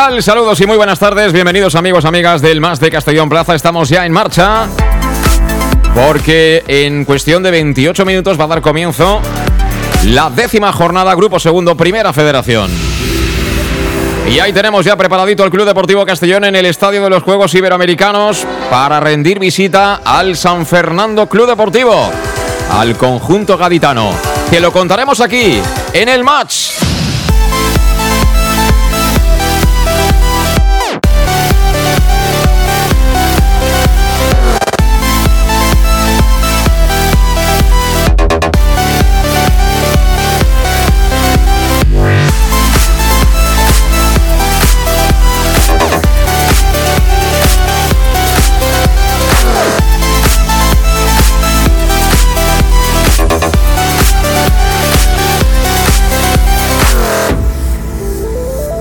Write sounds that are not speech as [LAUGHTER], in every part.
Saludos y muy buenas tardes. Bienvenidos amigos, amigas del Más de Castellón Plaza. Estamos ya en marcha porque en cuestión de 28 minutos va a dar comienzo la décima jornada Grupo Segundo Primera Federación. Y ahí tenemos ya preparadito el Club Deportivo Castellón en el Estadio de los Juegos Iberoamericanos para rendir visita al San Fernando Club Deportivo, al conjunto gaditano, que lo contaremos aquí en el match.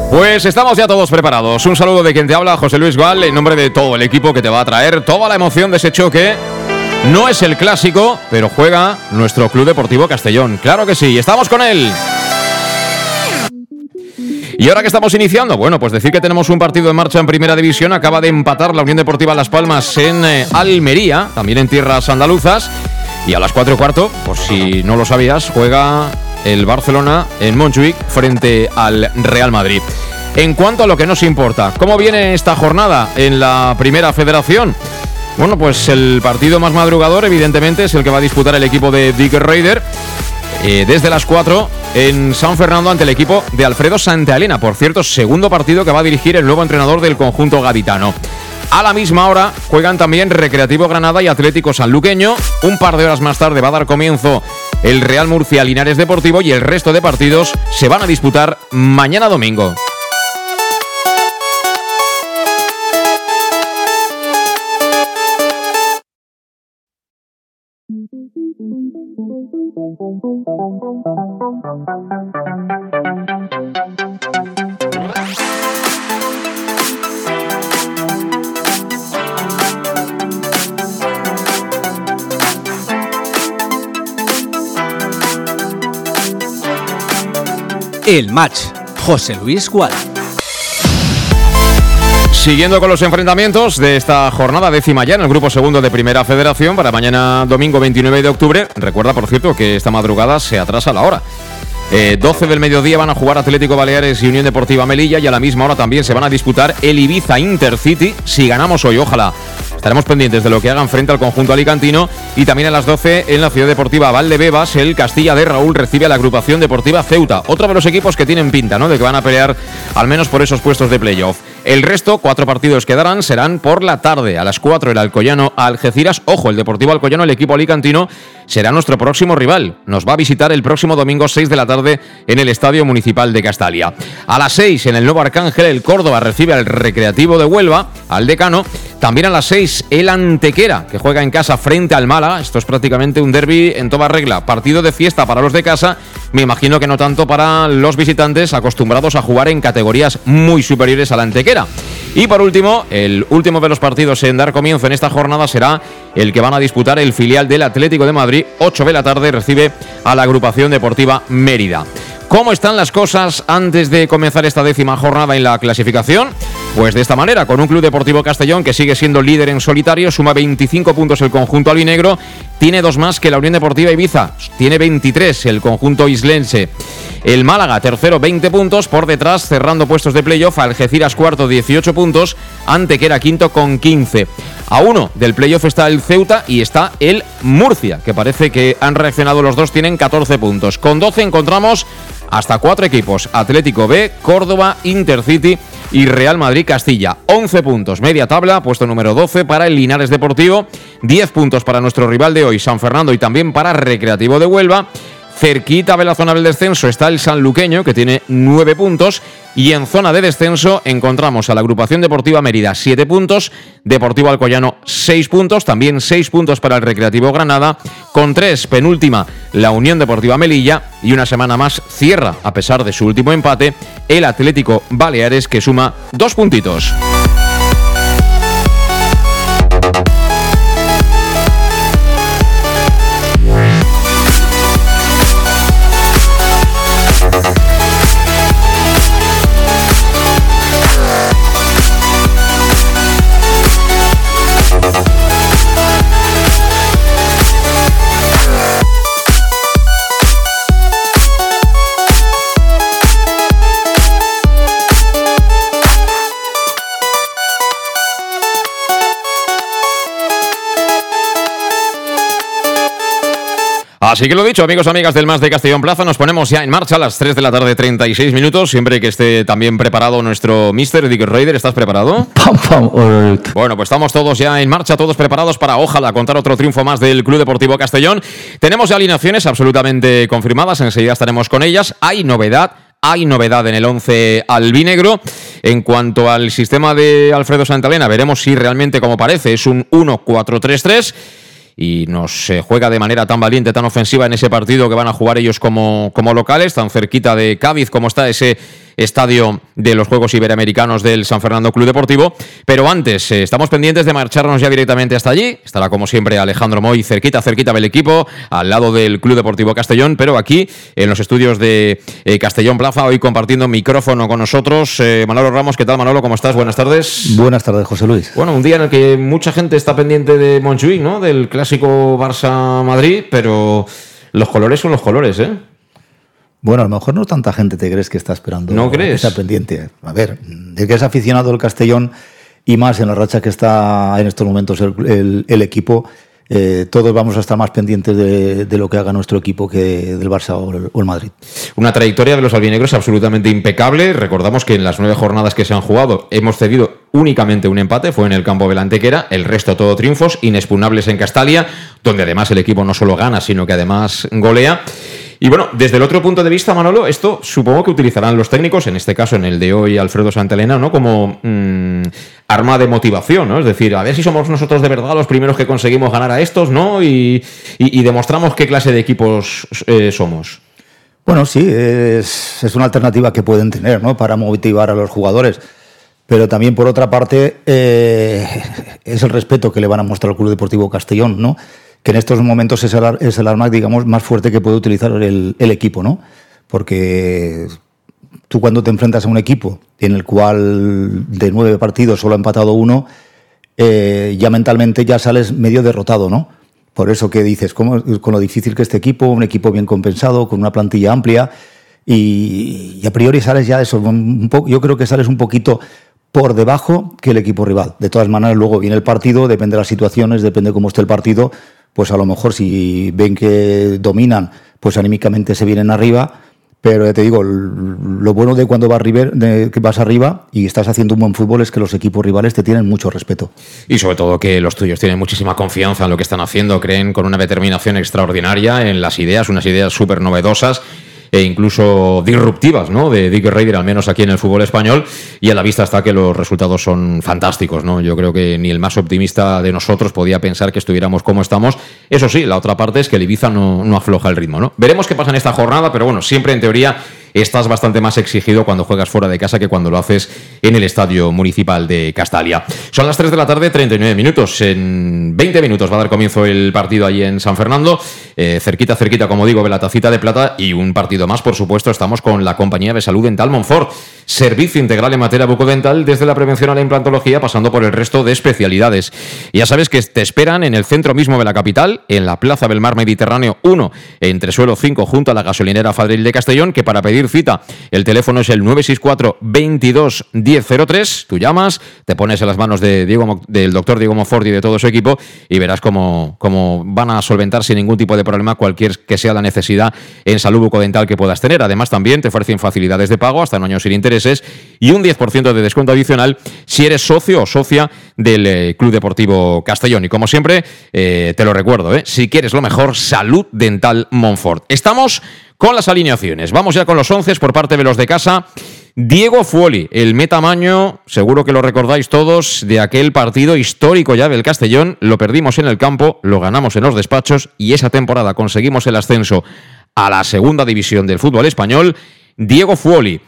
Pues estamos ya todos preparados. Un saludo de quien te habla, José Luis Gal, en nombre de todo el equipo que te va a traer toda la emoción de ese choque. No es el clásico, pero juega nuestro Club Deportivo Castellón. Claro que sí, estamos con él. Y ahora que estamos iniciando, bueno, pues decir que tenemos un partido en marcha en Primera División. Acaba de empatar la Unión Deportiva Las Palmas en eh, Almería, también en tierras andaluzas. Y a las 4 y cuarto, por si no lo sabías, juega el Barcelona en Montjuic frente al Real Madrid. En cuanto a lo que nos importa, ¿cómo viene esta jornada en la Primera Federación? Bueno, pues el partido más madrugador, evidentemente, es el que va a disputar el equipo de Dick Raider eh, desde las 4 en San Fernando ante el equipo de Alfredo Santaelena. Por cierto, segundo partido que va a dirigir el nuevo entrenador del conjunto gaditano. A la misma hora juegan también Recreativo Granada y Atlético Sanluqueño. Un par de horas más tarde va a dar comienzo el Real Murcia Linares Deportivo y el resto de partidos se van a disputar mañana domingo. El match. José Luis Gual. Siguiendo con los enfrentamientos de esta jornada décima ya en el grupo segundo de Primera Federación para mañana domingo 29 de octubre. Recuerda, por cierto, que esta madrugada se atrasa la hora. 12 del mediodía van a jugar Atlético Baleares y Unión Deportiva Melilla y a la misma hora también se van a disputar el Ibiza Intercity. Si ganamos hoy, ojalá Estaremos pendientes de lo que hagan frente al conjunto alicantino y también a las 12 en la Ciudad Deportiva Valdebebas, el Castilla de Raúl recibe a la agrupación deportiva Ceuta, otro de los equipos que tienen pinta, ¿no? De que van a pelear al menos por esos puestos de playoff. El resto, cuatro partidos que darán, serán por la tarde. A las 4 el Alcoyano Algeciras. Ojo, el Deportivo Alcoyano, el equipo alicantino, será nuestro próximo rival. Nos va a visitar el próximo domingo 6 de la tarde en el Estadio Municipal de Castalia. A las 6 en el Nuevo Arcángel, el Córdoba recibe al Recreativo de Huelva, al Decano. También a las 6 el Antequera, que juega en casa frente al Málaga. Esto es prácticamente un derby en toda regla. Partido de fiesta para los de casa. Me imagino que no tanto para los visitantes acostumbrados a jugar en categorías muy superiores a la Y por último, el último de los partidos en dar comienzo en esta jornada será el que van a disputar el filial del Atlético de Madrid. 8 de la tarde recibe a la agrupación deportiva Mérida. ¿Cómo están las cosas antes de comenzar esta décima jornada en la clasificación? Pues de esta manera, con un Club Deportivo Castellón que sigue siendo líder en solitario, suma 25 puntos el conjunto albinegro, tiene dos más que la Unión Deportiva Ibiza, tiene 23 el conjunto islense. El Málaga, tercero, 20 puntos, por detrás, cerrando puestos de playoff, Algeciras cuarto, 18 puntos, ante que era quinto con 15. A uno del playoff está el Ceuta y está el Murcia, que parece que han reaccionado los dos, tienen 14 puntos. Con 12 encontramos hasta cuatro equipos, Atlético B, Córdoba, Intercity y Real Madrid Castilla. 11 puntos, media tabla, puesto número 12 para el Linares Deportivo, 10 puntos para nuestro rival de hoy, San Fernando, y también para Recreativo de Huelva. Cerquita de la zona del descenso está el Sanluqueño, que tiene 9 puntos. Y en zona de descenso encontramos a la agrupación deportiva Mérida, 7 puntos. Deportivo Alcoyano, 6 puntos. También 6 puntos para el Recreativo Granada. Con 3, penúltima, la Unión Deportiva Melilla. Y una semana más cierra, a pesar de su último empate, el Atlético Baleares, que suma 2 puntitos. Así que lo dicho, amigos y amigas del Más de Castellón Plaza, nos ponemos ya en marcha a las 3 de la tarde, 36 minutos. Siempre que esté también preparado nuestro Mr. Dick Raider, ¿estás preparado? [LAUGHS] Bueno, pues estamos todos ya en marcha, todos preparados para, ojalá, contar otro triunfo más del Club Deportivo Castellón. Tenemos ya alineaciones absolutamente confirmadas, enseguida estaremos con ellas. Hay novedad. Hay novedad en el 11 albinegro. En cuanto al sistema de Alfredo Santalena, veremos si realmente, como parece, es un 1-4-3-3 y nos juega de manera tan valiente, tan ofensiva en ese partido que van a jugar ellos como, como locales, tan cerquita de Cádiz como está ese estadio de los Juegos Iberoamericanos del San Fernando Club Deportivo. Pero antes, eh, estamos pendientes de marcharnos ya directamente hasta allí. Estará como siempre Alejandro Moy cerquita, cerquita del equipo, al lado del Club Deportivo Castellón, pero aquí en los estudios de eh, Castellón Plaza, hoy compartiendo micrófono con nosotros. Eh, Manolo Ramos, ¿qué tal Manolo? ¿Cómo estás? Buenas tardes. Buenas tardes, José Luis. Bueno, un día en el que mucha gente está pendiente de Montjuic, ¿no? Del clásico Barça-Madrid, pero los colores son los colores, ¿eh? Bueno, a lo mejor no tanta gente te crees que está esperando. ¿No crees? Está pendiente. A ver, el que es aficionado al Castellón y más en la racha que está en estos momentos el, equipo, eh, todos vamos a estar más pendientes de, lo que haga nuestro equipo que del Barça o el, Madrid. Una trayectoria de los albinegros absolutamente impecable. Recordamos que en las nueve jornadas que se han jugado hemos cedido únicamente un empate, fue en el campo de la Antequera, el resto todo triunfos, inexpugnables en Castalia, donde además el equipo no solo gana, sino que además golea. Y bueno, desde el otro punto de vista, Manolo, esto supongo que utilizarán los técnicos, en este caso en el de hoy Alfredo Santelena, ¿no? Como mm, arma de motivación, ¿no? Es decir, a ver si somos nosotros de verdad los primeros que conseguimos ganar a estos, ¿no? Y, demostramos qué clase de equipos eh, somos. Bueno, sí, es, una alternativa que pueden tener, ¿no? Para motivar a los jugadores. Pero también, por otra parte, eh, es el respeto que le van a mostrar al Club Deportivo Castellón, ¿no? Que en estos momentos es el, es el arma, digamos, más fuerte que puede utilizar el, equipo, ¿no? Porque tú cuando te enfrentas a un equipo en el cual de nueve partidos solo ha empatado uno, eh, ya mentalmente ya sales medio derrotado, ¿no? Por eso que dices, ¿cómo, con lo difícil que este equipo, un equipo bien compensado, con una plantilla amplia, y, a priori sales ya eso, un yo creo que sales un poquito por debajo que el equipo rival. De todas maneras, luego viene el partido, depende de las situaciones, depende de cómo esté el partido, pues a lo mejor si ven que dominan, pues anímicamente se vienen arriba. Pero ya te digo, lo bueno de cuando vas, de que vas arriba y estás haciendo un buen fútbol es que los equipos rivales te tienen mucho respeto. Y sobre todo que los tuyos tienen muchísima confianza en lo que están haciendo, creen con una determinación extraordinaria en las ideas, unas ideas súper novedosas e incluso disruptivas, ¿no? De Dick Raider, al menos aquí en el fútbol español, y a la vista está que los resultados son fantásticos, ¿no? Yo creo que ni el más optimista de nosotros podía pensar que estuviéramos como estamos. Eso sí, la otra parte es que el Ibiza no, no afloja el ritmo, ¿no? Veremos qué pasa en esta jornada, pero bueno, siempre en teoría estás bastante más exigido cuando juegas fuera de casa que cuando lo haces en el estadio municipal de Castalia. Son las 3 de la tarde, 39 minutos. En 20 minutos va a dar comienzo el partido allí en San Fernando. Eh, cerquita, cerquita, como digo, de la tacita de plata y un partido más, por supuesto, estamos con la compañía de salud dental Monfort. Servicio integral en materia bucodental desde la prevención a la implantología, pasando por el resto de especialidades. Ya sabes que te esperan en el centro mismo de la capital, en la Plaza del Mar Mediterráneo 1, entre suelo 5, junto a la gasolinera Fadril de Castellón, que para pedir cita el teléfono es el 964 22 1003. Tú llamas, te pones en las manos de Diego, del doctor Diego Monfort y de todo su equipo y verás cómo, cómo van a solventar sin ningún tipo de problema cualquier que sea la necesidad en salud bucodental que puedas tener. Además, también te ofrecen facilidades de pago hasta un año sin intereses y un 10% de descuento adicional si eres socio o socia del eh, Club Deportivo Castellón. Y como siempre, eh, te lo recuerdo, eh, si quieres lo mejor, Salud Dental Monfort. Estamos con las alineaciones. Vamos ya con los once por parte de los de casa. Diego Fuoli, el metamaño, seguro que lo recordáis todos, de aquel partido histórico ya del Castellón. Lo perdimos en el campo, lo ganamos en los despachos y esa temporada conseguimos el ascenso a la segunda división del fútbol español. Diego Fuoli.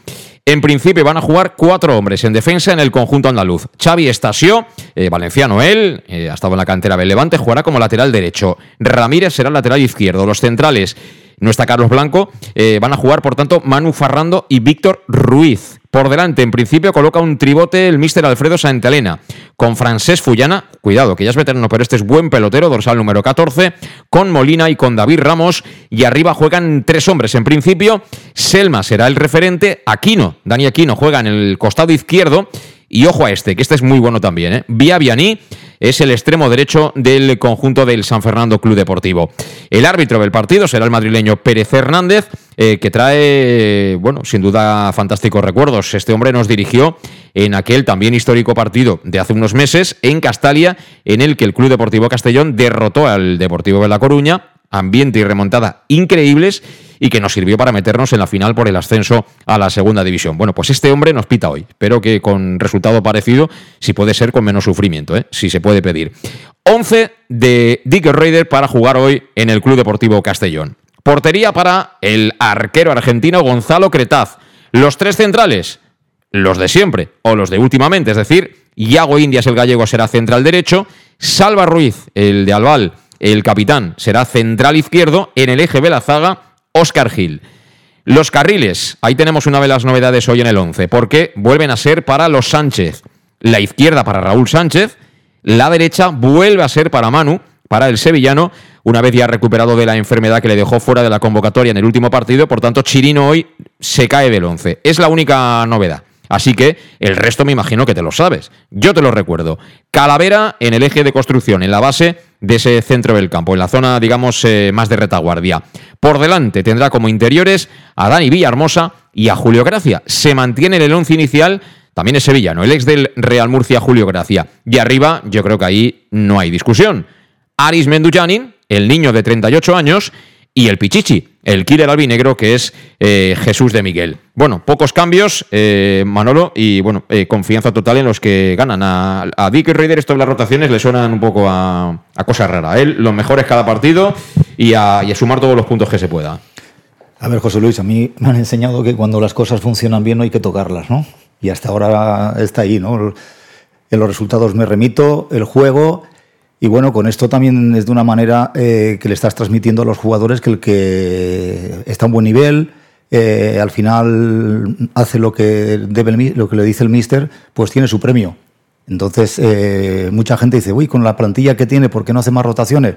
En principio van a jugar cuatro hombres en defensa en el conjunto andaluz. Xavi Estasio, eh, valenciano él, eh, ha estado en la cantera del Levante, jugará como lateral derecho. Ramírez será lateral izquierdo. Los centrales, no está Carlos Blanco, eh, van a jugar por tanto Manu Farrando y Víctor Ruiz. Por delante, en principio, coloca un tribote el míster Alfredo Santelena, con Francés Fullana, cuidado, que ya es veterano, pero este es buen pelotero, dorsal número 14, con Molina y con David Ramos, y arriba juegan tres hombres. En principio, Selma será el referente, Aquino, Dani Aquino juega en el costado izquierdo, y ojo a este, que este es muy bueno también, ¿eh? Via Viani es el extremo derecho del conjunto del San Fernando Club Deportivo. El árbitro del partido será el madrileño Pérez Hernández, eh, que trae, bueno, sin duda fantásticos recuerdos. Este hombre nos dirigió en aquel también histórico partido de hace unos meses en Castalia, en el que el Club Deportivo Castellón derrotó al Deportivo de La Coruña ambiente y remontada increíbles y que nos sirvió para meternos en la final por el ascenso a la segunda división. Bueno, pues este hombre nos pita hoy. Espero que con resultado parecido, si puede ser con menos sufrimiento, ¿eh? si se puede pedir. 11 de Dick Raider para jugar hoy en el Club Deportivo Castellón. Portería para el arquero argentino Gonzalo Cretaz. Los tres centrales, los de siempre o los de últimamente, es decir, Iago Indias el gallego será central derecho, Salva Ruiz el de Albal el capitán será central izquierdo en el eje de la zaga, Oscar Gil. Los carriles, ahí tenemos una de las novedades hoy en el 11, porque vuelven a ser para los Sánchez. La izquierda para Raúl Sánchez, la derecha vuelve a ser para Manu, para el sevillano, una vez ya recuperado de la enfermedad que le dejó fuera de la convocatoria en el último partido, por tanto Chirino hoy se cae del 11. Es la única novedad. Así que el resto me imagino que te lo sabes. Yo te lo recuerdo. Calavera en el eje de construcción, en la base de ese centro del campo, en la zona, digamos, eh, más de retaguardia. Por delante tendrá como interiores a Dani Villahermosa y a Julio Gracia. Se mantiene en el once inicial. También es sevillano, el ex del Real Murcia, Julio Gracia. Y arriba, yo creo que ahí no hay discusión. Aris Mendujanin, el niño de 38 años, y el Pichichi, el killer albinegro que es eh, Jesús de Miguel. Bueno, pocos cambios, eh, Manolo, y bueno, eh, confianza total en los que ganan. A, Dick Raider esto de las rotaciones le suenan un poco a, a cosa rara. Él, los mejores cada partido y a, y a sumar todos los puntos que se pueda. A ver, José Luis, a mí me han enseñado que cuando las cosas funcionan bien no hay que tocarlas, ¿no? Y hasta ahora está ahí, ¿no? En los resultados me remito, el juego y bueno, con esto también es de una manera eh, que le estás transmitiendo a los jugadores que el que está a un buen nivel, eh, al final hace lo que, debe lo que le dice el míster, pues tiene su premio. Entonces, eh, mucha gente dice, uy, con la plantilla que tiene, ¿por qué no hace más rotaciones?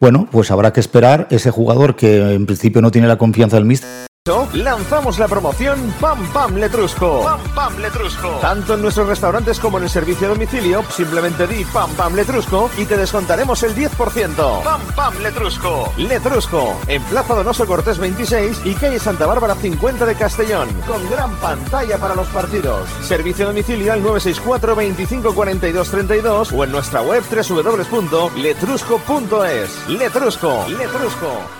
Bueno, pues habrá que esperar ese jugador que en principio no tiene la confianza del míster lanzamos la promoción Pam Pam Letrusco. Pam Pam Letrusco. Tanto en nuestros restaurantes como en el servicio a domicilio, simplemente di Pam Pam Letrusco y te descontaremos el 10%. Pam Pam Letrusco. Letrusco, en Plaza Donoso Cortés 26 y calle Santa Bárbara 50 de Castellón, con gran pantalla para los partidos. Servicio a domicilio al 964 25 42 32 o en nuestra web www.letrusco.es. Letrusco, Letrusco.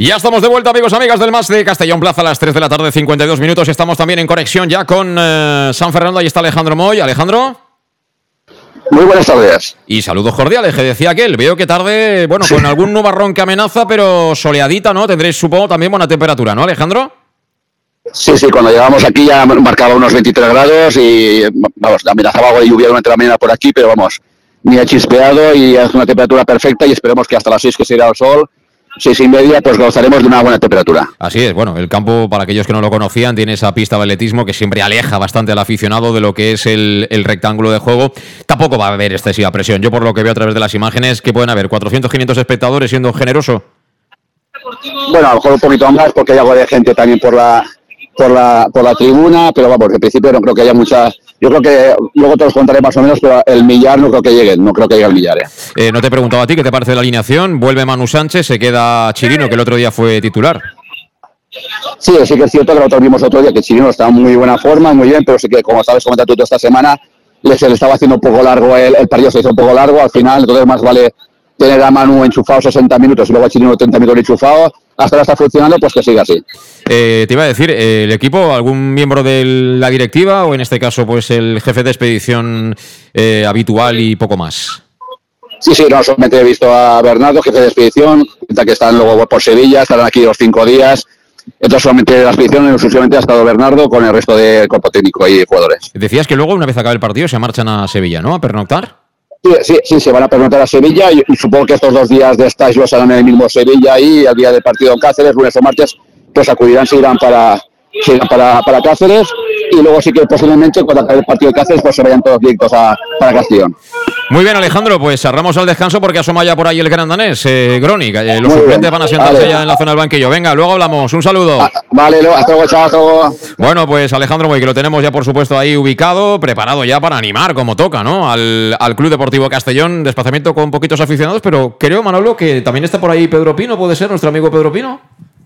Ya estamos de vuelta, amigos, amigas del Más de Castellón Plaza a las 3 de la tarde, 52 minutos. Estamos también en conexión ya con eh, San Fernando. Ahí está Alejandro Moy. Alejandro. Muy buenas tardes. Y saludos cordiales, que decía aquel. Veo que tarde, bueno, con algún nubarrón que amenaza, pero soleadita, ¿no? Tendréis, supongo, también buena temperatura, ¿no, Alejandro? Sí, sí, cuando llegamos aquí ya marcaba unos 23 grados y, vamos, amenazaba algo de lluvia durante la mañana por aquí, pero vamos, ni ha chispeado y es una temperatura perfecta y esperemos que hasta las 6 que se irá el sol seis y media, pues gozaremos de una buena temperatura. Así es, bueno, el campo, para aquellos que no lo conocían, tiene esa pista de atletismo que siempre aleja bastante al aficionado de lo que es el, el rectángulo de juego. Tampoco va a haber excesiva presión. Yo, por lo que veo a través de las imágenes, que pueden haber 400, 500 espectadores siendo generoso. Bueno, a lo mejor un poquito más, porque hay algo de gente también por la, por la, por la tribuna, pero vamos, en principio no creo que haya mucha. Yo creo que luego te los contaré más o menos, pero el millar no creo que llegue, no creo que llegue el millar. ¿eh? Eh, no te he preguntado a ti qué te parece la alineación. Vuelve Manu Sánchez, se queda Chirino, que el otro día fue titular. Sí, sí que es cierto que nosotros vimos otro día que Chirino está en muy buena forma, muy bien, pero sí que, como sabes, comentar tú esta semana, se le estaba haciendo un poco largo el, el partido, se hizo un poco largo al final, entonces más vale tener a Manu enchufado 60 minutos y luego a Chirino 30 minutos enchufado, hasta ahora está funcionando, pues que siga así. Eh, te iba a decir, eh, ¿el equipo, algún miembro de la directiva o en este caso pues el jefe de expedición eh, habitual y poco más? Sí, sí, no, solamente he visto a Bernardo, jefe de expedición, que están luego por Sevilla, estarán aquí los cinco días. Entonces solamente la expedición exclusivamente ha estado Bernardo con el resto del cuerpo técnico y jugadores. Decías que luego, una vez acabe el partido, se marchan a Sevilla, ¿no? A pernoctar. Sí, sí, sí, se van a preguntar a Sevilla y, supongo que estos dos días de stage los en el mismo Sevilla y el día del partido en Cáceres, lunes o martes, pues acudirán, se irán para, se irán para, para Cáceres y luego sí que posiblemente cuando acabe el partido de Cáceres pues se vayan todos directos a, para Castellón. Muy bien, Alejandro, pues cerramos al descanso porque asoma ya por ahí el gran danés, eh, Groni. Eh, los suplentes van a sentarse ya en la zona del banquillo. Venga, luego hablamos. Un saludo. Ah, vale, hasta luego, chao, Bueno, pues Alejandro que lo tenemos ya por supuesto ahí ubicado, preparado ya para animar como toca, ¿no? Al, al Club Deportivo Castellón, desplazamiento con poquitos aficionados, pero creo, Manolo, que también está por ahí Pedro Pino, ¿puede ser nuestro amigo Pedro Pino?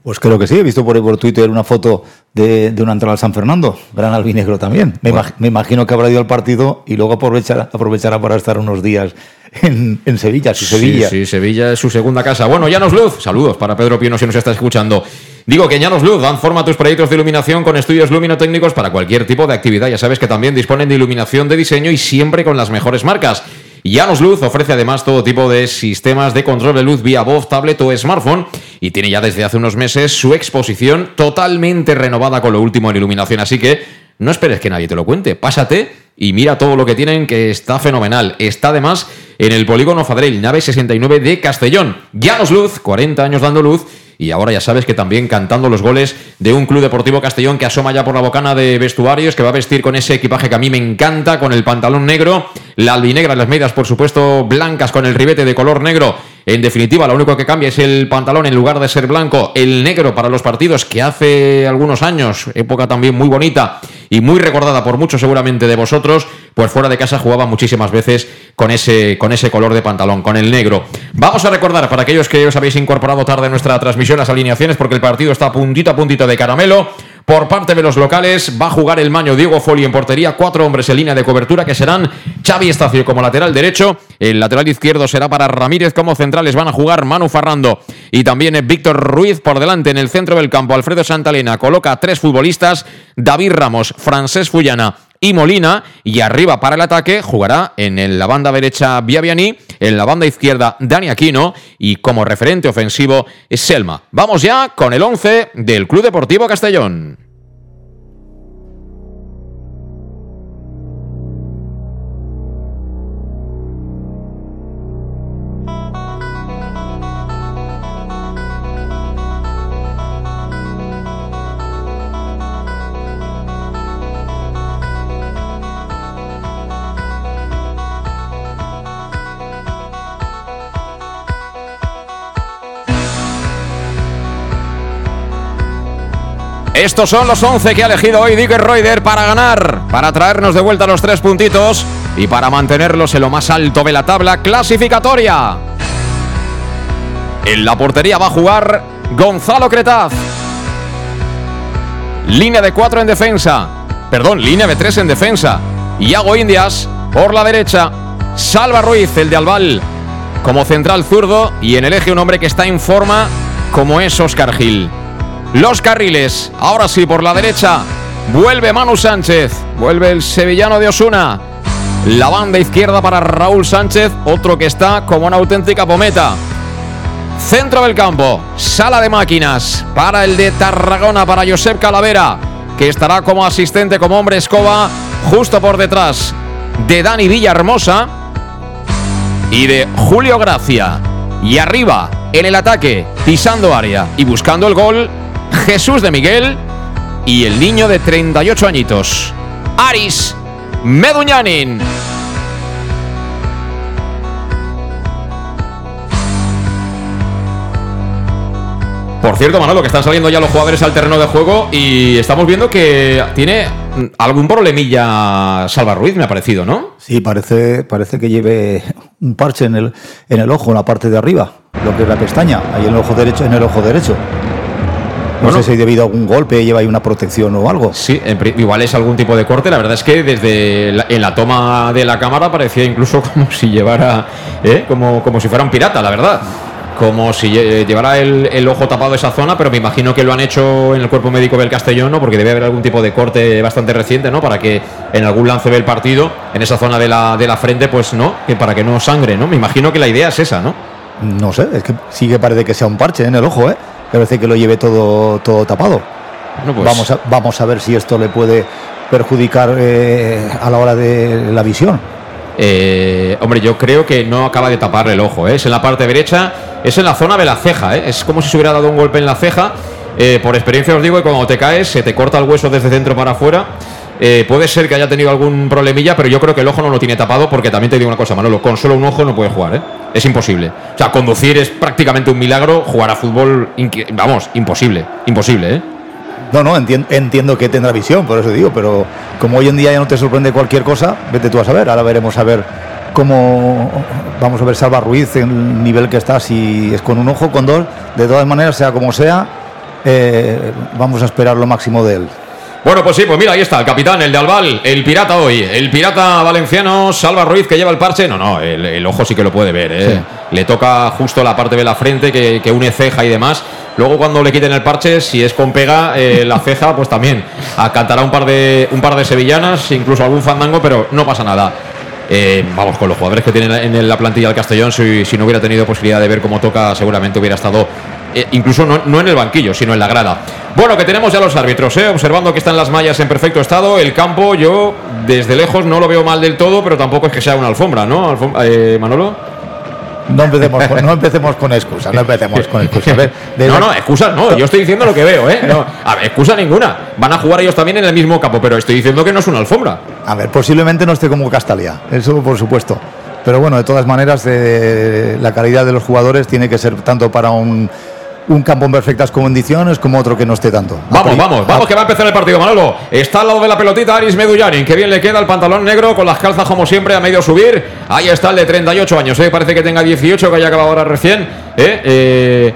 Pues creo que sí, he visto por, por Twitter una foto de, de, una entrada al San Fernando, gran albinegro también. Me, imagino que habrá ido al partido y luego aprovechará, aprovechará para estar unos días en, en Sevilla, si Sevilla. Sí, Sevilla es su segunda casa. Bueno, Llanos Luz, saludos para Pedro Pino si nos está escuchando. Digo que Llanos Luz dan forma a tus proyectos de iluminación con estudios luminotécnicos para cualquier tipo de actividad. Ya sabes que también disponen de iluminación de diseño y siempre con las mejores marcas. Llanos Luz ofrece además todo tipo de sistemas de control de luz vía voz, tablet o smartphone y tiene ya desde hace unos meses su exposición totalmente renovada con lo último en iluminación. Así que no esperes que nadie te lo cuente. Pásate y mira todo lo que tienen que está fenomenal. Está además en el polígono Fadrell, nave 69 de Castellón. Llanos Luz, 40 años dando luz y ahora ya sabes que también cantando los goles de un Club Deportivo Castellón que asoma ya por la bocana de vestuarios, que va a vestir con ese equipaje que a mí me encanta, con el pantalón negro, la albinegra, las medias por supuesto blancas con el ribete de color negro. En definitiva, lo único que cambia es el pantalón en lugar de ser blanco, el negro para los partidos que hace algunos años, época también muy bonita y muy recordada por muchos seguramente de vosotros, pues fuera de casa jugaba muchísimas veces con ese, con ese color de pantalón, con el negro. Vamos a recordar para aquellos que os habéis incorporado tarde a nuestra transmisión las alineaciones, porque el partido está puntito a puntito de caramelo. Por parte de los locales va a jugar el Maño Diego Foli en portería, cuatro hombres en línea de cobertura que serán Xavi Estacio como lateral derecho, el lateral izquierdo será para Ramírez como centrales van a jugar Manu Farrando y también Víctor Ruiz por delante en el centro del campo. Alfredo Santalena coloca tres futbolistas, David Ramos, Francés Fullana y Molina. Y arriba para el ataque jugará en la banda derecha Biabiani, en la banda izquierda Dani Aquino y como referente ofensivo Selma. Vamos ya con el 11 del Club Deportivo Castellón. Estos son los 11 que ha elegido hoy Dicker Reuter para ganar, para traernos de vuelta los tres puntitos y para mantenerlos en lo más alto de la tabla clasificatoria. En la portería va a jugar Gonzalo Cretaz. Línea de 4 en defensa. Perdón, línea de 3 en defensa. Iago Indias por la derecha. Salva Ruiz, el de Albal, como central zurdo. Y en el eje un hombre que está en forma como es Oscar Gil. Los carriles, ahora sí por la derecha, vuelve Manu Sánchez, vuelve el sevillano de Osuna. La banda izquierda para Raúl Sánchez, otro que está como una auténtica pometa. Centro del campo, sala de máquinas para el de Tarragona, para Josep Calavera, que estará como asistente, como hombre escoba, justo por detrás de Dani Villahermosa y de Julio Gracia. Y arriba, en el ataque, pisando área y buscando el gol, Jesús de Miguel y el niño de 38 añitos, Aris Meduñanin. Por cierto, Manolo, que están saliendo ya los jugadores al terreno de juego y estamos viendo que tiene algún problemilla Salva Ruiz, me ha parecido, ¿no? Sí, parece, parece que lleve un parche en el, en el ojo, en la parte de arriba, lo que es la pestaña, ahí en el ojo derecho, en el ojo derecho. No sé si debido a algún golpe lleva ahí una protección o algo. Sí, igual es algún tipo de corte. La verdad es que desde en la toma de la cámara parecía incluso [LAUGHS] como si llevara, ¿eh? como, como si fuera un pirata, la verdad. Como si llevara el, ojo tapado esa zona, pero me imagino que lo han hecho en el cuerpo médico del Castellón, ¿no? Porque debe haber algún tipo de corte bastante reciente, ¿no? Para que en algún lance del partido, en esa zona de la, de la frente, pues no, que para que no sangre, ¿no? Me imagino que la idea es esa, ¿no? No sé, es que sí que parece que sea un parche en el ojo, ¿eh? Parece que lo lleve todo, todo tapado. Pues- vamos, a, vamos a ver si esto le puede perjudicar eh, a la hora de la visión. Eh, hombre, yo creo que no acaba de tapar el ojo. ¿eh? Es en la parte derecha, es en la zona de la ceja. Es como si se hubiera dado un golpe en la ceja. por experiencia os digo que cuando te caes se te corta el hueso desde dentro para afuera. Eh, puede ser que haya tenido algún problemilla, pero yo creo que el ojo no lo tiene tapado porque también te digo una cosa, Manolo, con solo un ojo no puede jugar, ¿eh? Es imposible. O sea, conducir es prácticamente un milagro, jugar a fútbol, vamos, imposible, imposible, ¿eh? No, no, entiendo que tendrá visión, por eso digo, pero como hoy en día ya no te sorprende cualquier cosa, vete tú a saber. Ahora veremos a ver cómo vamos a ver Salva Ruiz en el nivel que está, si es con un ojo, con dos, de todas maneras, sea como sea, eh, vamos a esperar lo máximo de él. Bueno, pues sí, pues mira, ahí está, el capitán, el de Albal, el pirata hoy, el pirata valenciano, Salva Ruiz, que lleva el parche. No, no, el, ojo sí que lo puede ver, ¿eh? Le toca justo la parte de la frente que, une ceja y demás. Luego, cuando le quiten el parche, si es con pega, eh, la ceja, pues también acantará un par, de, un par de sevillanas, incluso algún fandango, pero no pasa nada. Eh, vamos, con los jugadores que tienen en la plantilla del Castellón, si, si no hubiera tenido posibilidad de ver cómo toca, seguramente hubiera estado eh, incluso no, en el banquillo, sino en la grada. Bueno, que tenemos ya los árbitros, ¿eh? observando que están las mallas en perfecto estado. El campo, yo desde lejos no lo veo mal del todo, pero tampoco es que sea una alfombra, ¿no? Eh, Manolo. No empecemos, con, no empecemos con excusas, no empecemos con excusas. no, no, excusas no, yo estoy diciendo lo que veo, ¿eh? No, a ver, excusa ninguna. Van a jugar ellos también en el mismo campo, pero estoy diciendo que no es una alfombra. A ver, posiblemente no esté como Castalia, eso por supuesto. Pero bueno, de todas maneras, la calidad de los jugadores tiene que ser tanto para un un campo en perfectas condiciones como otro que no esté tanto. Vamos, vamos, vamos, que va a empezar el partido, Manolo. Está al lado de la pelotita Aris Medullarin, que bien le queda el pantalón negro con las calzas como siempre a medio subir. Ahí está el de 38 años, ¿eh? parece que tenga 18, que haya acabado ahora recién. ¿eh? eh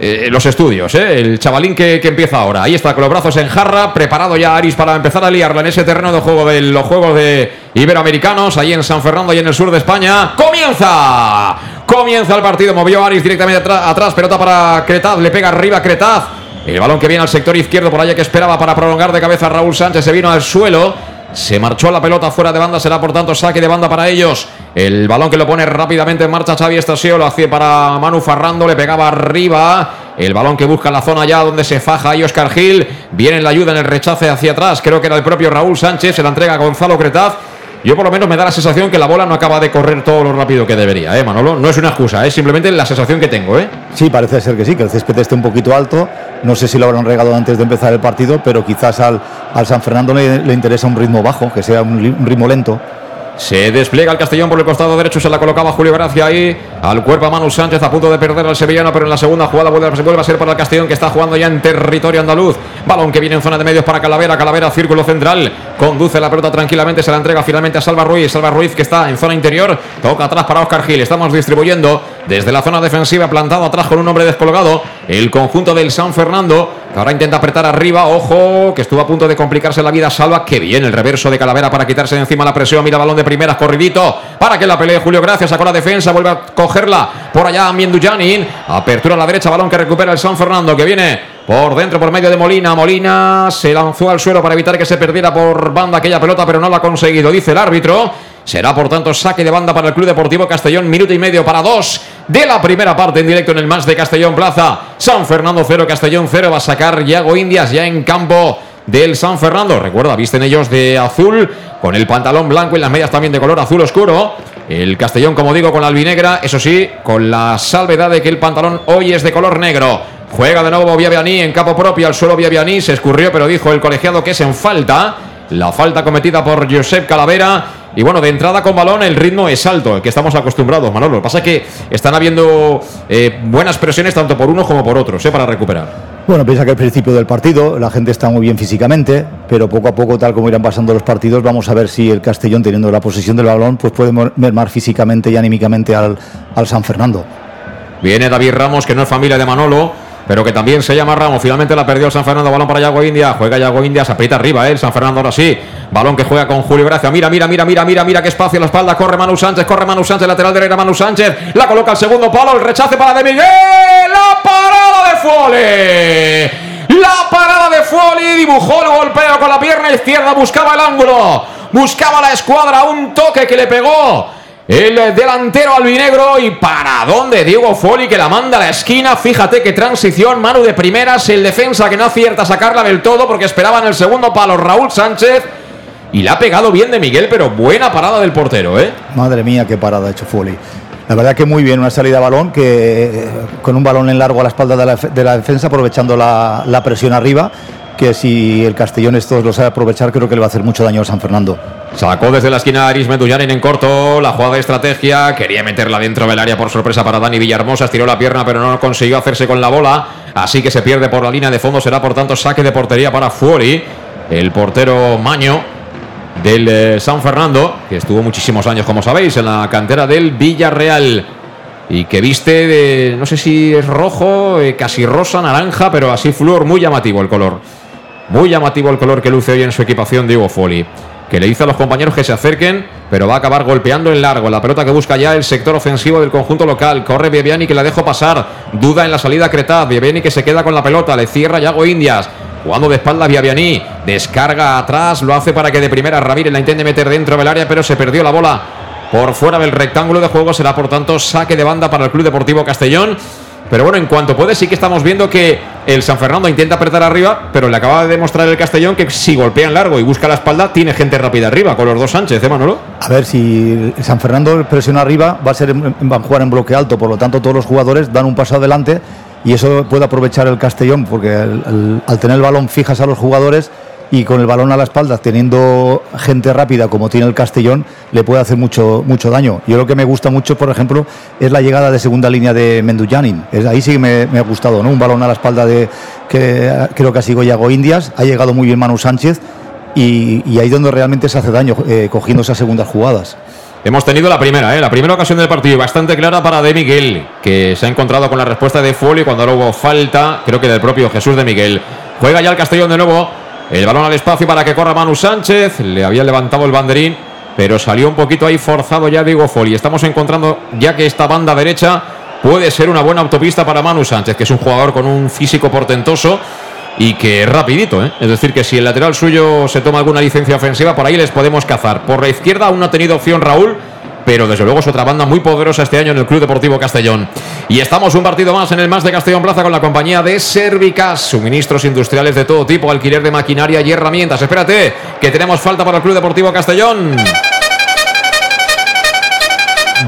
eh, los estudios, ¿eh? el chavalín que, empieza ahora. Ahí está, con los brazos en jarra, preparado ya Aris para empezar a liarla en ese terreno de juego de los juegos de Iberoamericanos, ahí en San Fernando y en el sur de España. ¡Comienza! Comienza el partido, movió Aris directamente atrás, atrás pelota para Cretaz, le pega arriba Cretaz. El balón que viene al sector izquierdo por allá que esperaba para prolongar de cabeza Raúl Sánchez se vino al suelo. Se marchó la pelota fuera de banda, será por tanto saque de banda para ellos. El balón que lo pone rápidamente en marcha Xavi Estasio, lo hacía para Manu Farrando, le pegaba arriba. El balón que busca la zona ya donde se faja ahí Oscar Gil. Viene la ayuda en el rechace hacia atrás. Creo que era el propio Raúl Sánchez. Se la entrega a Gonzalo Cretaz. Yo por lo menos me da la sensación que la bola no acaba de correr todo lo rápido que debería, ¿eh, Manolo? No es una excusa, es simplemente la sensación que tengo, ¿eh? Sí, parece ser que sí, que el césped esté un poquito alto. No sé si lo habrán regado antes de empezar el partido, pero quizás al, al San Fernando le, interesa un ritmo bajo, que sea un ritmo lento. Se despliega el Castellón por el costado derecho, se la colocaba Julio Gracia ahí. Al cuerpo a Manu Sánchez a punto de perder al sevillano, pero en la segunda jugada vuelve, a ser para el Castellón que está jugando ya en territorio andaluz. Balón que viene en zona de medios para Calavera. Calavera, círculo central. Conduce la pelota tranquilamente, se la entrega finalmente a Salva Ruiz. Salva Ruiz que está en zona interior. Toca atrás para Oscar Gil. Estamos distribuyendo desde la zona defensiva, plantado atrás con un hombre descolgado. El conjunto del San Fernando ahora intenta apretar arriba. Ojo, que estuvo a punto de complicarse la vida. Salva, que bien el reverso de Calavera para quitarse de encima la presión. Mira balón de primeras, corridito. Para que la pelee Julio Gracias. Sacó la defensa, vuelve a cogerla por allá Miendujanin. Apertura a la derecha, balón que recupera el San Fernando, que viene por dentro, por medio de Molina. Molina se lanzó al suelo para evitar que se perdiera por banda aquella pelota, pero no lo ha conseguido, dice el árbitro. Será por tanto saque de banda para el Club Deportivo Castellón, minuto y medio para dos de la primera parte en directo en el más de Castellón Plaza. San Fernando 0, Castellón 0. Va a sacar Yago Indias ya en campo del San Fernando. Recuerda, visten ellos de azul, con el pantalón blanco y las medias también de color azul oscuro. El Castellón, como digo, con la albinegra, eso sí, con la salvedad de que el pantalón hoy es de color negro. Juega de nuevo Viavianí en campo propio al suelo Viavianí. Se escurrió, pero dijo el colegiado que es en falta. La falta cometida por Josep Calavera. Y bueno, de entrada con balón el ritmo es alto, el que estamos acostumbrados, Manolo. Lo que pasa es que están habiendo eh, buenas presiones tanto por unos como por otros, eh, para recuperar. Bueno, piensa que al principio del partido la gente está muy bien físicamente, pero poco a poco, tal como irán pasando los partidos, vamos a ver si el Castellón, teniendo la posición del balón, pues puede mermar físicamente y anímicamente al, al San Fernando. Viene David Ramos, que no es familia de Manolo pero que también se llama Ramos. Finalmente la perdió San Fernando, balón para Yago India, juega Yago India, se aprieta arriba, ¿eh? el San Fernando ahora sí, balón que juega con Julio Gracia, mira, mira, mira, mira, mira, mira qué espacio en la espalda, corre Manu Sánchez, corre Manu Sánchez, lateral derecha Manu Sánchez, la coloca al segundo palo, el rechace para de Miguel, la parada de Fole. La parada de Foli dibujó el golpeo con la pierna izquierda, buscaba el ángulo, buscaba la escuadra, un toque que le pegó el delantero albinegro y para dónde Diego Foli que la manda a la esquina. Fíjate qué transición, mano de primeras, el defensa que no acierta a sacarla del todo porque esperaba en el segundo palo Raúl Sánchez. Y la ha pegado bien de Miguel, pero buena parada del portero, ¿eh? Madre mía, qué parada ha hecho Foli. La verdad que muy bien, una salida de balón que con un balón en largo a la espalda de la, defensa, aprovechando la, la presión arriba que si el Castellón esto lo sabe aprovechar, creo que le va a hacer mucho daño a San Fernando. Sacó desde la esquina Aris Medullanin en corto la jugada de estrategia. Quería meterla dentro del área por sorpresa para Dani Villahermosa. Estiró la pierna, pero no consiguió hacerse con la bola. Así que se pierde por la línea de fondo. Será por tanto saque de portería para Fuori, el portero Maño del eh, San Fernando, que estuvo muchísimos años, como sabéis, en la cantera del Villarreal. Y que viste de, no sé si es rojo, eh, casi rosa, naranja, pero así flúor, muy llamativo el color. Muy llamativo el color que luce hoy en su equipación Diego Foli. Que le dice a los compañeros que se acerquen, pero va a acabar golpeando en largo. La pelota que busca ya el sector ofensivo del conjunto local. Corre Biebiani que la dejo pasar. Duda en la salida Cretaz. Biebiani que se queda con la pelota. Le cierra Yago Indias. Jugando de espalda Viaviani. Descarga atrás. Lo hace para que de primera Ramírez la intente meter dentro del área, pero se perdió la bola por fuera del rectángulo de juego. Será por tanto saque de banda para el Club Deportivo Castellón. Pero bueno, en cuanto puede, sí que estamos viendo que el San Fernando intenta apretar arriba, pero le acaba de demostrar el Castellón que si golpea en largo y busca la espalda, tiene gente rápida arriba con los dos Sánchez, ¿eh, Manolo? A ver, si el San Fernando presiona arriba, va a, ser, va a jugar en bloque alto, por lo tanto todos los jugadores dan un paso adelante y eso puede aprovechar el Castellón, porque al tener el balón fijas a los jugadores y con el balón a la espalda, teniendo gente rápida como tiene el Castellón, le puede hacer mucho, mucho daño. Yo lo que me gusta mucho, por ejemplo, es la llegada de segunda línea de Mendujanin. Es, ahí sí me, ha gustado, ¿no? Un balón a la espalda de que creo que ha sido Yago Indias, ha llegado muy bien Manu Sánchez y, ahí donde realmente se hace daño, eh, cogiendo esas segundas jugadas. Hemos tenido la primera, ¿eh? la primera ocasión del partido, bastante clara para De Miguel, que se ha encontrado con la respuesta de Folio cuando luego hubo falta, creo que del propio Jesús de Miguel. Juega ya el Castellón de nuevo, el balón al espacio para que corra Manu Sánchez. Le había levantado el banderín, pero salió un poquito ahí forzado ya Diego Foli. Estamos encontrando ya que esta banda derecha puede ser una buena autopista para Manu Sánchez, que es un jugador con un físico portentoso y que es rapidito. ¿eh? Es decir, que si el lateral suyo se toma alguna licencia ofensiva, por ahí les podemos cazar. Por la izquierda aún no ha tenido opción Raúl pero desde luego es otra banda muy poderosa este año en el Club Deportivo Castellón. Y estamos un partido más en el Más de Castellón Plaza con la compañía de Servicas, suministros industriales de todo tipo, alquiler de maquinaria y herramientas. Espérate, que tenemos falta para el Club Deportivo Castellón.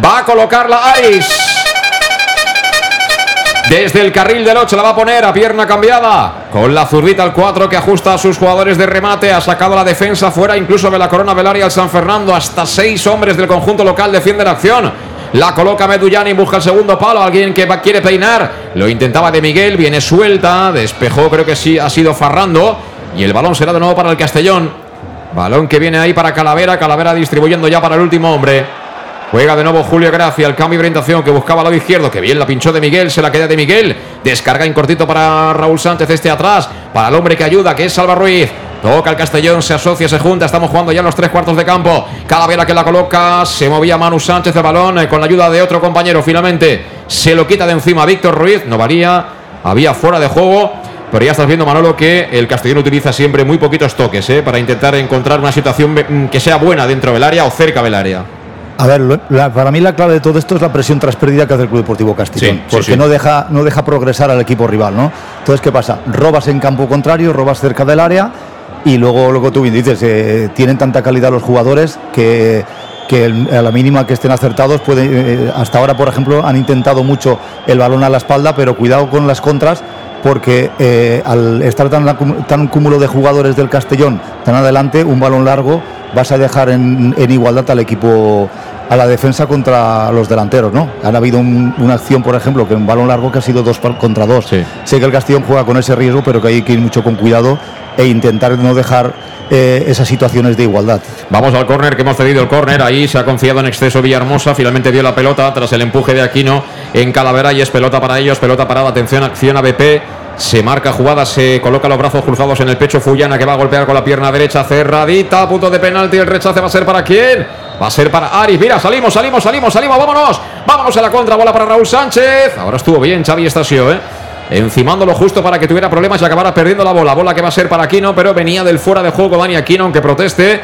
Va a colocar la Aris. Desde el carril del 8 la va a poner a pierna cambiada. Con la zurdita al 4 que ajusta a sus jugadores de remate. Ha sacado la defensa fuera incluso de la corona Velaria al San Fernando. Hasta seis hombres del conjunto local defienden la acción. La coloca Medullani, busca el segundo palo. Alguien que quiere peinar. Lo intentaba de Miguel, viene suelta. Despejó, creo que sí, ha sido Farrando. Y el balón será de nuevo para el Castellón. Balón que viene ahí para Calavera. Calavera distribuyendo ya para el último hombre. Juega de nuevo Julio Gracia, el cambio de orientación que buscaba al lado izquierdo, que bien la pinchó de Miguel, se la queda de Miguel. Descarga en cortito para Raúl Sánchez, este atrás, para el hombre que ayuda, que es Salva Ruiz. Toca el Castellón, se asocia, se junta. Estamos jugando ya los tres cuartos de campo. Calavera que la coloca. Se movía Manu Sánchez el balón eh, con la ayuda de otro compañero. Finalmente se lo quita de encima Víctor Ruiz. No varía. Había fuera de juego. Pero ya estás viendo, Manolo, que el Castellón utiliza siempre muy poquitos toques eh, para intentar encontrar una situación mm, que sea buena dentro del área o cerca del área. A ver, para mí la clave de todo esto es la presión tras perdida que hace el Club Deportivo Castellón, porque No, deja, no deja progresar al equipo rival, ¿no? Entonces, ¿qué pasa? Robas en campo contrario, robas cerca del área y luego, luego tú bien dices, eh, tienen tanta calidad los jugadores que, a la mínima que estén acertados, puede, eh, hasta ahora, por ejemplo, han intentado mucho el balón a la espalda, pero cuidado con las contras, porque eh, al estar tan, tan cúmulo de jugadores del Castellón tan adelante, un balón largo vas a dejar en, en igualdad al equipo a la defensa contra los delanteros, ¿no? Han habido una acción, por ejemplo, que un balón largo que ha sido dos contra dos. Sé que el Castellón juega con ese riesgo, pero que hay que ir mucho con cuidado e intentar no dejar eh, esas situaciones de igualdad. Vamos al córner que hemos cedido el córner. Ahí se ha confiado en exceso Villahermosa. Finalmente dio la pelota tras el empuje de Aquino en Calavera y es pelota para ellos. Pelota parada. Atención, acción a BP. Se marca jugada, se coloca los brazos cruzados en el pecho. Fullana que va a golpear con la pierna derecha cerradita. Punto de penalti. El rechace va a ser para quién? Va a ser para Aris. Mira, salimos, salimos, salimos, salimos. Vámonos. Vámonos a la contra. Bola para Raúl Sánchez. Ahora estuvo bien Xavi Estasio, ¿eh? Encimándolo justo para que tuviera problemas y acabara perdiendo la bola. Bola que va a ser para Aquino, pero venía del fuera de juego Dani Aquino, aunque proteste.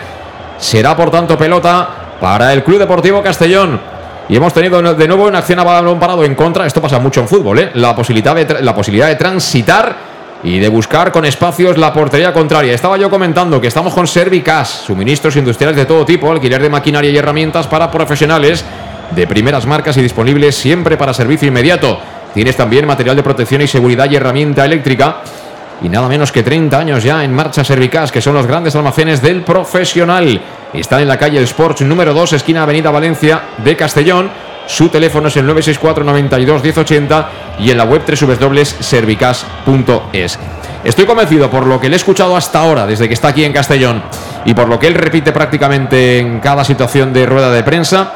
Será por tanto pelota para el Club Deportivo Castellón. Y hemos tenido de nuevo una acción a balón parado en contra. Esto pasa mucho en fútbol, ¿eh? La posibilidad de, la posibilidad de transitar y de buscar con espacios la portería contraria. Estaba yo comentando que estamos con Servicas, suministros industriales de todo tipo, alquiler de maquinaria y herramientas para profesionales de primeras marcas y disponibles siempre para servicio inmediato. Tienes también material de protección y seguridad y herramienta eléctrica y nada menos que 30 años ya en marcha Servicas, que son los grandes almacenes del profesional. Están en la calle Sports número 2, esquina Avenida Valencia de Castellón. Su teléfono es el 964 92 1080 y en la web www.servicas.es. Estoy convencido por lo que le he escuchado hasta ahora, desde que está aquí en Castellón, y por lo que él repite prácticamente en cada situación de rueda de prensa,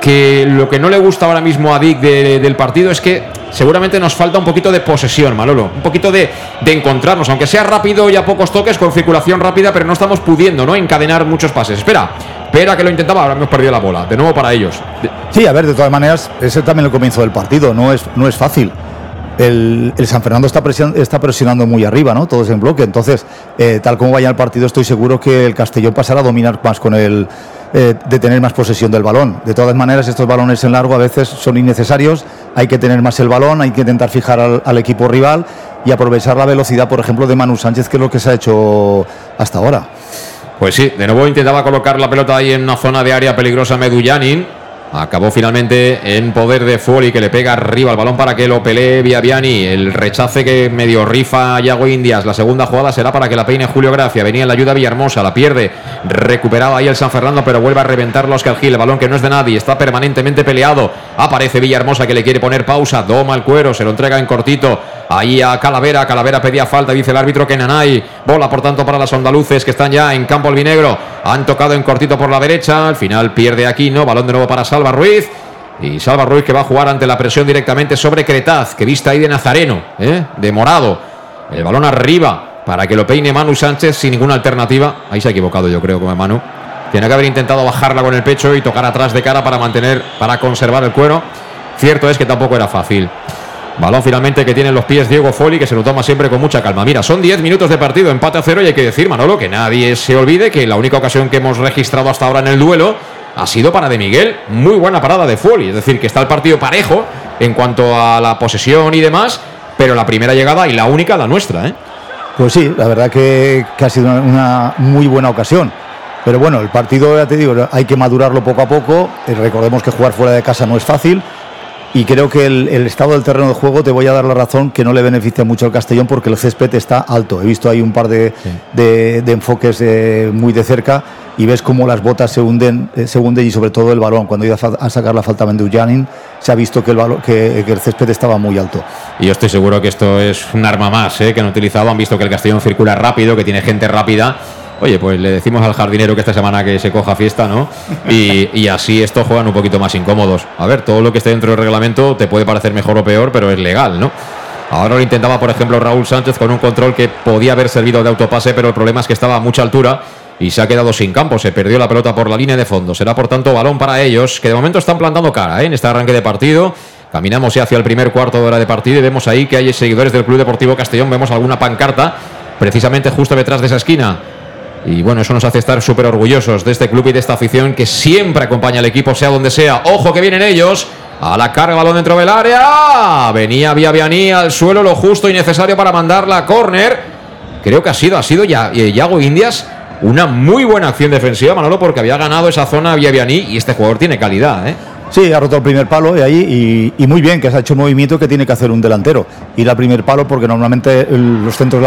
que lo que no le gusta ahora mismo a Dick del partido es que seguramente nos falta un poquito de posesión, Malolo, un poquito de, de, encontrarnos, aunque sea rápido y a pocos toques, con circulación rápida, pero no estamos pudiendo ¿no? encadenar muchos pases. Espera, espera que lo intentaba, ahora perdido la bola, de nuevo para ellos. Sí, a ver, de todas maneras, ese también el comienzo del partido, no es, no es fácil. El, el, San Fernando está, presion, está, presionando muy arriba, ¿no? Todos en bloque. Entonces, eh, tal como vaya el partido, estoy seguro que el Castellón pasará a dominar más con el, eh, de tener más posesión del balón. De todas maneras, estos balones en largo a veces son innecesarios, hay que tener más el balón, hay que intentar fijar al, al, equipo rival y aprovechar la velocidad, por ejemplo, de Manu Sánchez, que es lo que se ha hecho hasta ahora. Pues sí, de nuevo intentaba colocar la pelota ahí en una zona de área peligrosa Medullanin. Acabó finalmente en poder de Fuoli que le pega arriba el balón para que lo pelee Viaviani. El rechace que medio rifa Yago Indias. La segunda jugada será para que la peine Julio Gracia. Venía en la ayuda Villahermosa, la pierde. Recuperaba ahí el San Fernando, pero vuelve a reventar los Gil. El balón que no es de nadie, está permanentemente peleado. Aparece Villahermosa que le quiere poner pausa. Doma el cuero, se lo entrega en cortito. Ahí a Calavera. Calavera pedía falta, dice el árbitro que Nanay. Bola, por tanto, para las andaluces que están ya en campo albinegro. Han tocado en cortito por la derecha. Al final pierde aquí, ¿no? Balón de nuevo para Salva Ruiz. Y Salva Ruiz que va a jugar ante la presión directamente sobre Cretaz, que vista ahí de Nazareno, ¿eh? de morado. El balón arriba para que lo peine Manu Sánchez sin ninguna alternativa. Ahí se ha equivocado, yo creo, como Manu. Tiene que haber intentado bajarla con el pecho y tocar atrás de cara para mantener, para conservar el cuero. Cierto es que tampoco era fácil. Balón finalmente que tiene en los pies Diego Foli, que se lo toma siempre con mucha calma. Mira, son 10 minutos de partido, empate a cero y hay que decir, Manolo, que nadie se olvide que la única ocasión que hemos registrado hasta ahora en el duelo ha sido para De Miguel. Muy buena parada de Foli, es decir, que está el partido parejo en cuanto a la posesión y demás, pero la primera llegada y la única la nuestra, ¿eh? Pues sí, la verdad que, ha sido una, una, muy buena ocasión. Pero bueno, el partido, ya te digo, hay que madurarlo poco a poco. Eh, recordemos que jugar fuera de casa no es fácil. Y creo que el, el, estado del terreno de juego, te voy a dar la razón, que no le beneficia mucho al Castellón porque el césped está alto. He visto ahí un par de, sí. de, de enfoques eh, muy de cerca y ves cómo las botas se hunden, eh, se hunden y sobre todo el balón. Cuando iba a sacar la falta Mendujanin, se ha visto que el, balón, que, que, el césped estaba muy alto. Y yo estoy seguro que esto es un arma más ¿eh? que han utilizado. Han visto que el Castellón circula rápido, que tiene gente rápida. Oye, pues le decimos al jardinero que esta semana que se coja fiesta, ¿no? [LAUGHS] Y, y, así estos juegan un poquito más incómodos. A ver, todo lo que esté dentro del reglamento te puede parecer mejor o peor, pero es legal, ¿no? Ahora lo intentaba, por ejemplo, Raúl Sánchez con un control que podía haber servido de autopase, pero el problema es que estaba a mucha altura y se ha quedado sin campo. Se perdió la pelota por la línea de fondo. Será, por tanto, balón para ellos, que de momento están plantando cara ¿eh? en este arranque de partido. Caminamos ya hacia el primer cuarto de hora de partido y vemos ahí que hay seguidores del Club Deportivo Castellón. Vemos alguna pancarta precisamente justo detrás de esa esquina. Y bueno, eso nos hace estar súper orgullosos de este club y de esta afición que siempre acompaña al equipo, sea donde sea. Ojo que vienen ellos. A la carga, balón dentro del área. Venía Viavianí al suelo, lo justo y necesario para mandarla a córner. Creo que ha sido, ha sido ya, Yago Indias una muy buena acción defensiva, Manolo, porque había ganado esa zona Viavianí y este jugador tiene calidad, ¿eh? Sí, ha roto el primer palo y ahí y, muy bien que se ha hecho un movimiento que tiene que hacer un delantero. Ir al primer palo porque normalmente los centros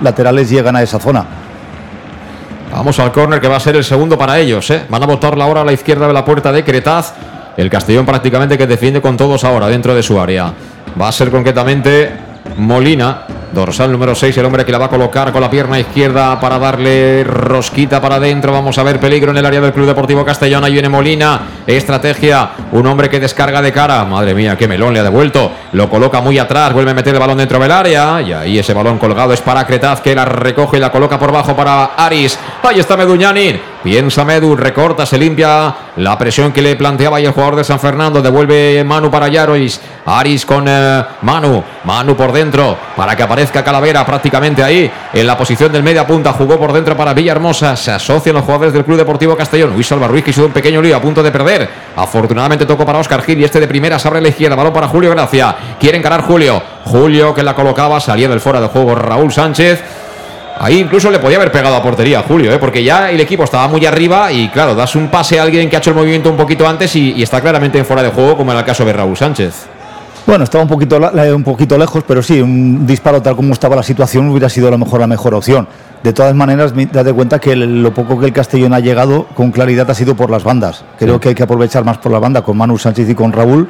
laterales llegan a esa zona. Vamos al córner que va a ser el segundo para ellos. ¿eh? Van a botarla ahora a la izquierda de la puerta de Cretaz. El Castellón prácticamente que defiende con todos ahora dentro de su área. Va a ser concretamente Molina, dorsal número 6, el hombre que la va a colocar con la pierna izquierda para darle rosquita para adentro. Vamos a ver peligro en el área del Club Deportivo Castellón. Ahí viene Molina, estrategia, un hombre que descarga de cara. Madre mía, qué melón le ha devuelto. Lo coloca muy atrás, vuelve a meter el balón dentro del área. Y ahí ese balón colgado es para Cretaz que la recoge y la coloca por bajo para Aris. Ahí está Meduñanin. Piensa Medu, recorta, se limpia la presión que le planteaba ahí el jugador de San Fernando. Devuelve Manu para Yarois. Aris con eh, Manu. Manu por dentro para que aparezca Calavera prácticamente ahí en la posición del media punta. Jugó por dentro para Villahermosa. Se asocian los jugadores del Club Deportivo Castellón. Luis Salva Ruiz que hizo un pequeño lío a punto de perder. Afortunadamente tocó para Oscar Gil y este de primera se abre la izquierda. Balón para Julio Gracia. Quiere encarar Julio. Julio que la colocaba. Salía del fuera de juego Raúl Sánchez. Ahí incluso le podía haber pegado a portería a Julio, ¿eh? porque ya el equipo estaba muy arriba y claro, das un pase a alguien que ha hecho el movimiento un poquito antes y, y está claramente en fuera de juego, como en el caso de Raúl Sánchez. Bueno, estaba un poquito, un poquito lejos, pero sí, un disparo tal como estaba la situación hubiera sido a lo mejor la mejor opción. De todas maneras, date cuenta que lo poco que el Castellón ha llegado con claridad ha sido por las bandas. Creo que hay que aprovechar más por la banda con Manu Sánchez y con Raúl.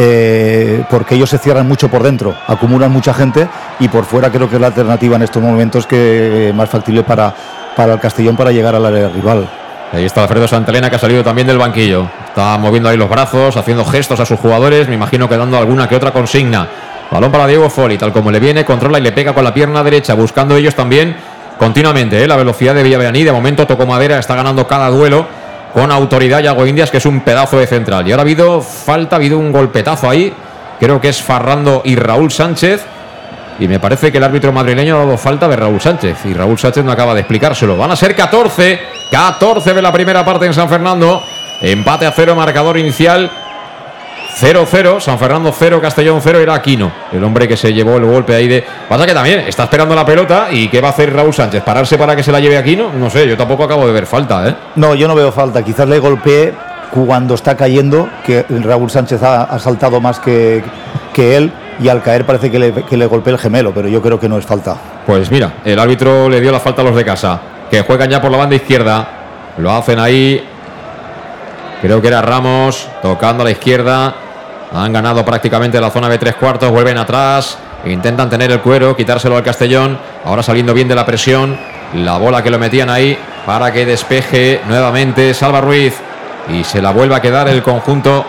Eh, porque ellos se cierran mucho por dentro, acumulan mucha gente y por fuera creo que la alternativa en estos momentos que más factible para, para el Castellón para llegar al área rival. Ahí está Alfredo Santelena que ha salido también del banquillo. Está moviendo ahí los brazos, haciendo gestos a sus jugadores, me imagino que dando alguna que otra consigna. Balón para Diego Foli, tal como le viene, controla y le pega con la pierna derecha, buscando ellos también continuamente ¿eh? la velocidad de Villaveaní. De momento tocó madera, está ganando cada duelo con autoridad Yago Indias, que es un pedazo de central. Y ahora ha habido falta, ha habido un golpetazo ahí. Creo que es Farrando y Raúl Sánchez. Y me parece que el árbitro madrileño ha dado falta de Raúl Sánchez. Y Raúl Sánchez no acaba de explicárselo. Van a ser 14. 14 de la primera parte en San Fernando. Empate a cero, marcador inicial. 0-0, San Fernando 0, Castellón 0, era Aquino, el hombre que se llevó el golpe ahí de... Pasa que también está esperando la pelota y ¿qué va a hacer Raúl Sánchez? ¿Pararse para que se la lleve Aquino? No sé, yo tampoco acabo de ver falta, ¿eh? No, yo no veo falta, quizás le golpee cuando está cayendo, que Raúl Sánchez ha, saltado más que, que, él y al caer parece que le, que le golpea el gemelo, pero yo creo que no es falta. Pues mira, el árbitro le dio la falta a los de casa, que juegan ya por la banda izquierda, lo hacen ahí, creo que era Ramos, tocando a la izquierda, han ganado prácticamente la zona de tres cuartos, vuelven atrás, intentan tener el cuero, quitárselo al Castellón, ahora saliendo bien de la presión, la bola que lo metían ahí para que despeje nuevamente Salva Ruiz y se la vuelva a quedar el conjunto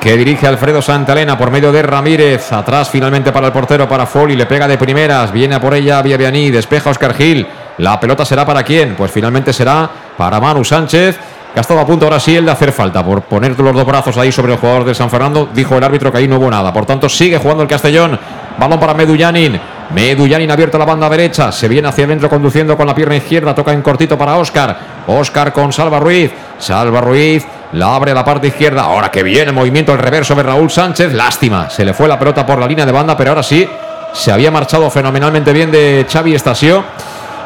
que dirige Alfredo Santalena por medio de Ramírez. Atrás finalmente para el portero, para Foli, le pega de primeras, viene a por ella Villavianí, despeja Oscar Gil. La pelota será para quién? Pues finalmente será para Manu Sánchez que ha estado a punto ahora sí el de hacer falta por poner los dos brazos ahí sobre el jugador de San Fernando. Dijo el árbitro que ahí no hubo nada. Por tanto, sigue jugando el Castellón. Balón para Medullanin. Medullanin abierto la banda derecha. Se viene hacia adentro conduciendo con la pierna izquierda. Toca en cortito para Oscar. Oscar con Salva Ruiz. Salva Ruiz. La abre a la parte izquierda. Ahora que viene el movimiento, el reverso de Raúl Sánchez. Lástima. Se le fue la pelota por la línea de banda, pero ahora sí se había marchado fenomenalmente bien de Xavi Estasio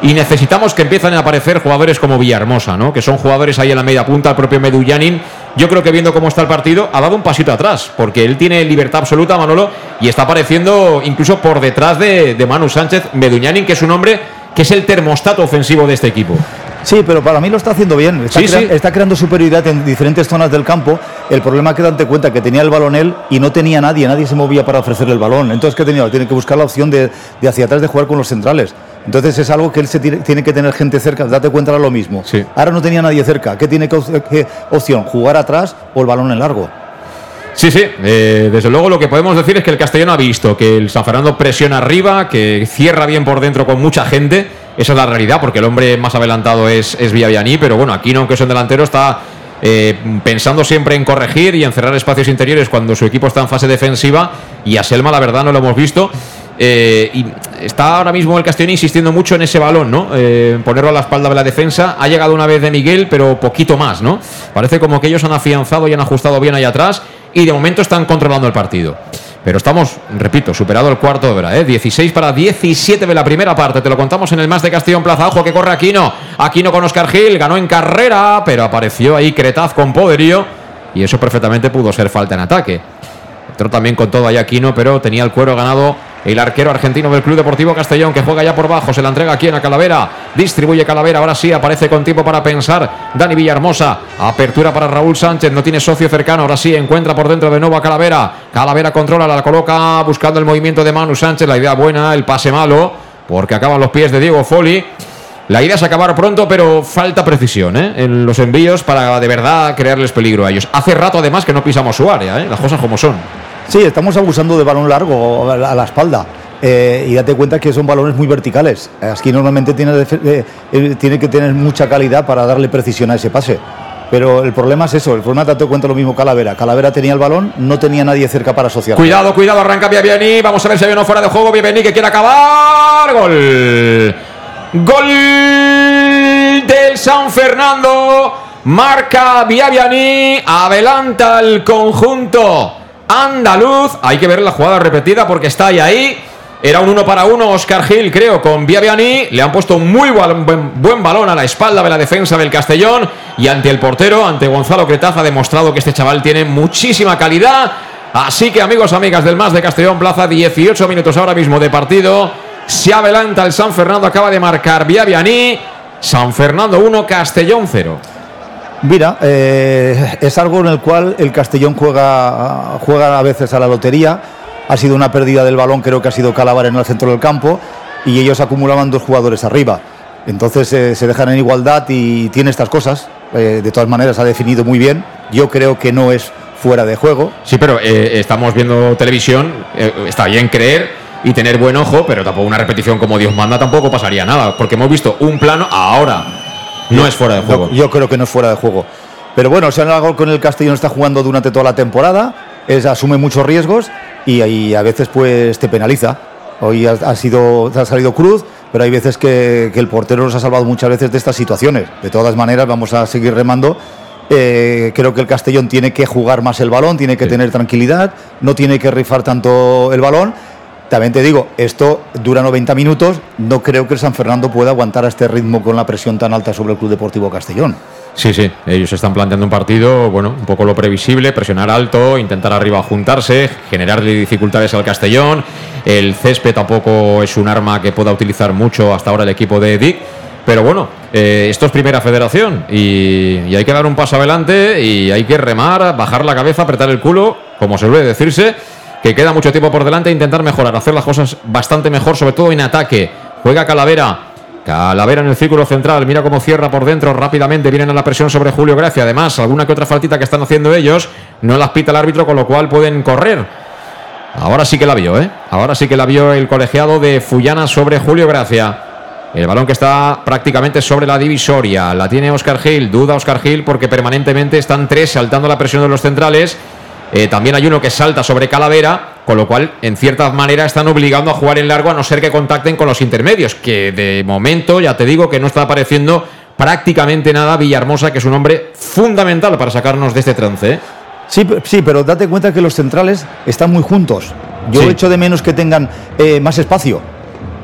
y necesitamos que empiecen a aparecer jugadores como Villahermosa, ¿no? que son jugadores ahí en la media punta, el propio Medullanin. Yo creo que viendo cómo está el partido, ha dado un pasito atrás, porque él tiene libertad absoluta, Manolo, y está apareciendo incluso por detrás de, de Manu Sánchez, Medullanin, que es un hombre que es el termostato ofensivo de este equipo. Sí, pero para mí lo está haciendo bien. Está, creando superioridad en diferentes zonas del campo. El problema es que date cuenta que tenía el balón él y no tenía nadie, nadie se movía para ofrecerle el balón. Entonces, ¿qué tenía? Tiene que buscar la opción de, hacia atrás de jugar con los centrales. Entonces es algo que él se tiene, que tener gente cerca. Date cuenta de lo mismo. Ahora no tenía nadie cerca. ¿Qué tiene que, opción? ¿Jugar atrás o el balón en largo? Sí, sí, eh, desde luego lo que podemos decir es que el Castellano ha visto que el San Fernando presiona arriba, que cierra bien por dentro con mucha gente. Esa es la realidad, porque el hombre más adelantado es, es pero bueno, aquí no, aunque es un delantero, está eh, pensando siempre en corregir y en cerrar espacios interiores cuando su equipo está en fase defensiva. Y a Selma, la verdad, no lo hemos visto. Eh, y está ahora mismo el Castellón insistiendo mucho en ese balón, ¿no? Eh, ponerlo a la espalda de la defensa. Ha llegado una vez de Miguel, pero poquito más, ¿no? Parece como que ellos han afianzado y han ajustado bien ahí atrás y de momento están controlando el partido. Pero estamos, repito, superado el cuarto de hora, ¿eh? 16 para 17 de la primera parte. Te lo contamos en el más de Castellón Plaza. Ojo que corre Aquino. Aquino con Oscar Gil. Ganó en carrera, pero apareció ahí Cretaz con poderío. Y eso perfectamente pudo ser falta en ataque. Entró también con todo ahí Aquino, pero tenía el cuero ganado el arquero argentino del Club Deportivo Castellón que juega ya por bajo, se la entrega aquí en la Calavera, distribuye Calavera, ahora sí aparece con tiempo para pensar Dani Villahermosa, apertura para Raúl Sánchez, no tiene socio cercano, ahora sí encuentra por dentro de nuevo a Calavera, Calavera controla, la coloca buscando el movimiento de Manu Sánchez, la idea buena, el pase malo, porque acaban los pies de Diego Foli. La idea es acabar pronto, pero falta precisión ¿eh? en los envíos para de verdad crearles peligro a ellos. Hace rato además que no pisamos su área, ¿eh? las cosas como son. Sí, estamos abusando de balón largo a la espalda. Eh, y date cuenta que son balones muy verticales. Aquí normalmente tiene, eh, eh, tiene que tener mucha calidad para darle precisión a ese pase. Pero el problema es eso, el problema date cuenta lo mismo Calavera. Calavera tenía el balón, no tenía nadie cerca para asociar. Cuidado, cuidado, arranca Bienveni. Vamos a ver si hay uno fuera de juego. Bienveni que quiere acabar. Gol. Gol del San Fernando. Marca Biaviani. Adelanta el conjunto andaluz. Hay que ver la jugada repetida porque está ahí ahí. Era un uno para uno Oscar Gil, creo, con Viaviani. Le han puesto un muy buen, buen, balón a la espalda de la defensa del Castellón. Y ante el portero, ante Gonzalo Cretaz, ha demostrado que este chaval tiene muchísima calidad. Así que amigos, amigas del Más de Castellón Plaza, 18 minutos ahora mismo de partido. Se adelanta el San Fernando, acaba de marcar Viavianí. San Fernando 1, Castellón 0. Mira, eh, es algo en el cual el Castellón juega, juega a veces a la lotería. Ha sido una pérdida del balón, creo que ha sido Calabar en el centro del campo y ellos acumulaban dos jugadores arriba. Entonces eh, se dejan en igualdad y tiene estas cosas. Eh, de todas maneras ha definido muy bien. Yo creo que no es fuera de juego. Sí, pero eh, estamos viendo televisión, está bien creer y tener buen ojo, pero tampoco una repetición como Dios manda tampoco pasaría nada, porque hemos visto un plano ahora. No es fuera de juego. Yo, yo creo que no es fuera de juego. Pero bueno, si algo con el Castellón está jugando durante toda la temporada, es, asume muchos riesgos y, y a veces pues te penaliza. Hoy ha, ha sido, ha salido cruz, pero hay veces que, que el portero nos ha salvado muchas veces de estas situaciones. De todas maneras, vamos a seguir remando. Eh, creo que el Castellón tiene que jugar más el balón, tiene que tener tranquilidad, no tiene que rifar tanto el balón. También te digo, esto dura 90 minutos, no creo que el San Fernando pueda aguantar a este ritmo con la presión tan alta sobre el Club Deportivo Castellón. Sí, sí, ellos están planteando un partido, bueno, un poco lo previsible, presionar alto, intentar arriba juntarse, generarle dificultades al Castellón. El césped tampoco es un arma que pueda utilizar mucho hasta ahora el equipo de Dick. Pero bueno, eh, esto es primera federación y, y hay que dar un paso adelante y hay que remar, bajar la cabeza, apretar el culo, como se suele decirse, que queda mucho tiempo por delante e intentar mejorar, hacer las cosas bastante mejor, sobre todo en ataque. Juega Calavera, Calavera en el círculo central, mira cómo cierra por dentro rápidamente, vienen a la presión sobre Julio Gracia. Además, alguna que otra faltita que están haciendo ellos, no las pita el árbitro, con lo cual pueden correr. Ahora sí que la vio, ¿eh? Ahora sí que la vio el colegiado de Fullana sobre Julio Gracia. El balón que está prácticamente sobre la divisoria. La tiene Oscar Gil. Duda Oscar Gil porque permanentemente están tres saltando la presión de los centrales. Eh, también hay uno que salta sobre Calavera, con lo cual, en cierta manera, están obligando a jugar en largo a no ser que contacten con los intermedios, que de momento, ya te digo, que no está apareciendo prácticamente nada Villahermosa, que es un hombre fundamental para sacarnos de este trance. ¿eh? Sí, sí, pero date cuenta que los centrales están muy juntos. Yo Sí. echo de menos que tengan eh, más espacio,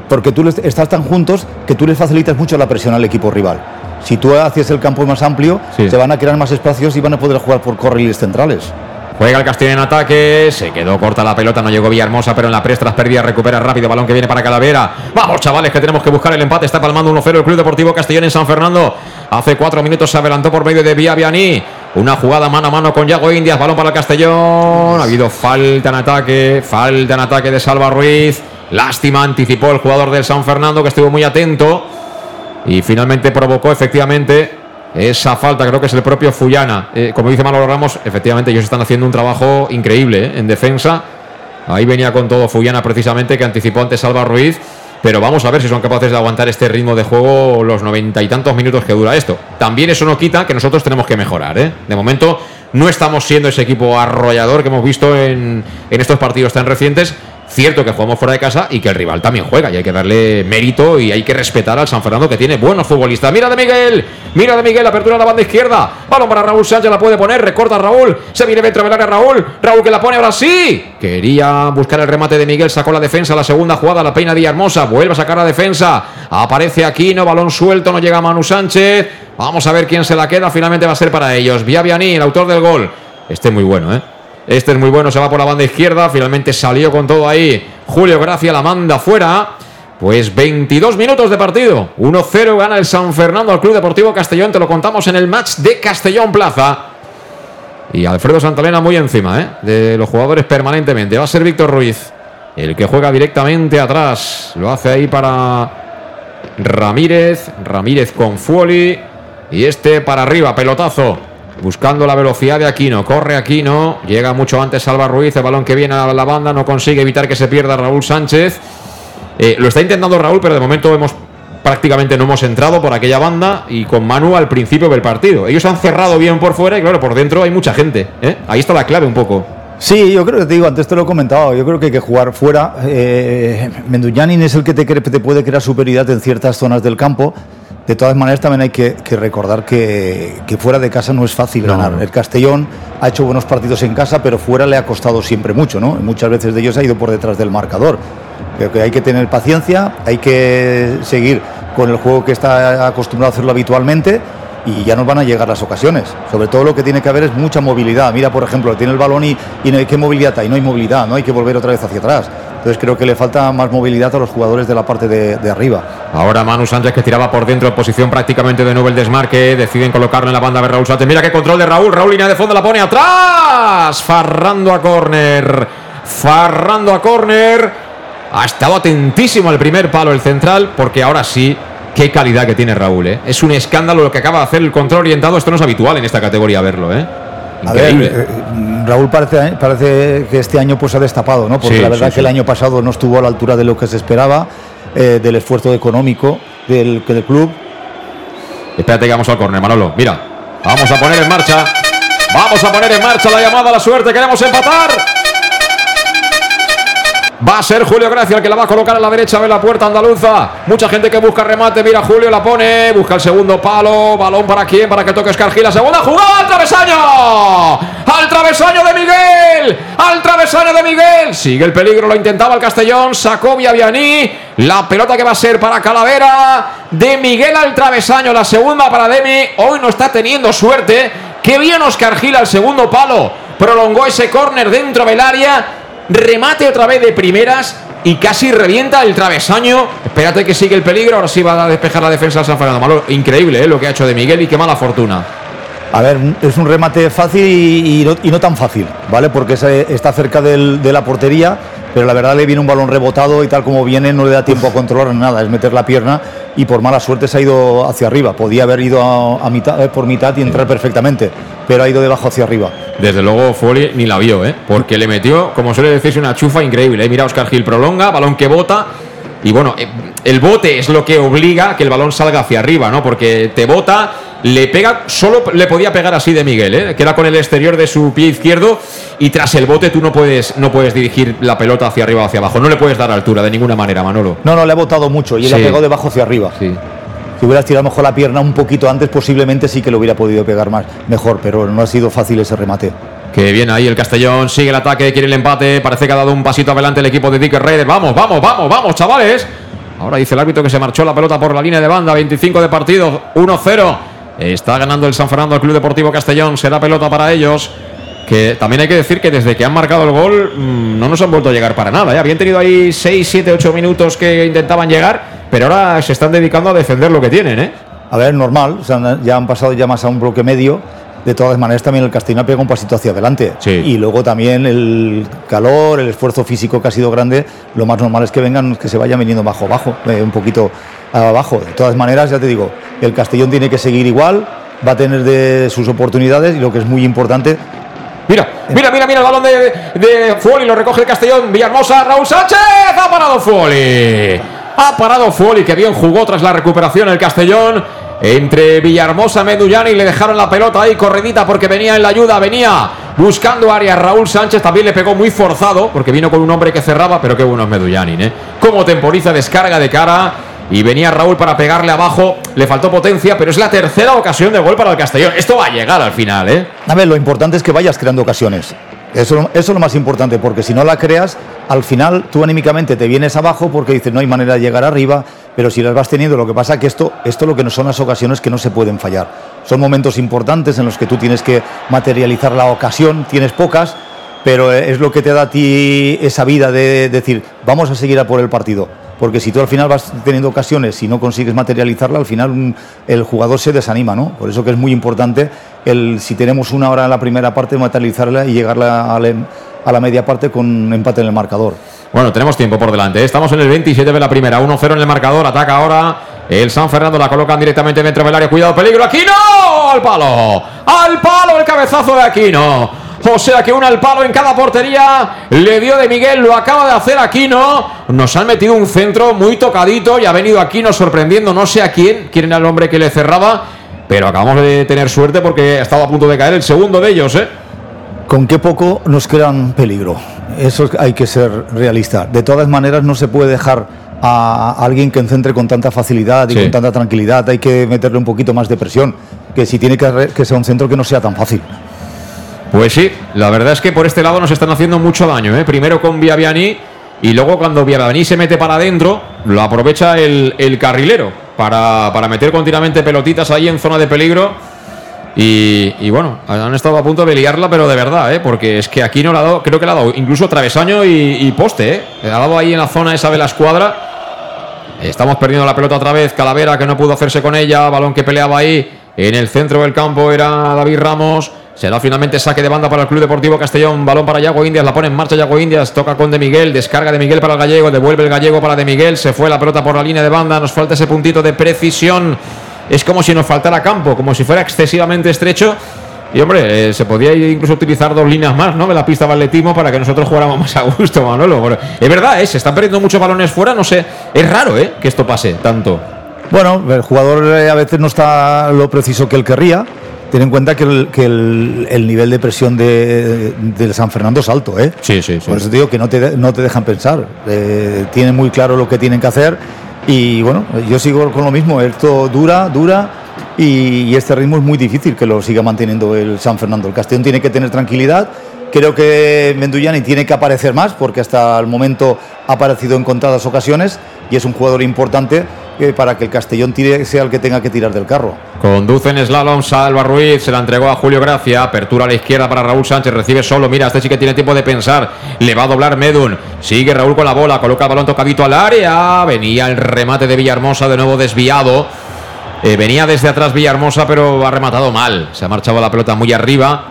porque tú les- estás tan juntos que tú les facilitas mucho la presión al equipo rival. Si tú haces el campo más amplio, Sí. se van a crear más espacios y van a poder jugar por corriles centrales. Juega el Castillo en ataque, se quedó corta la pelota, no llegó Villahermosa, pero en la press tras pérdida recupera rápido, balón que viene para Calavera. Vamos chavales, que tenemos que buscar el empate, está palmando 1-0 el Club Deportivo Castellón en San Fernando. Hace cuatro minutos se adelantó por medio de Vía Vianí. Una jugada mano a mano con Yago Indias, balón para el Castellón. Ha habido falta en ataque, falta en ataque de Salva Ruiz. Lástima, anticipó el jugador del San Fernando que estuvo muy atento. Y finalmente provocó efectivamente esa falta, creo que es el propio Fullana. Eh, como dice Manolo Ramos, efectivamente ellos están haciendo un trabajo increíble eh, en defensa. Ahí venía con todo Fullana precisamente, que anticipó antes Salva Ruiz. Pero vamos a ver si son capaces de aguantar este ritmo de juego los noventa y tantos minutos que dura esto. También eso no quita que nosotros tenemos que mejorar. ¿eh? De momento no estamos siendo ese equipo arrollador que hemos visto en, en estos partidos tan recientes. Cierto que jugamos fuera de casa y que el rival también juega y hay que darle mérito y hay que respetar al San Fernando que tiene buenos futbolistas. Mira de Miguel, mira de Miguel, apertura a la banda izquierda. Balón para Raúl Sánchez, la puede poner, recorta Raúl, se viene dentro del área Raúl, Raúl que la pone ahora sí. Quería buscar el remate de Miguel, sacó la defensa, la segunda jugada, la peina de Hermosa, vuelve a sacar la defensa. Aparece Aquino, balón suelto, no llega Manu Sánchez. Vamos a ver quién se la queda, finalmente va a ser para ellos. Via Viani, el autor del gol. Este es muy bueno, ¿eh? Este es muy bueno, se va por la banda izquierda. Finalmente salió con todo ahí. Julio Gracia la manda fuera. Pues 22 minutos de partido. 1-0 gana el San Fernando al Club Deportivo Castellón. Te lo contamos en el match de Castellón Plaza. Y Alfredo Santalena muy encima ¿eh? de los jugadores permanentemente. Va a ser Víctor Ruiz el que juega directamente atrás. Lo hace ahí para Ramírez. Ramírez con Fuoli. Y este para arriba, pelotazo. Buscando la velocidad de Aquino. Corre Aquino. Llega mucho antes Salva Ruiz. El balón que viene a la banda. No consigue evitar que se pierda Raúl Sánchez. Eh, lo está intentando Raúl, pero de momento hemos prácticamente no hemos entrado por aquella banda y con Manu al principio del partido. Ellos han cerrado bien por fuera y claro, por dentro hay mucha gente. ¿eh? Ahí está la clave un poco. Sí, yo creo que te digo, antes te lo he comentado, yo creo que hay que jugar fuera. Eh, Menduñanin es el que te, puede crear superioridad en ciertas zonas del campo. De todas maneras, también hay que, que recordar que, que fuera de casa no es fácil No, ganar. El Castellón ha hecho buenos partidos en casa, pero fuera le ha costado siempre mucho, ¿no? Y muchas veces de ellos ha ido por detrás del marcador. Creo que hay que tener paciencia, hay que seguir con el juego que está acostumbrado a hacerlo habitualmente y ya nos van a llegar las ocasiones. Sobre todo lo que tiene que haber es mucha movilidad. Mira, por ejemplo, tiene el balón y, y no hay que movilidad hay, no hay movilidad, no hay que volver otra vez hacia atrás. Entonces creo que le falta más movilidad a los jugadores de la parte de, de arriba. Ahora Manu Sánchez que tiraba por dentro en posición prácticamente de nuevo el desmarque. Deciden colocarlo en la banda de Raúl Sánchez. Mira qué control de Raúl. Raúl línea de fondo la pone atrás. Farrando a córner. Farrando a córner. Ha estado atentísimo al primer palo el central porque ahora sí qué calidad que tiene Raúl. ¿eh? Es un escándalo lo que acaba de hacer el control orientado. Esto no es habitual en esta categoría verlo. ¿eh? A ver, eh, Raúl parece, parece que este año pues ha destapado, ¿no? Porque Sí, la verdad sí, que el año pasado no estuvo a la altura de lo que se esperaba, eh, del esfuerzo económico del, del club. Espérate que vamos al córner, Manolo. Mira, vamos a poner en marcha. Vamos a poner en marcha la llamada a la suerte. Queremos empatar. Va a ser Julio Gracia el que la va a colocar a la derecha de la puerta andaluza. Mucha gente que busca remate. Mira, Julio la pone. Busca el segundo palo. Balón para quién? Para que toque Escargil. La segunda jugada al travesaño. Al travesaño de Miguel. Al travesaño de Miguel. Sigue el peligro. Lo intentaba el Castellón. Sacó Viavianí. La pelota que va a ser para Calavera. De Miguel al travesaño. La segunda para Demi. Hoy no está teniendo suerte. Qué bien Oscar Gil al segundo palo. Prolongó ese córner dentro del área. Remate otra vez de primeras y casi revienta el travesaño. Espérate que sigue el peligro. Ahora sí va a despejar la defensa del San Fernando. Malo, increíble ¿eh? lo que ha hecho de Miguel y qué mala fortuna. A ver, es un remate fácil y, y no, y no tan fácil, ¿vale? Porque se- está cerca del- de la portería, pero la verdad le viene un balón rebotado y tal como viene no le da tiempo a controlar nada, es meter la pierna y por mala suerte se ha ido hacia arriba. Podía haber ido a, a mitad, eh, por mitad y entrar perfectamente, pero ha ido de abajo hacia arriba. Desde luego Foley ni la vio, ¿eh? porque le metió, como suele decirse, una chufa increíble. ¿eh? Mira, Oscar Gil prolonga, balón que bota. Y bueno, eh, el bote es lo que obliga a que el balón salga hacia arriba, ¿no? Porque te bota, le pega, solo le podía pegar así de Miguel, ¿eh? que era con el exterior de su pie izquierdo. Y tras el bote tú no puedes, no puedes dirigir la pelota hacia arriba o hacia abajo. No le puedes dar altura de ninguna manera, Manolo. No, no, le ha botado mucho y le ha pegado de abajo hacia arriba. Sí. Si hubieras tirado mejor la pierna un poquito antes, posiblemente sí que lo hubiera podido pegar más mejor, pero no ha sido fácil ese remate. Que bien ahí el Castellón, sigue el ataque, quiere el empate, parece que ha dado un pasito adelante el equipo de Dick Raider. Vamos, vamos, vamos, vamos, chavales. Ahora dice el árbitro que se marchó la pelota por la línea de banda, 25 de partido, 1-0. Está ganando el San Fernando, el Club Deportivo Castellón, será pelota para ellos. Que también hay que decir que desde que han marcado el gol mm, no nos han vuelto a llegar para nada. ¿eh? Habían tenido ahí 6, 7, 8 minutos que intentaban llegar, pero ahora se están dedicando a defender lo que tienen, ¿eh? A ver, normal, o sea, ya han pasado ya más a un bloque medio. De todas maneras, también el Castellón ha pegado un pasito hacia adelante. Sí. Y luego también el calor, el esfuerzo físico que ha sido grande, lo más normal es que vengan, que se vayan viniendo bajo, bajo, eh, un poquito abajo. De todas maneras, ya te digo, el Castellón tiene que seguir igual, va a tener de sus oportunidades y lo que es muy importante, Mira, mira, mira, mira el balón de, de Fuoli, lo recoge el Castellón, Villahermosa, Raúl Sánchez, ha parado Fuoli. Ha parado Fuoli, que bien jugó tras la recuperación el Castellón. Entre Villahermosa y Medullani le dejaron la pelota ahí corredita porque venía en la ayuda, venía buscando área. Raúl Sánchez también le pegó muy forzado porque vino con un hombre que cerraba, pero qué bueno es Medullani, ¿eh? Cómo temporiza, descarga de cara. Y venía Raúl para pegarle abajo, le faltó potencia, pero es la tercera ocasión de gol para el Castellón. Esto va a llegar al final, ¿eh? A ver, lo importante es que vayas creando ocasiones. Eso, es lo más importante, porque si no la creas, al final tú anímicamente te vienes abajo porque dices no hay manera de llegar arriba, pero si las vas teniendo, lo que pasa que esto, esto lo que no son las ocasiones que no se pueden fallar. Son momentos importantes en los que tú tienes que materializar la ocasión, tienes pocas, pero eh, es lo que te da a ti esa vida de decir vamos a seguir a por el partido. Porque si tú al final vas teniendo ocasiones y no consigues materializarla, al final mm, el jugador se desanima, ¿no? Por eso que es muy importante el si tenemos una hora en la primera parte, materializarla y llegarla a la, media parte con empate en el marcador. Bueno, tenemos tiempo por delante. ¿eh? Estamos en el 27 de la primera. 1-0 en el marcador. Ataca ahora el San Fernando. La colocan directamente dentro del área. Cuidado, peligro. ¡Aquino! ¡Al palo! ¡Al palo el cabezazo de Aquino! O sea que un al palo en cada portería. Le dio de Miguel. Lo acaba de hacer Aquino. Nos han metido un centro muy tocadito. Y ha venido Aquino sorprendiendo. No sé a quién. Quién era el hombre que le cerraba. Pero acabamos de tener suerte porque estaba a punto de caer el segundo de ellos, ¿eh? Con qué poco nos crean peligro. Eso hay que ser realista. De todas maneras, no se puede dejar a alguien que encentre con tanta facilidad y Sí. con tanta tranquilidad. Hay que meterle un poquito más de presión. Que si tiene que, que ser un centro que no sea tan fácil. Pues sí, la verdad es que por este lado nos están haciendo mucho daño. ¿eh? Primero con Viaviani y luego cuando Viaviani se mete para adentro, lo aprovecha el, carrilero. para, para meter continuamente pelotitas ahí en zona de peligro. Y, bueno, han estado a punto de liarla, pero de verdad, ¿eh? porque es que aquí no le ha dado, creo que le ha dado incluso travesaño y, poste, ¿eh? ha dado ahí en la zona esa de la escuadra. Estamos perdiendo la pelota otra vez, Calavera que no pudo hacerse con ella, balón que peleaba ahí en el centro del campo era David Ramos. Será finalmente saque de banda para el Club Deportivo Castellón. Balón para Yago Indias. La pone en marcha Yago Indias. Toca con De Miguel. Descarga de Miguel para el gallego. Devuelve el gallego para De Miguel. Se fue la pelota por la línea de banda. Nos falta ese puntito de precisión. Es como si nos faltara campo. Como si fuera excesivamente estrecho. Y hombre, eh, se podía incluso utilizar dos líneas más, ¿no? De la pista de atletismo para que nosotros jugáramos más a gusto, Manolo. Es verdad, ¿eh? se están perdiendo muchos balones fuera. No sé. Es raro, ¿eh? Que esto pase tanto. Bueno, el jugador eh, a veces no está lo preciso que él querría. Ten en cuenta que el, que el, el nivel de presión de, del San Fernando es alto, ¿eh? Sí, sí, sí. Por eso te digo que no te, no te dejan pensar. Eh, tienen muy claro lo que tienen que hacer. Y bueno, yo sigo con lo mismo. Esto dura, dura. Y, y este ritmo es muy difícil que lo siga manteniendo el San Fernando. El Castellón tiene que tener tranquilidad. Creo que Menduyani tiene que aparecer más porque hasta el momento ha aparecido en contadas ocasiones y es un jugador importante eh, para que el Castellón tire, sea el que tenga que tirar del carro. Conduce en slalom Salva Ruiz, se la entregó a Julio Gracia, apertura a la izquierda para Raúl Sánchez, recibe solo, mira, este sí que tiene tiempo de pensar, le va a doblar Medun, sigue Raúl con la bola, coloca el balón tocadito al área, venía el remate de Villahermosa de nuevo desviado, eh, venía desde atrás Villahermosa pero ha rematado mal, se ha marchado la pelota muy arriba,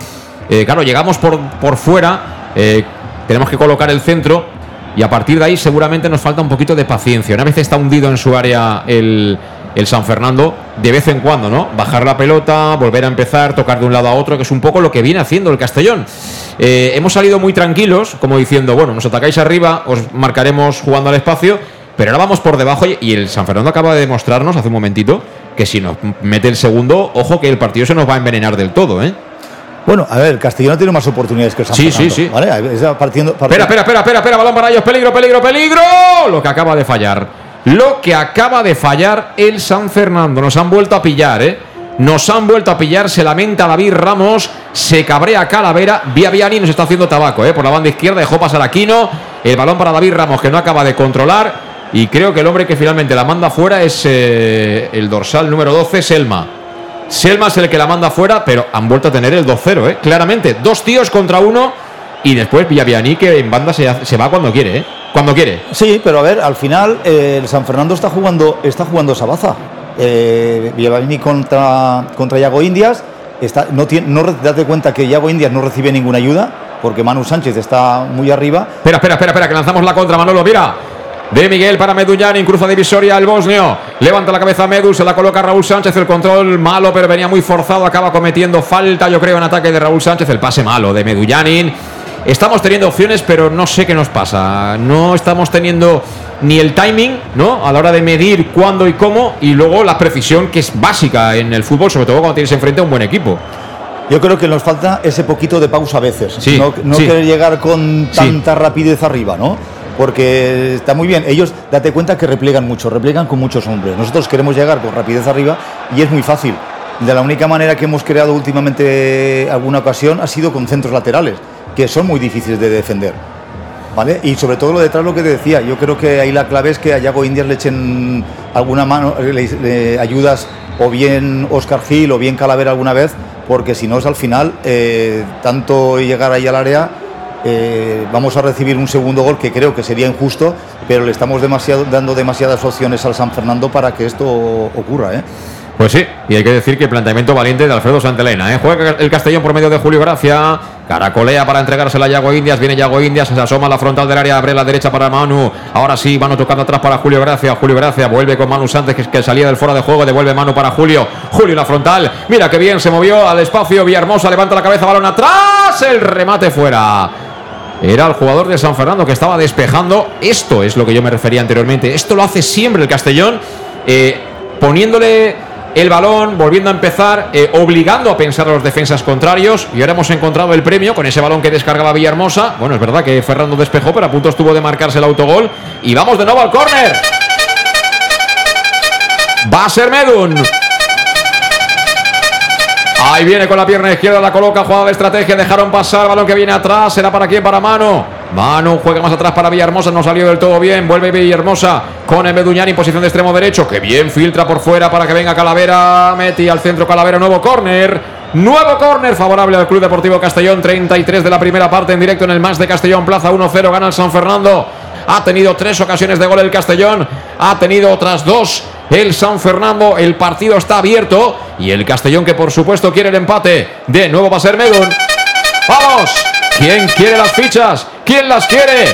eh, claro, llegamos por, por fuera, tenemos que colocar el centro y a partir de ahí seguramente nos falta un poquito de paciencia. Una vez está hundido en su área el, el San Fernando, de vez en cuando, ¿no? Bajar la pelota, volver a empezar, tocar de un lado a otro, que es un poco lo que viene haciendo el Castellón. Eh, hemos salido muy tranquilos, como diciendo, bueno, nos atacáis arriba, os marcaremos jugando al espacio, pero ahora vamos por debajo y el San Fernando acaba de demostrarnos hace un momentito que si nos mete el segundo, ojo que el partido se nos va a envenenar del todo, ¿eh? Bueno, a ver, el Castellón tiene más oportunidades que el San Sí, Fernando. sí, sí. ¿vale? Partiendo, partiendo- Espera, espera, espera, espera, espera, balón para ellos, peligro, peligro, peligro. Lo que acaba de fallar. Lo que acaba de fallar el San Fernando. Nos han vuelto a pillar, ¿eh? Nos han vuelto a pillar, se lamenta David Ramos, se cabrea Calavera, Vía Viani nos está haciendo tabaco, ¿eh? Por la banda izquierda dejó pasar Aquino, el balón para David Ramos que no acaba de controlar y creo que el hombre que finalmente la manda fuera es eh, el dorsal número 12, Selma. Selma es el que la manda fuera, pero han vuelto a tener el 2-0, ¿eh? Claramente, dos tíos contra uno y después Villaviani que en banda se, hace- se va cuando quiere, ¿eh? Cuando quiere. Sí, pero a ver, al final eh, el San Fernando está jugando, está jugando Sabaza. Eh, Villavini contra, contra Yago Indias. Está, no tiene, no, date cuenta que Yago Indias no recibe ninguna ayuda, porque Manu Sánchez está muy arriba. Espera, espera, espera, espera, que lanzamos la contra, Manolo, mira. De Miguel para Meduñani, cruza divisoria el bosnio. Levanta la cabeza Medu, se la coloca Raúl Sánchez. El control malo, pero venía muy forzado. Acaba cometiendo falta, yo creo, en ataque de Raúl Sánchez. El pase malo de Medullanin. Estamos teniendo opciones, pero no sé qué nos pasa. No estamos teniendo ni el timing, ¿no? A la hora de medir cuándo y cómo. Y luego la precisión, que es básica en el fútbol, sobre todo cuando tienes enfrente a un buen equipo. Yo creo que nos falta ese poquito de pausa a veces. Sí, no no sí. querer llegar con Sí. tanta rapidez arriba, ¿no? Porque está muy bien. Ellos, date cuenta que repliegan mucho, repliegan con muchos hombres. Nosotros queremos llegar con rapidez arriba y es muy fácil. De la única manera que hemos creado últimamente alguna ocasión ha sido con centros laterales, que son muy difíciles de defender. ¿Vale? Y sobre todo lo detrás, lo que te decía, yo creo que ahí la clave es que a Yago Indias le echen alguna mano, le, le ayudas o bien Oscar Gil o bien Calavera alguna vez, porque si no es al final, eh, tanto llegar ahí al área, eh, vamos a recibir un segundo gol que creo que sería injusto, pero le estamos dando demasiadas opciones al San Fernando para que esto ocurra. ¿eh? Pues sí, y hay que decir que planteamiento valiente de Alfredo Santelena. ¿eh? Juega el Castellón por medio de Julio Gracia. Caracolea para entregársela a Yago Indias. Viene Yago Indias, se asoma a la frontal del área, abre la derecha para Manu. Ahora sí, Manu tocando atrás para Julio Gracia. Julio Gracia vuelve con Manu Sánchez, que, salía del fuera de juego. Devuelve Manu para Julio. Julio la frontal. Mira que bien se movió al espacio. Villahermosa levanta la cabeza, balón atrás. El remate fuera. Era el jugador de San Fernando que estaba despejando. Esto es lo que yo me refería anteriormente. Esto lo hace siempre el Castellón, eh, poniéndole el balón, volviendo a empezar, eh, obligando a pensar a los defensas contrarios. Y ahora hemos encontrado el premio con ese balón que descargaba Villahermosa. Bueno, es verdad que Fernando despejó, pero a punto estuvo de marcarse el autogol. Y vamos de nuevo al córner. Va a ser Medun. Ahí viene con la pierna izquierda, la coloca, jugada de estrategia, dejaron pasar, balón que viene atrás, será para quién, para Mano. Mano juega más atrás para Villahermosa, no salió del todo bien, vuelve Villahermosa, con Meduñán en posición de extremo derecho, que bien filtra por fuera para que venga Calavera, Meti al centro Calavera, nuevo córner, nuevo córner favorable al Club Deportivo Castellón, 33 de la primera parte en directo en el más de Castellón, Plaza 1-0, gana el San Fernando, ha tenido tres ocasiones de gol el Castellón, ha tenido otras dos el San Fernando, el partido está abierto y el Castellón que por supuesto quiere el empate, de nuevo va a ser Medun, vamos, ¿quién quiere las fichas? ¿Quién las quiere?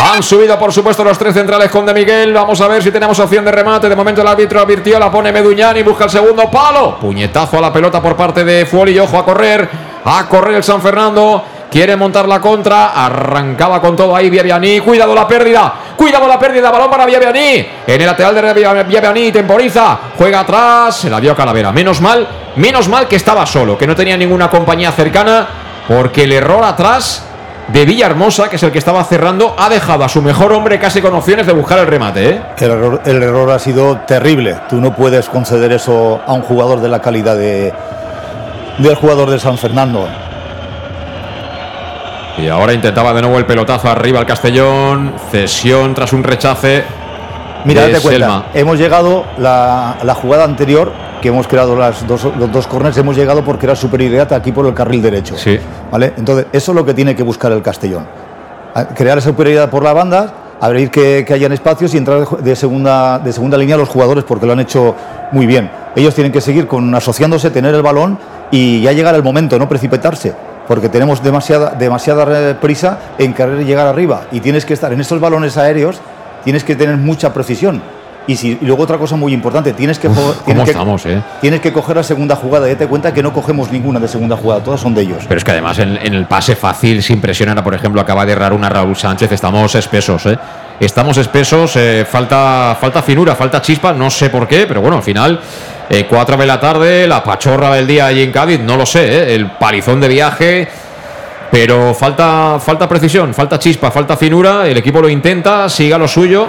Han subido, por supuesto, los tres centrales con De Miguel. Vamos a ver si tenemos opción de remate. De momento el árbitro advirtió, la pone Meduñani, busca el segundo palo. Puñetazo a la pelota por parte de Fuoli. Ojo a correr. A correr el San Fernando. Quiere montar la contra. Arrancaba con todo ahí Viaviani. Cuidado la pérdida. Cuidado la pérdida. Balón para Viaviani. En el lateral de Viaviani. Temporiza. Juega atrás. Se la dio Calavera. Menos mal. Menos mal que estaba solo. Que no tenía ninguna compañía cercana. Porque el error atrás de Villahermosa, que es el que estaba cerrando, ha dejado a su mejor hombre casi con opciones de buscar el remate. ¿eh? El, error, ha sido terrible. Tú no puedes conceder eso a un jugador de la calidad de, del jugador de San Fernando. Y ahora intentaba de nuevo el pelotazo arriba al Castellón. Cesión tras un rechace. Mira, date cuenta, Selma. hemos llegado, la, la jugada anterior, que hemos creado las dos, los dos corners, hemos llegado porque era superioridad aquí por el carril derecho. Sí. ¿vale? Entonces, eso es lo que tiene que buscar el Castellón. Crear esa superioridad por la banda, abrir que, que hayan espacios y entrar de segunda, de segunda línea los jugadores porque lo han hecho muy bien. Ellos tienen que seguir con asociándose, tener el balón y ya llegar el momento, no precipitarse. Porque tenemos demasiada, demasiada eh, prisa en querer llegar arriba. Y tienes que estar en estos balones aéreos, tienes que tener mucha precisión. Y, si, y luego otra cosa muy importante, tienes que, jo- tienes ¿Cómo que- estamos, eh? tienes que coger la segunda jugada. Y date cuenta que no cogemos ninguna de segunda jugada, todas son de ellos. Pero es que además en, en el pase fácil, sin presión, ahora por ejemplo acaba de errar una Raúl Sánchez, estamos espesos, ¿eh? Estamos espesos, eh, falta, falta finura, falta chispa, no sé por qué, pero bueno, al final, eh, 4 de la tarde, la pachorra del día allí en Cádiz, no lo sé, ¿eh? el palizón de viaje, pero falta, falta precisión, falta chispa, falta finura, el equipo lo intenta, siga lo suyo.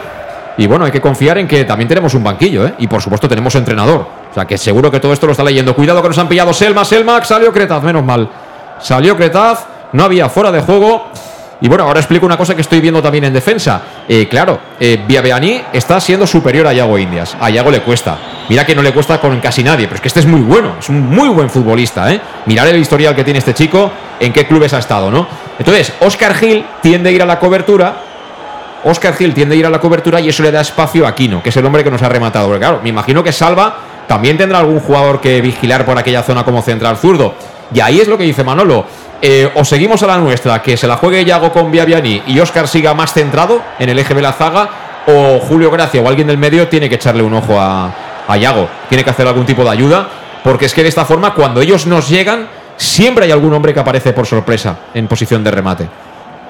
Y bueno, hay que confiar en que también tenemos un banquillo, ¿eh? Y por supuesto tenemos entrenador. O sea que seguro que todo esto lo está leyendo. Cuidado que nos han pillado Selma, Selma, salió Cretaz, menos mal. Salió Cretaz, no había fuera de juego. Y bueno, ahora explico una cosa que estoy viendo también en defensa. Eh, claro, eh, Viaveaní está siendo superior a Yago Indias. A Yago le cuesta. Mira que no le cuesta con casi nadie, pero es que este es muy bueno, es un muy buen futbolista, ¿eh? Mirar el historial que tiene este chico, en qué clubes ha estado, ¿no? Entonces, Oscar Gil tiende a ir a la cobertura, Oscar Gil tiende a ir a la cobertura y eso le da espacio a Aquino, que es el hombre que nos ha rematado. Porque claro, me imagino que Salva también tendrá algún jugador que vigilar por aquella zona como central zurdo. Y ahí es lo que dice Manolo. Eh, o seguimos a la nuestra, que se la juegue Yago con Viaviani y Oscar siga más centrado en el eje de la zaga, o Julio Gracia o alguien del medio tiene que echarle un ojo a, a Yago. Tiene que hacer algún tipo de ayuda, porque es que de esta forma, cuando ellos nos llegan, siempre hay algún hombre que aparece por sorpresa en posición de remate.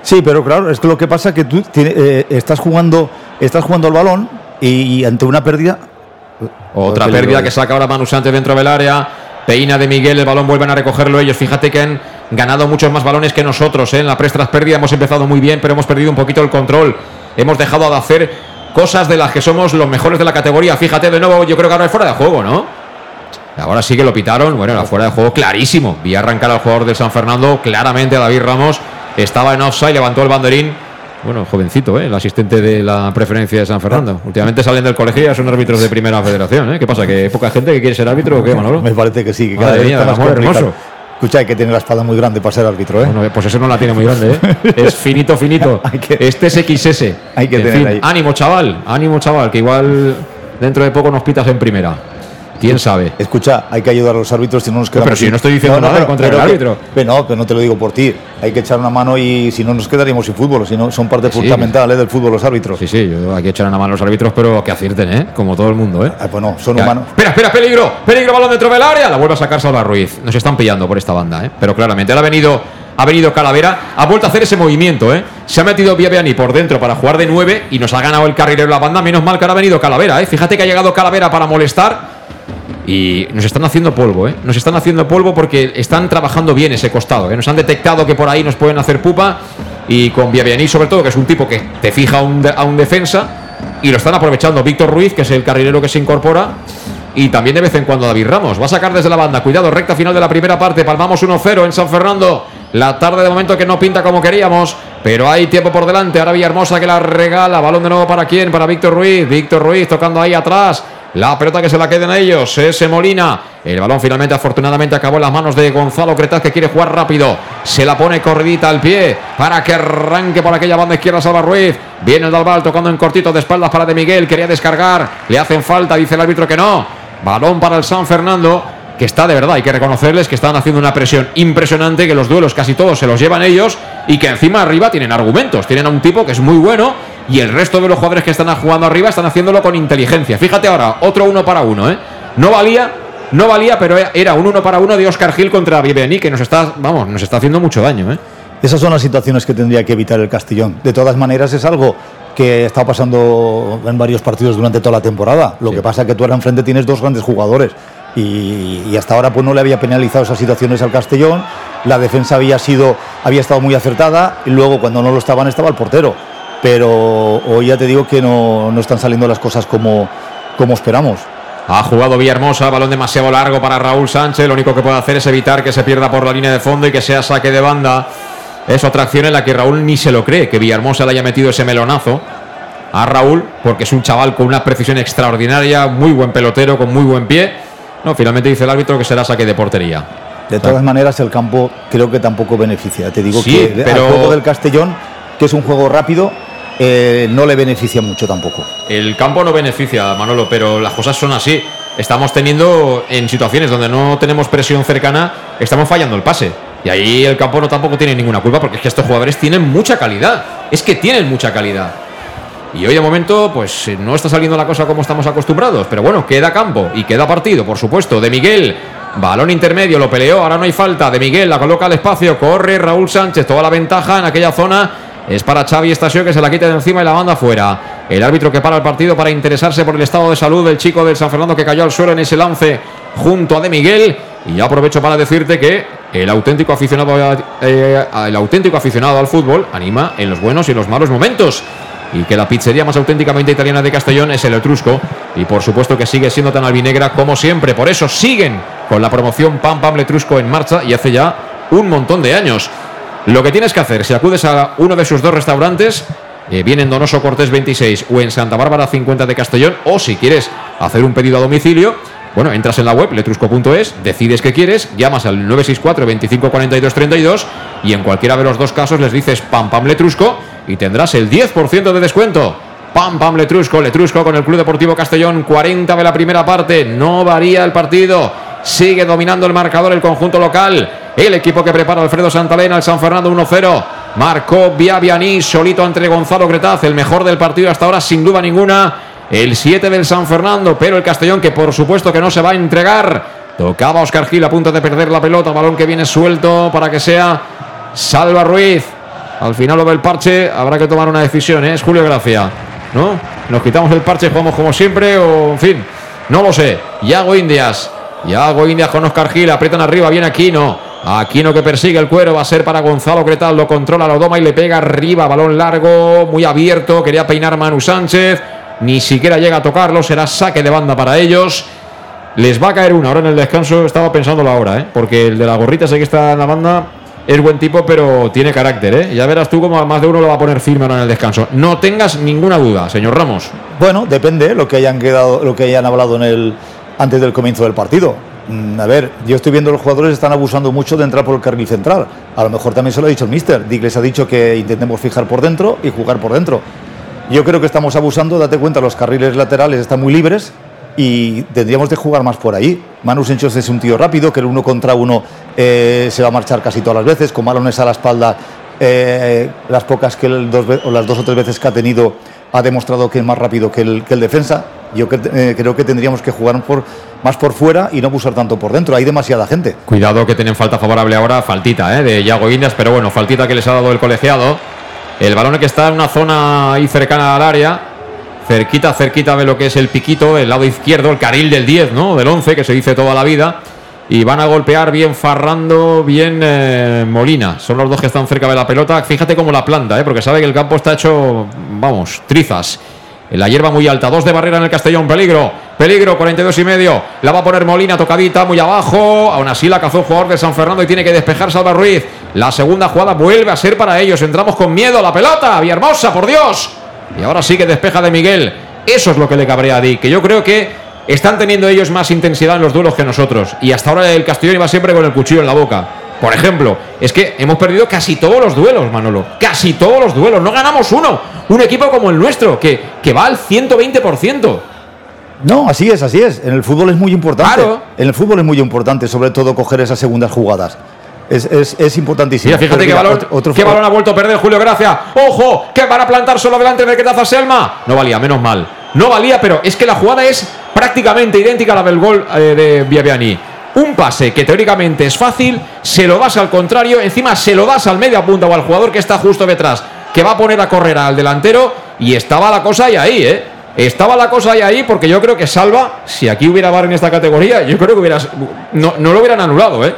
Sí, pero claro, es que lo que pasa es que tú tiene- eh, estás jugando estás jugando el balón y, ante una pérdida. Otra pérdida que saca ahora Manu Sánchez dentro del área. Peina de Miguel, el balón vuelven a recogerlo ellos. Fíjate que han ganado muchos más balones que nosotros. ¿eh? En la press tras pérdida hemos empezado muy bien, pero hemos perdido un poquito el control. Hemos dejado de hacer cosas de las que somos los mejores de la categoría. Fíjate de nuevo, yo creo que ahora es fuera de juego, ¿no? Ahora sí que lo pitaron. Bueno, era fuera de juego clarísimo. Vi arrancar al jugador del San Fernando, claramente a David Ramos. Estaba en offside, levantó el banderín. Bueno, jovencito, ¿eh? el asistente de la preferencia de San Fernando. Últimamente salen del colegio y ya son árbitros de primera federación. ¿eh? ¿Qué pasa? ¿Que hay poca gente que quiere ser árbitro o qué, Manolo? Me parece que sí, que cada Madre vez está más complicado. hermoso. Escucha, hay que tener la espada muy grande para ser árbitro, ¿eh? Bueno, pues eso no la tiene muy grande, ¿eh? [LAUGHS] Es finito, finito. [LAUGHS] Que- Este es XS. Hay que En tener fin, ahí. Ánimo, chaval. Ánimo, chaval, que igual dentro de poco nos pitas en primera. ¿Quién sabe? Escucha, hay que ayudar a los árbitros si no nos quedamos. pero si sin- no estoy diciendo nada en contra que- árbitro. pero no, pero no te lo digo por ti. Hay que echar una mano y si no nos quedaríamos sin fútbol. Si no, son parte Sí. fundamental ¿eh? del fútbol los árbitros. Sí, sí, yo aquí echarán a mano los árbitros, pero que acierten, ¿eh? Como todo el mundo, ¿eh? Ah, pues no, son Ya. humanos. Espera, espera, peligro, peligro, balón dentro del área. La vuelve a sacar Salva Ruiz. Nos están pillando por esta banda, ¿eh? Pero claramente, ahora ha venido, ha venido Calavera, ha vuelto a hacer ese movimiento, ¿eh? Se ha metido Viaviani por dentro para jugar de 9 y nos ha ganado el carrilero la banda. Menos mal que ahora ha venido Calavera, ¿eh? Fíjate que ha llegado Calavera para molestar. Y nos están haciendo polvo, ¿eh? Nos están haciendo polvo porque están trabajando bien ese costado, ¿eh? Nos han detectado que por ahí nos pueden hacer pupa. Y con Viaviani, sobre todo, que es un tipo que te fija a un, de- a un defensa. Y lo están aprovechando Víctor Ruiz, que es el carrilero que se incorpora. Y también de vez en cuando David Ramos. Va a sacar desde la banda. Cuidado, recta final de la primera parte. Palmamos 1-0 en San Fernando. La tarde de momento que no pinta como queríamos, pero hay tiempo por delante. Ahora Villahermosa que la regala. Balón de nuevo para quién? Para Víctor Ruiz. Víctor Ruiz tocando ahí atrás. La pelota que se la queden a ellos. Ese Molina. El balón finalmente, afortunadamente, acabó en las manos de Gonzalo Cretaz, que quiere jugar rápido. Se la pone corridita al pie para que arranque por aquella banda izquierda Salva Ruiz. Viene el Dalbal tocando en cortito de espaldas para De Miguel. Quería descargar. Le hacen falta, dice el árbitro que no. Balón para el San Fernando que está de verdad, hay que reconocerles que están haciendo una presión impresionante, que los duelos casi todos se los llevan ellos y que encima arriba tienen argumentos, tienen a un tipo que es muy bueno y el resto de los jugadores que están jugando arriba están haciéndolo con inteligencia. Fíjate ahora, otro uno para uno, ¿eh? No valía, no valía, pero era un uno para uno de Oscar Gil contra Viveni, que nos está, vamos, nos está haciendo mucho daño, ¿eh? Esas son las situaciones que tendría que evitar el Castellón. De todas maneras, es algo que está pasando en varios partidos durante toda la temporada. Lo que pasa es que tú ahora enfrente tienes dos grandes jugadores y, hasta ahora pues no le había penalizado esas situaciones al Castellón. La defensa había sido había estado muy acertada y luego cuando no lo estaban estaba el portero. Pero hoy ya te digo que no, no están saliendo las cosas como, como esperamos. Ha jugado Villahermosa, balón demasiado largo para Raúl Sánchez. Lo único que puede hacer es evitar que se pierda por la línea de fondo y que sea saque de banda. Es otra acción en la que Raúl ni se lo cree, que Villahermosa le haya metido ese melonazo a Raúl, porque es un chaval con una precisión extraordinaria, muy buen pelotero, con muy buen pie no, finalmente dice el árbitro que será saque de portería. De todas maneras, el campo creo que tampoco beneficia. Te digo que pero... el juego del Castellón, que es un juego rápido, eh, no le beneficia mucho tampoco. El campo no beneficia, Manolo, pero las cosas son así. Estamos teniendo en situaciones donde no tenemos presión cercana, estamos fallando el pase. Y ahí el campo no tampoco tiene ninguna culpa porque es que estos jugadores tienen mucha calidad. Es que tienen mucha calidad. Y hoy de momento, pues eh, no está saliendo la cosa como estamos acostumbrados. Pero bueno, queda campo y queda partido, por supuesto. De Miguel, balón intermedio, lo peleó, ahora no hay falta. De Miguel la coloca al espacio, corre Raúl Sánchez, toda la ventaja en aquella zona. Es para Xavi Estasio que se la quita de encima y la manda fuera. El árbitro que para el partido para interesarse por el estado de salud del chico del San Fernando que cayó al suelo en ese lance junto a De Miguel. Y aprovecho para decirte que el auténtico aficionado, eh, auténtico aficionado al fútbol anima en los buenos y en los malos momentos y que la pizzería más auténticamente italiana de Castellón es el Etrusco y por supuesto que sigue siendo tan albinegra como siempre. Por eso siguen con la promoción Pam Pam Letrusco en marcha y hace ya un montón de años. Lo que tienes que hacer, si acudes a uno de sus dos restaurantes, eh, bien en Donoso Cortés 26 o en Santa Bárbara 50 de Castellón, o si quieres hacer un pedido a domicilio, bueno, entras en la web letrusco.es, decides qué quieres, llamas al 964 25 42 32 y en cualquiera de los dos casos les dices Pam Pam Letrusco y tendrás el 10% de descuento. Pam, pam, Letrusco, Letrusco con el Club Deportivo Castellón, 40 de la primera parte, no varía el partido, sigue dominando el marcador el conjunto local, el equipo que prepara Alfredo Santalena, el San Fernando 1-0, marcó Viavianí, solito entre Gonzalo Gretaz, el mejor del partido hasta ahora sin duda ninguna, el 7 del San Fernando, pero el Castellón que por supuesto que no se va a entregar, tocaba Oscar Gil a punto de perder la pelota, balón que viene suelto para que sea Salva Ruiz, al final lo del parche, habrá que tomar una decisión, ¿eh? Es Julio Gracia, ¿no? Nos quitamos el parche, jugamos como siempre, o en fin, no lo sé. Yago Indias, Yago Indias con Oscar Gil, aprietan arriba, viene Aquino. Aquino que persigue el cuero, va a ser para Gonzalo Cretal, lo controla, lo doma y le pega arriba, balón largo, muy abierto, quería peinar Manu Sánchez, ni siquiera llega a tocarlo, será saque de banda para ellos. Les va a caer una, ahora en el descanso estaba pensándolo ahora, ¿eh? porque el de la gorrita sé que está en la banda, es buen tipo, pero tiene carácter, ¿eh? Ya verás tú cómo más de uno lo va a poner firme ahora en el descanso. No tengas ninguna duda, señor Ramos. Bueno, depende lo que hayan quedado, lo que hayan hablado en el antes del comienzo del partido. Mm, a ver, yo estoy viendo los jugadores están abusando mucho de entrar por el carril central. A lo mejor también se lo ha dicho el míster. Dick les ha dicho que intentemos fijar por dentro y jugar por dentro. Yo creo que estamos abusando, date cuenta, los carriles laterales están muy libres y tendríamos de jugar más por ahí. Manu Sánchez es un tío rápido, que el uno contra uno eh, se va a marchar casi todas las veces, con balones a la espalda, eh, las pocas que el dos, o las dos o tres veces que ha tenido ha demostrado que es más rápido que el, que el defensa. Yo eh, creo que tendríamos que jugar por, más por fuera y no abusar tanto por dentro. Hay demasiada gente. Cuidado que tienen falta favorable ahora, faltita de Yago Indias, pero bueno, faltita que les ha dado el colegiado. El balón que está en una zona ahí cercana al área, cerquita, cerquita de lo que es el piquito, el lado izquierdo, el carril del 10, ¿no? Del 11, que se dice toda la vida. Y van a golpear bien Farrando, bien eh, Molina. Son los dos que están cerca de la pelota. Fíjate cómo la planta, ¿eh? porque sabe que el campo está hecho, vamos, trizas. La hierba muy alta, dos de barrera en el Castellón, peligro, peligro, 42 y medio. La va a poner Molina, tocadita, muy abajo. Aún así la cazó el jugador de San Fernando y tiene que despejar Salva Ruiz. La segunda jugada vuelve a ser para ellos. Entramos con miedo. La pelota. Villahermosa, por Dios. Y ahora sí que despeja de Miguel. Eso es lo que le cabrea a Di. Que yo creo que están teniendo ellos más intensidad en los duelos que nosotros. Y hasta ahora el Castellón iba siempre con el cuchillo en la boca. Por ejemplo, es que hemos perdido casi todos los duelos, Manolo. Casi todos los duelos. No ganamos uno. Un equipo como el nuestro, que, que va al 120%. No, así es, así es. En el fútbol es muy importante. En el fútbol es muy importante, sobre todo, coger esas segundas jugadas. Es, es, es importantísimo. Mira, fíjate qué balón, otro, qué balón ha vuelto a perder Julio Gracia. ¡Ojo! Que van a plantar solo delante de Quetaza Selma. No valía, menos mal. No valía, pero es que la jugada es prácticamente idéntica a la del gol eh, de Biabiani. Un pase que teóricamente es fácil, se lo das al contrario, encima se lo das al media punta o al jugador que está justo detrás, que va a poner a correr al delantero y estaba la cosa ahí, ahí, ¿eh? Estaba la cosa ahí, ahí porque yo creo que Salva, si aquí hubiera bar en esta categoría, yo creo que hubiera, no, no lo hubieran anulado, ¿eh?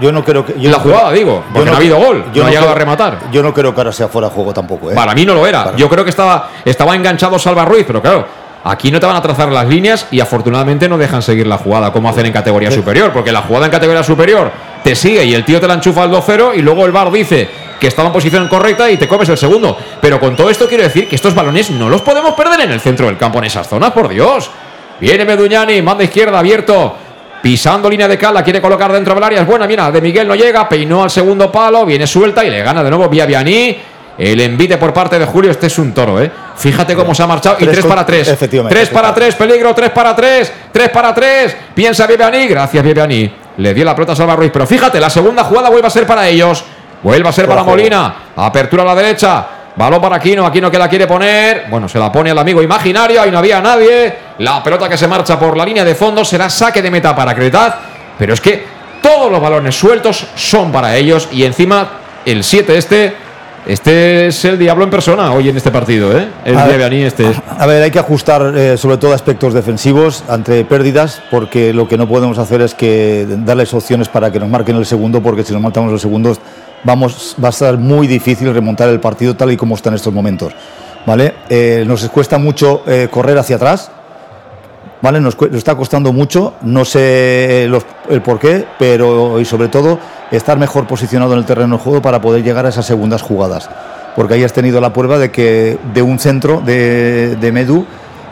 Yo no creo que. Yo la jugada, digo, porque no, ha habido gol, yo no, ha llegado a rematar. Yo no creo que ahora sea fuera de juego tampoco. ¿eh? Para mí no lo era. Yo creo que estaba, estaba enganchado Salva Ruiz, pero claro, aquí no te van a trazar las líneas y afortunadamente no dejan seguir la jugada como hacen en categoría superior, porque la jugada en categoría superior te sigue y el tío te la enchufa al 2-0 y luego el bar dice que estaba en posición correcta y te comes el segundo. Pero con todo esto quiero decir que estos balones no los podemos perder en el centro del campo, en esas zonas, por Dios. Viene Meduñani, manda izquierda, abierto. Pisando línea de cal, la quiere colocar dentro del área. Es buena, mira, de Miguel no llega, peinó al segundo palo, viene suelta y le gana de nuevo Viani. El envite por parte de Julio, este es un toro, ¿eh? Fíjate cómo se ha marchado. Y 3 para 3. Efectivamente. 3 para 3, peligro, 3 para 3, 3 para 3. Piensa Viviani, gracias Viviani. Le dio la pelota a Salva Ruiz, pero fíjate, la segunda jugada vuelve a ser para ellos. Vuelve a ser para Molina. Apertura a la derecha. Balón para Aquino, Aquino que la quiere poner. Bueno, se la pone el amigo imaginario. Ahí no había nadie. La pelota que se marcha por la línea de fondo será saque de meta para Cretaz. Pero es que todos los balones sueltos son para ellos. Y encima, el 7 este. Este es el diablo en persona hoy en este partido, ¿eh? El ver, este. a ver, hay que ajustar eh, sobre todo aspectos defensivos ante pérdidas, porque lo que no podemos hacer es que darles opciones para que nos marquen el segundo, porque si nos matamos el segundo vamos, va a ser muy difícil remontar el partido tal y como está en estos momentos. ¿vale? Eh, nos cuesta mucho eh, correr hacia atrás, ¿vale? Nos, está costando mucho, no sé los, el por qué, pero y sobre todo estar mejor posicionado en el terreno de juego para poder llegar a esas segundas jugadas. Porque ahí has tenido la prueba de que de un centro de, de Medu,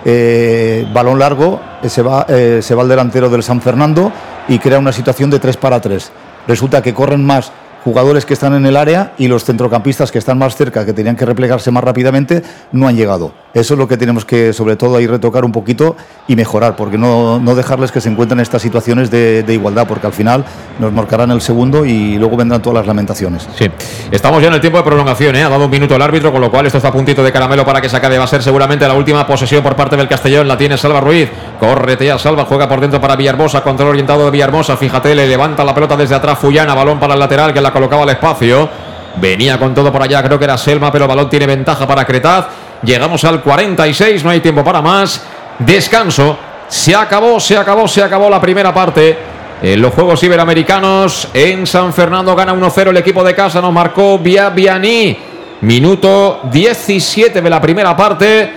eh, balón largo, se va, se va al delantero del San Fernando y crea una situación de 3 para 3. Resulta que corren más jugadores que están en el área y los centrocampistas que están más cerca, que tenían que replegarse más rápidamente, no han llegado. Eso es lo que tenemos que, sobre todo, ahí retocar un poquito y mejorar, porque no, no dejarles que se encuentren en estas situaciones de, igualdad, porque al final nos marcarán el segundo y luego vendrán todas las lamentaciones. Sí, estamos ya en el tiempo de prolongación, ¿eh? ha dado un minuto el árbitro, con lo cual esto está a puntito de caramelo para que se acabe. Va a ser seguramente la última posesión por parte del Castellón, la tiene Salva Ruiz, corretea Salva, juega por dentro para Villarmosa, control orientado de Villarmosa, fíjate, le levanta la pelota desde atrás Fullana, balón para el lateral que la colocaba al espacio. Venía con todo por allá, creo que era Selma, pero el balón tiene ventaja para Cretaz. Llegamos al 46, no hay tiempo para más. Descanso. Se acabó, se acabó, se acabó la primera parte. En los Juegos Iberoamericanos, en San Fernando gana 1-0 el equipo de casa, nos marcó Viabiani. Minuto 17 de la primera parte.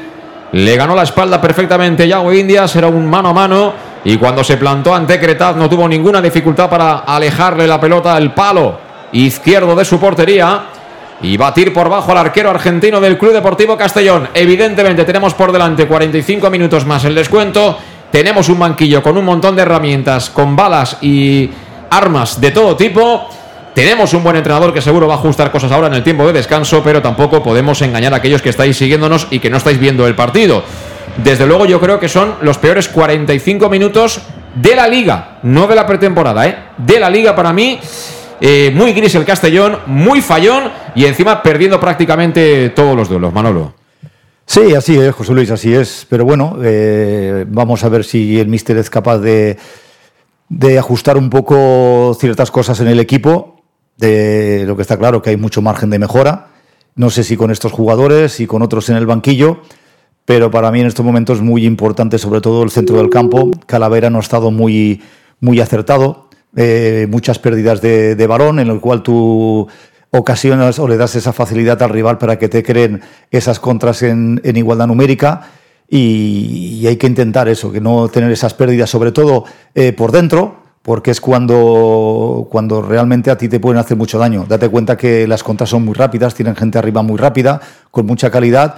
Le ganó la espalda perfectamente Yago Indias, era un mano a mano. Y cuando se plantó ante Cretaz no tuvo ninguna dificultad para alejarle la pelota al palo izquierdo de su portería. Y batir por bajo al arquero argentino del Club Deportivo Castellón. Evidentemente tenemos por delante 45 minutos más el descuento. Tenemos un banquillo con un montón de herramientas, con balas y armas de todo tipo. Tenemos un buen entrenador que seguro va a ajustar cosas ahora en el tiempo de descanso, pero tampoco podemos engañar a aquellos que estáis siguiéndonos y que no estáis viendo el partido. Desde luego yo creo que son los peores 45 minutos de la liga, no de la pretemporada, ¿eh? De la liga para mí. Eh, muy gris el Castellón, muy fallón y encima perdiendo prácticamente todos los duelos, Manolo. Sí, así es, José Luis, así es. Pero bueno, eh, vamos a ver si el míster es capaz de, de, ajustar un poco ciertas cosas en el equipo. De lo que está claro que hay mucho margen de mejora. No sé si con estos jugadores y con otros en el banquillo, pero para mí en estos momentos es muy importante, sobre todo el centro del campo. Calavera no ha estado muy, muy acertado eh, muchas pérdidas de, de, balón, en el cual tú ocasionas o le das esa facilidad al rival para que te creen esas contras en, en igualdad numérica. Y, hay que intentar eso, que no tener esas pérdidas, sobre todo eh, por dentro, porque es cuando, cuando realmente a ti te pueden hacer mucho daño. Date cuenta que las contas son muy rápidas, tienen gente arriba muy rápida, con mucha calidad.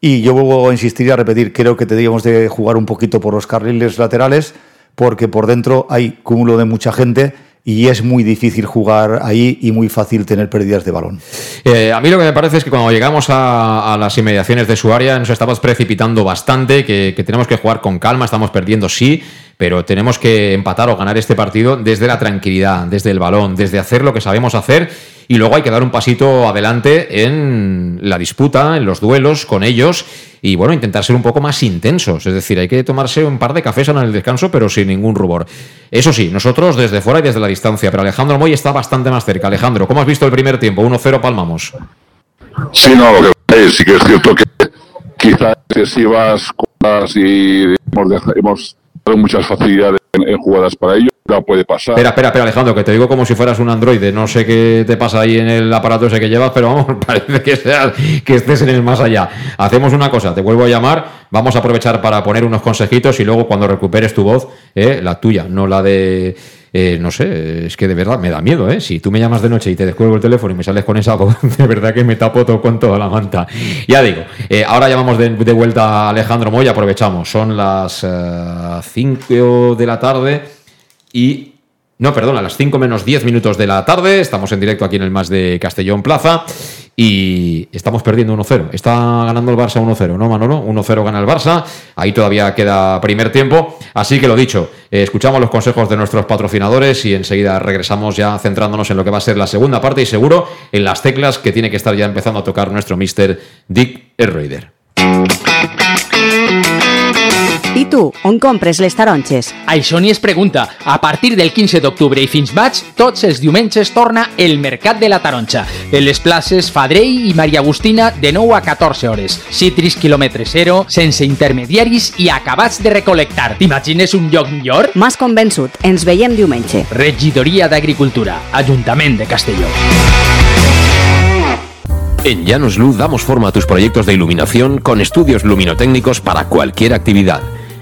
Y yo vuelvo a insistir y a repetir, creo que debíamos de jugar un poquito por los carriles laterales, porque por dentro hay cúmulo de mucha gente y es muy difícil jugar ahí y muy fácil tener pérdidas de balón. Eh, a mí lo que me parece es que cuando llegamos a, las inmediaciones de su área nos estamos precipitando bastante, que, que tenemos que jugar con calma, estamos perdiendo sí, pero tenemos que empatar o ganar este partido desde la tranquilidad, desde el balón, desde hacer lo que sabemos hacer y luego hay que dar un pasito adelante en la disputa, en los duelos con ellos y bueno, intentar ser un poco más intensos. Es decir, hay que tomarse un par de cafés en el descanso, pero sin ningún rubor. Eso sí, nosotros desde fuera y desde la distancia, pero Alejandro Moy está bastante más cerca. Alejandro, ¿cómo has visto el primer tiempo? 1-0 palmamos. Sí, no, lo que sí que es cierto que quizás excesivas cosas y hemos, hemos muchas facilidades en jugadas para ellos puede pasar. Espera, espera, espera, Alejandro, que te digo como si fueras un androide. No sé qué te pasa ahí en el aparato ese que llevas, pero vamos, [LAUGHS] parece que estés en el más allá. Hacemos una cosa, te vuelvo a llamar, vamos a aprovechar para poner unos consejitos y luego cuando recuperes tu voz, eh, la tuya, no la de... Eh, no sé, es que de verdad me da miedo, ¿eh? Si tú me llamas de noche y te descuelgo el teléfono y me sales con esa voz, [LAUGHS] de verdad que me tapo todo con toda la manta. Ya digo, eh, ahora llamamos de, vuelta a Alejandro Moy, aprovechamos. Son las 5 de la tarde y no, perdón, a las 5 menos 10 minutos de la tarde. Estamos en directo aquí en el Más de Castellón Plaza. Y estamos perdiendo 1-0. Está ganando el Barça 1-0, ¿no, Manolo? 1-0 gana el Barça. Ahí todavía queda primer tiempo. Así que lo dicho, eh, escuchamos los consejos de nuestros patrocinadores y enseguida regresamos ya centrándonos en lo que va a ser la segunda parte y seguro en las teclas que tiene que estar ya empezando a tocar nuestro Mr. Dick Erreider. I tu, on compres les taronges? Això ni es pregunta. A partir del 15 d'octubre i fins maig, tots els diumenges torna el Mercat de la Taronja. En les places Fadrell i Maria Agustina de 9 a 14 hores. Citris quilòmetre zero, sense intermediaris i acabats de recolectar. T'imagines un lloc millor? M'has convençut. Ens veiem diumenge. Regidoria d'Agricultura. Ajuntament de Castelló. En Llanos Luz damos forma a tus proyectos de iluminación con estudios luminotécnicos para cualquier actividad.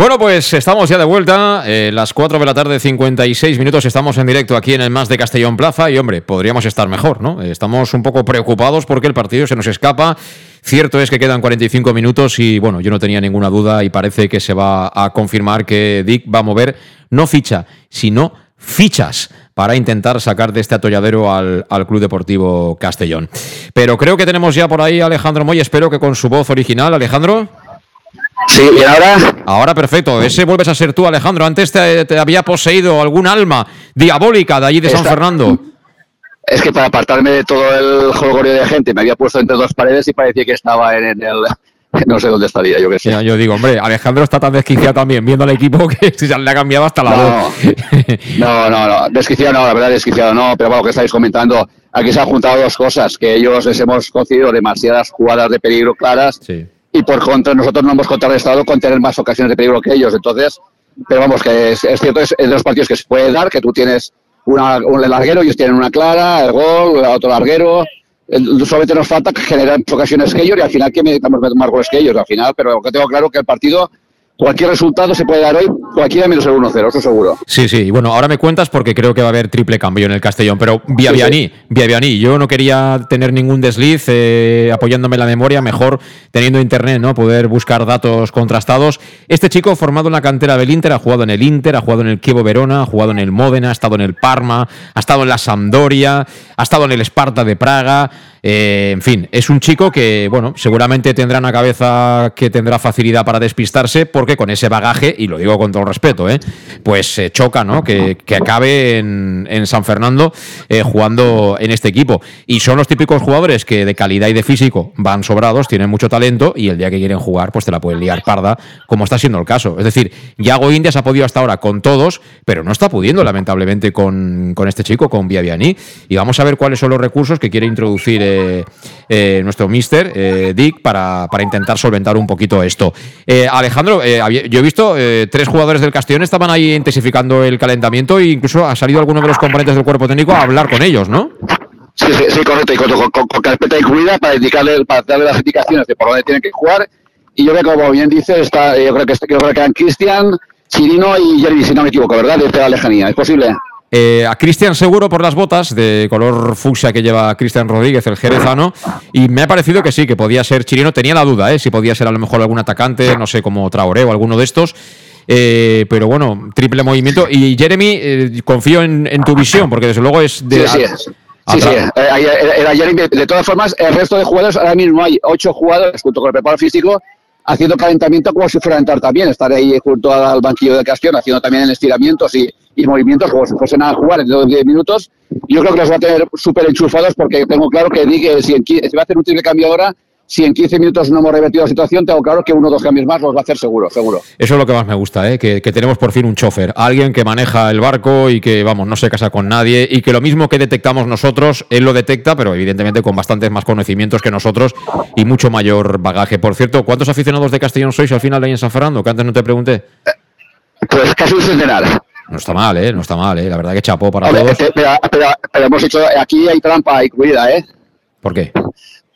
Bueno, pues estamos ya de vuelta, eh, las 4 de la tarde, 56 minutos, estamos en directo aquí en el Más de Castellón Plaza y hombre, podríamos estar mejor, ¿no? Estamos un poco preocupados porque el partido se nos escapa. Cierto es que quedan 45 minutos y bueno, yo no tenía ninguna duda y parece que se va a confirmar que Dick va a mover no ficha, sino fichas para intentar sacar de este atolladero al, al, Club Deportivo Castellón. Pero creo que tenemos ya por ahí Alejandro Moy, espero que con su voz original. Alejandro. Sí, ¿y ahora? Ahora perfecto. Ese vuelves a ser tú, Alejandro. Antes te, había poseído algún alma diabólica de allí de San Fernando. Es que para apartarme de todo el jolgorio de gente me había puesto entre dos paredes y parecía que estaba en, el... [LAUGHS] No sé dónde estaría, yo que sé. yo digo, hombre, Alejandro está tan desquiciado también viendo al equipo [LAUGHS] que se le ha cambiado hasta la voz. No, [LAUGHS] no, no, desquiciado no, la verdad desquiciado no, pero bueno, que estáis comentando, aquí se han juntado dos cosas, que ellos les hemos concedido demasiadas jugadas de peligro claras sí y por contra nosotros no hemos contrarrestado con tener más ocasiones de peligro que ellos. Entonces, pero vamos, que es, cierto, es, de los partidos que se puede dar, que tú tienes una, un larguero, ellos tienen una clara, el gol, otro larguero. Solamente nos falta generar ocasiones que ellos y al final que necesitamos más goles que ellos, al final, pero lo que tengo claro que el partido cualquier resultado se puede dar hoy, cualquiera menos el 1-0, eso seguro. Sí, sí, y bueno, ahora me cuentas porque creo que va a haber triple cambio en el Castellón, pero vía Vianí, vía Vianí, yo no quería tener ningún desliz eh, apoyándome en la memoria, mejor teniendo internet, ¿no? Poder buscar datos contrastados. Este chico formado en la cantera del Inter, ha jugado en el Inter, ha jugado en el Kievo Verona, ha jugado en el Módena, ha estado en el Parma, ha estado en la Sampdoria, ha estado en el Esparta de Praga, eh, en fin, es un chico que, bueno, seguramente tendrá una cabeza que tendrá facilidad para despistarse, porque con ese bagaje, y lo digo con todo respeto, ¿eh? pues se choca, ¿no? Que, acabe en, San Fernando eh, jugando en este equipo. Y son los típicos jugadores que de calidad y de físico van sobrados, tienen mucho talento, y el día que quieren jugar, pues te la pueden liar parda, como está siendo el caso. Es decir, Yago Indias ha podido hasta ahora con todos, pero no está pudiendo, lamentablemente, con, este chico, con Viaviani. Y vamos a ver cuáles son los recursos que quiere introducir eh, nuestro mister, eh, Dick, para, para, intentar solventar un poquito esto. Eh, Alejandro, yo he visto tres jugadores del Castellón estaban ahí intensificando el calentamiento e incluso ha salido alguno de los componentes del cuerpo técnico a hablar con ellos, ¿no? Sí, sí, correcto, y con, carpeta incluida para indicarle, para darle las indicaciones de por dónde tienen que jugar Y yo creo que, como bien dice, está, yo creo que, yo creo que Cristian, Chirino y Jeremy, si no me equivoco, ¿verdad? Desde la lejanía. ¿Es posible? Eh, a Cristian seguro por las botas de color fucsia que lleva Cristian Rodríguez, el jerezano, y me ha parecido que sí, que podía ser Chirino. Tenía la duda, ¿eh? si podía ser a lo mejor algún atacante, no sé, como Traoré o alguno de estos. Eh, pero bueno, triple movimiento. Y Jeremy, eh, confío en, en tu visión, porque desde luego es de. Sí, sí. Sí, sí, eh, era Jeremy. De todas formas, el resto de jugadores, ahora mismo hay ocho jugadores junto con el preparo físico haciendo calentamiento como si fuera a entrar también, estar ahí junto al banquillo de Castellón, haciendo también estiramientos y, y movimientos como si fuesen a jugar en los 10 minutos. Yo creo que los va a tener súper enchufados porque tengo claro que, di que si, si va a hacer un triple cambio ahora, si en 15 minutos no hemos revertido la situación, tengo claro que uno o dos cambios más los va a hacer seguro, seguro. Eso es lo que más me gusta, ¿eh? que, que tenemos por fin un chofer, alguien que maneja el barco y que, vamos, no se casa con nadie y que lo mismo que detectamos nosotros, él lo detecta, pero evidentemente con bastantes más conocimientos que nosotros y mucho mayor bagaje. Por cierto, ¿cuántos aficionados de Castellón sois al final ahí en San Fernando? Que antes no te pregunté. Pues casi un centenar. No está mal, ¿eh? No está mal, ¿eh? La verdad que chapó para Hombre, todos. te- pero, pero- pero hemos hecho, aquí hay trampa incluida, ¿eh? ¿Por qué?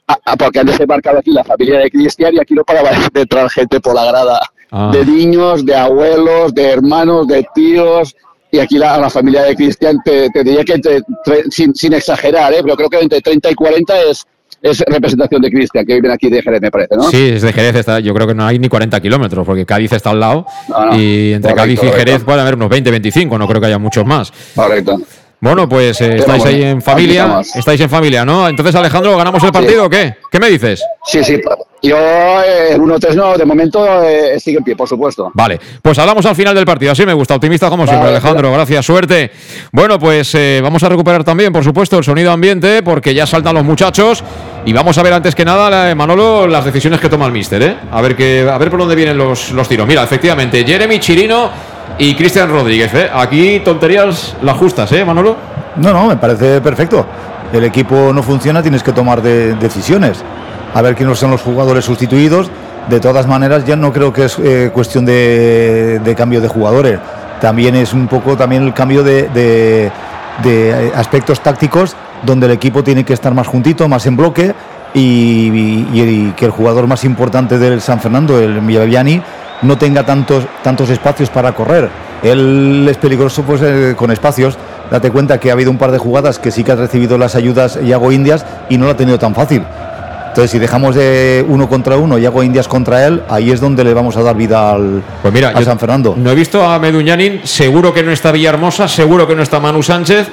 Ah, ah, porque han desembarcado aquí la familia de Cristian y aquí no paraba [LAUGHS] de entrar gente por la grada. Ah. De niños, de abuelos, de hermanos, de tíos. Y aquí la, la familia de Cristian, te, te diría que entre, tre- sin, sin exagerar, ¿eh? pero creo que entre 30 y 40 es, es representación de Cristian, que viven aquí de Jerez, me parece, ¿no? Sí, es de Jerez, está, yo creo que no hay ni 40 kilómetros, porque Cádiz está al lado No, no. y entre Correcto, Cádiz y Jerez correcto. puede haber unos 20, 25, no creo que haya muchos más. Correcto. Bueno, pues eh, estáis bueno, ahí en familia, estáis en familia, ¿no? Entonces, Alejandro, ¿ganamos el partido o qué? ¿Qué me dices? Sí, sí. Yo, eh, el 1-3 no, de momento eh, sigue en pie, por supuesto. Vale, pues hablamos al final del partido. Así me gusta, optimista como siempre, Vale, Alejandro. Gracias, suerte. Bueno, pues eh, vamos a recuperar también, por supuesto, el sonido ambiente, porque ya saltan los muchachos. Y vamos a ver antes que nada, la- Manolo, las decisiones que toma el míster, ¿eh? A ver, que, a ver por dónde vienen los, los tiros. Mira, efectivamente, Jeremy Chirino y Cristian Rodríguez, ¿eh? Aquí tonterías las justas, ¿eh, Manolo? No, no, me parece perfecto. El equipo no funciona, tienes que tomar de- decisiones. A ver quiénes son los jugadores sustituidos. De todas maneras, ya no creo que es eh, cuestión de, cambio de jugadores. También es un poco también el cambio de, aspectos tácticos donde el equipo tiene que estar más juntito, más en bloque y, que el jugador más importante del San Fernando, el Villaviani, no tenga tantos, tantos espacios para correr. Él es peligroso pues, eh, con espacios. Date cuenta que ha habido un par de jugadas que sí que ha recibido las ayudas Yago Indias y no lo ha tenido tan fácil. Entonces, si dejamos de uno contra uno y hago Indias contra él, ahí es donde le vamos a dar vida al, Pues mira, a San Fernando. No he visto a Meduñanin, seguro que no está Villahermosa, seguro que no está Manu Sánchez.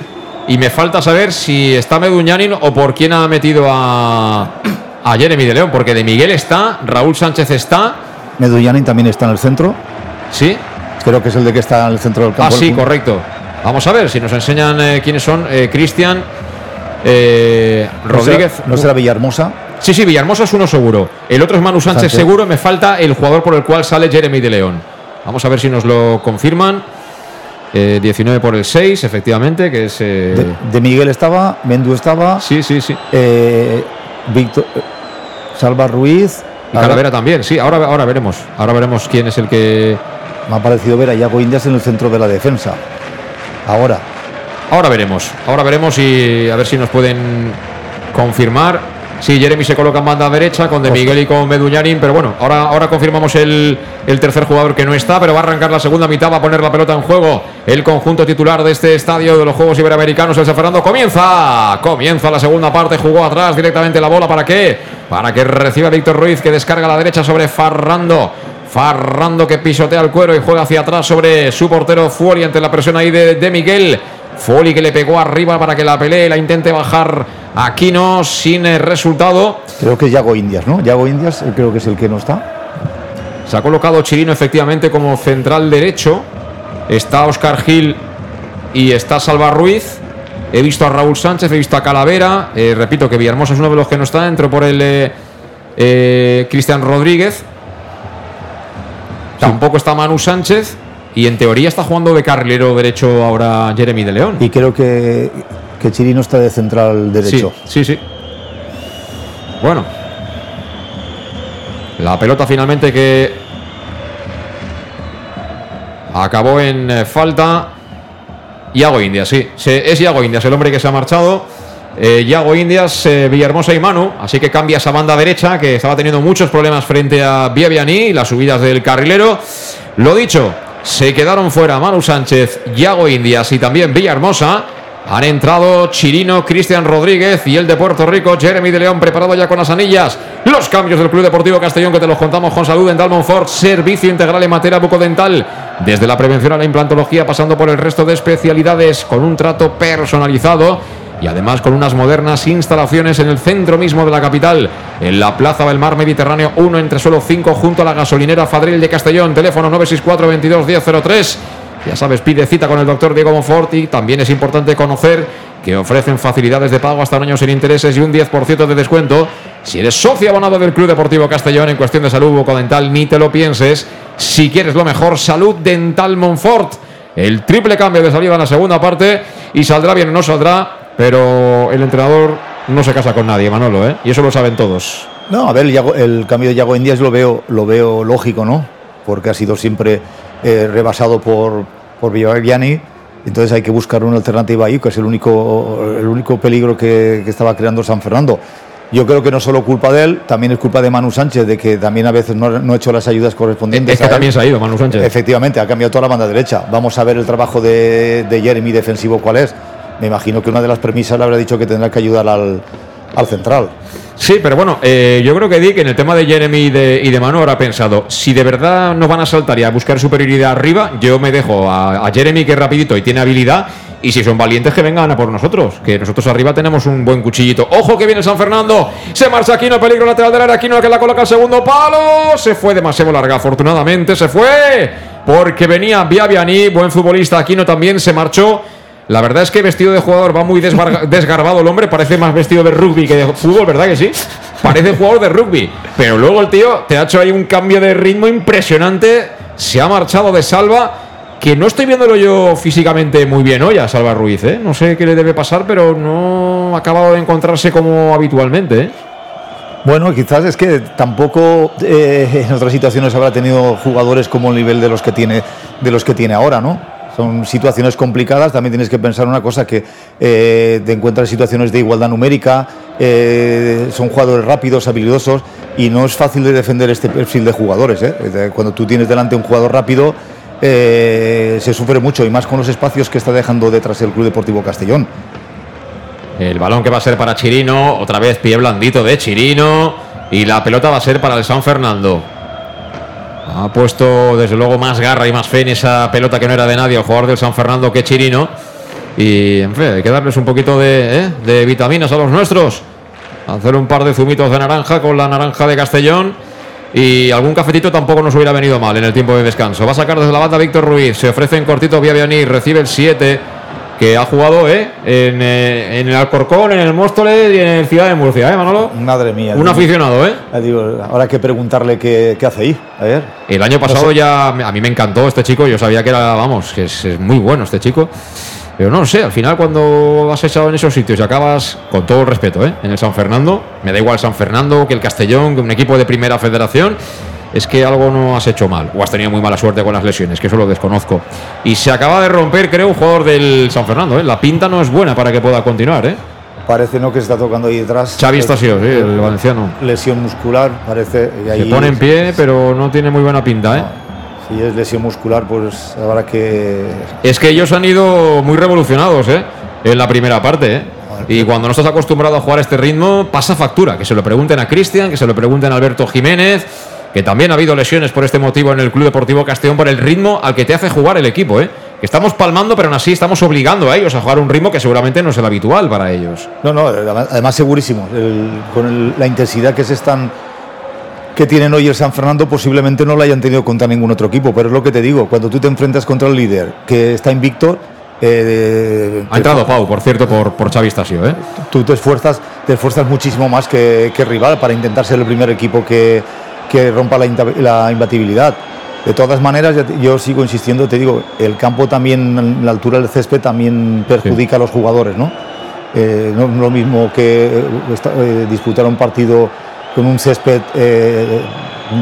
Y me falta saber si está Meduñanin o por quién ha metido a, a Jeremy de León, porque de Miguel está, Raúl Sánchez está. Medullanin también está en el centro. Sí. Creo que es el de que está en el centro del Ah, campo. sí, correcto. Vamos a ver si nos enseñan eh, quiénes son. Eh, Cristian, eh, No será- Rodríguez. ¿No será Villahermosa? Sí, sí, Villahermosa es uno seguro. El otro es Manu Sánchez, Sánchez. seguro. Me falta el jugador por el cual sale Jeremy de León. Vamos a ver si nos lo confirman. Eh, 19 por el 6, efectivamente, que es. De, de Miguel estaba, Mendu estaba. Sí, sí, sí. Víctor. Salva Ruiz. Y Calavera también, sí. Ahora, ahora veremos. Ahora veremos quién es el que. Me ha parecido ver a Yago Indias en el centro de la defensa. Ahora. Ahora veremos. Ahora veremos y a ver si nos pueden confirmar. Sí, Jeremy se coloca en banda derecha con De Miguel y con Meduñanin, pero bueno, ahora, ahora confirmamos el, el tercer jugador que no está, pero va a arrancar la segunda mitad, va a poner la pelota en juego el conjunto titular de este estadio de los Juegos Iberoamericanos, el San Fernando. Comienza, comienza la segunda parte, jugó atrás directamente la bola, ¿para qué? Para que reciba Víctor Ruiz, que descarga a la derecha sobre Farrando. Farrando que pisotea el cuero y juega hacia atrás sobre su portero Fuori ante la presión ahí de, de Miguel. Foli que le pegó arriba para que la pelee, la intente bajar Aquino sin eh, resultado. Creo que es Yago Indias, ¿no? Yago Indias eh, creo que es el que no está. Se ha colocado Chirino efectivamente como central derecho. Está Oscar Gil y está Salva Ruiz. He visto a Raúl Sánchez, he visto a Calavera. Eh, repito que Villahermosa es uno de los que no está. Entró por el eh, eh, Cristian Rodríguez. Tampoco está Manu Sánchez. Y en teoría está jugando de carrilero derecho ahora Jeremy de León. Y creo que, que Chirino está de central derecho. Sí, sí, sí. Bueno. La pelota finalmente que acabó en eh, falta. Iago Indias, sí. Es Iago Indias, el hombre que se ha marchado. eh, Yago Indias, eh, Villahermosa y Manu, así que cambia esa banda derecha que estaba teniendo muchos problemas frente a Biabiani y las subidas del carrilero. Lo dicho, se quedaron fuera Manu Sánchez, Yago Indias y también Villahermosa. Han entrado Chirino, Cristian Rodríguez y el de Puerto Rico, Jeremy de León, preparado ya con las anillas. Los cambios del Club Deportivo Castellón que te los contamos con salud en Dalmonfort, servicio integral en materia bucodental, desde la prevención a la implantología, pasando por el resto de especialidades, con un trato personalizado y además con unas modernas instalaciones en el centro mismo de la capital, en la Plaza del Mar Mediterráneo 1 entre suelo 5 junto a la gasolinera Fadril de Castellón, teléfono 964 22 1003. Ya sabes, pide cita con el doctor Diego Monfort y también es importante conocer que ofrecen facilidades de pago hasta un año sin intereses y un 10% de descuento. Si eres socio abonado del Club Deportivo Castellón en cuestión de salud bucodental, ni te lo pienses. Si quieres lo mejor, Salud Dental Monfort. El triple cambio de salida en la segunda parte y saldrá bien o no saldrá, pero el entrenador no se casa con nadie, Manolo, ¿eh? y eso lo saben todos. No, a ver, el, el cambio de Yago Indias lo veo, lo veo lógico, ¿no? Porque ha sido siempre eh, rebasado por, por. Entonces hay que buscar una alternativa ahí, que es el único, el único peligro que, que estaba creando San Fernando. Yo creo que no solo culpa de él, también es culpa de Manu Sánchez, de que también a veces no, no ha hecho las ayudas correspondientes. Es que a él. también se ha ido Manu Sánchez. Efectivamente, ha cambiado toda la banda derecha. Vamos a ver el trabajo de, de Jeremy defensivo cuál es. Me imagino que una de las premisas le habrá dicho que tendrá que ayudar al, al central. Sí, pero bueno, eh, yo creo que Dick en el tema de Jeremy y de, y Manu habrá pensado, si de verdad nos van a saltar y a buscar superioridad arriba, yo me dejo a, Jeremy que es rapidito y tiene habilidad, y si son valientes que vengan a por nosotros, que nosotros arriba tenemos un buen cuchillito. ¡Ojo que viene San Fernando! Se marcha Aquino, peligro lateral del área, Aquino que la coloca al segundo palo, se fue demasiado larga, afortunadamente se fue, porque venía Biabiani, buen futbolista, Aquino también se marchó. La verdad es que vestido de jugador va muy [LAUGHS] desgarbado el hombre, parece más vestido de rugby que de fútbol, ¿verdad que sí? Parece jugador de rugby. Pero luego el tío te ha hecho ahí un cambio de ritmo impresionante, se ha marchado de salva, que no estoy viéndolo yo físicamente muy bien hoy a Salva Ruiz, ¿eh? No sé qué le debe pasar, pero no ha acabado de encontrarse como habitualmente, ¿eh? Bueno, quizás es que tampoco eh, en otras situaciones habrá tenido jugadores como el nivel de los que tiene, de los que tiene ahora, ¿no? Son situaciones complicadas, también tienes que pensar una cosa que eh, te encuentras en situaciones de igualdad numérica, eh, son jugadores rápidos, habilidosos y no es fácil de defender este perfil de jugadores. ¿eh? Eh, Cuando tú tienes delante un jugador rápido, se sufre mucho y más con los espacios que está dejando detrás el Club Deportivo Castellón. El balón que va a ser para Chirino, otra vez pie blandito de Chirino. Y la pelota va a ser para el San Fernando. Ha puesto desde luego más garra y más fe en esa pelota que no era de nadie el jugador del San Fernando que Chirino. Y en fin, hay que darles un poquito de, ¿eh? de vitaminas a los nuestros. Hacer un par de zumitos de naranja con la naranja de Castellón. Y algún cafetito tampoco nos hubiera venido mal en el tiempo de descanso. Va a sacar desde la banda Víctor Ruiz. Se ofrece en cortito Viaviani. Recibe el 7 que ha jugado ¿eh? en, eh, en el Alcorcón, en el Móstoles y en el Ciudad de Murcia, ¿eh, Manolo? Madre mía. Un digo- aficionado, ¿eh? digo, ahora hay que preguntarle qué, qué hace ahí. A ver. El año pasado No sé. ya a mí me encantó este chico, yo sabía que era, vamos, que es, es muy bueno este chico. Pero no sé, al final cuando has echado en esos sitios y acabas, con todo el respeto, ¿eh? en el San Fernando, me da igual San Fernando que el Castellón, que un equipo de primera federación, es que algo no has hecho mal, o has tenido muy mala suerte con las lesiones, que eso lo desconozco. Y se acaba de romper, creo, un jugador del San Fernando, ¿eh? la pinta no es buena para que pueda continuar. ¿eh? Parece no que se está tocando ahí detrás. Xavi Estasio, sí, el valenciano. Lesión muscular, parece. y Se ahí- pone en pie, pero no tiene muy buena pinta. ¿eh? Si es lesión muscular, pues habrá que. Es que ellos han ido muy revolucionados, ¿eh? En la primera parte, ¿eh? Y cuando no estás acostumbrado a jugar a este ritmo, pasa factura. Que se lo pregunten a Cristian, que se lo pregunten a Alberto Jiménez, que también ha habido lesiones por este motivo en el Club Deportivo Castellón por el ritmo al que te hace jugar el equipo, ¿eh? Que estamos palmando, pero aún así estamos obligando a ellos a jugar un ritmo que seguramente no es el habitual para ellos. No, no, además, segurísimo. el- con el- la intensidad que se están que tienen hoy el San Fernando posiblemente no la hayan tenido contra ningún otro equipo, pero es lo que te digo, cuando tú te enfrentas contra el líder que está invicto, eh, Ha entrado Pau, por cierto, por, por Xavi Stasio, ¿eh? tú te esfuerzas, te esfuerzas muchísimo más que, que rival para intentar ser el primer equipo que, que rompa la, la imbatibilidad. De todas maneras, yo sigo insistiendo, te digo, el campo también, la altura del césped también perjudica a los jugadores, ¿no? Eh, no es lo mismo que eh, eh, disputar un partido con un césped eh,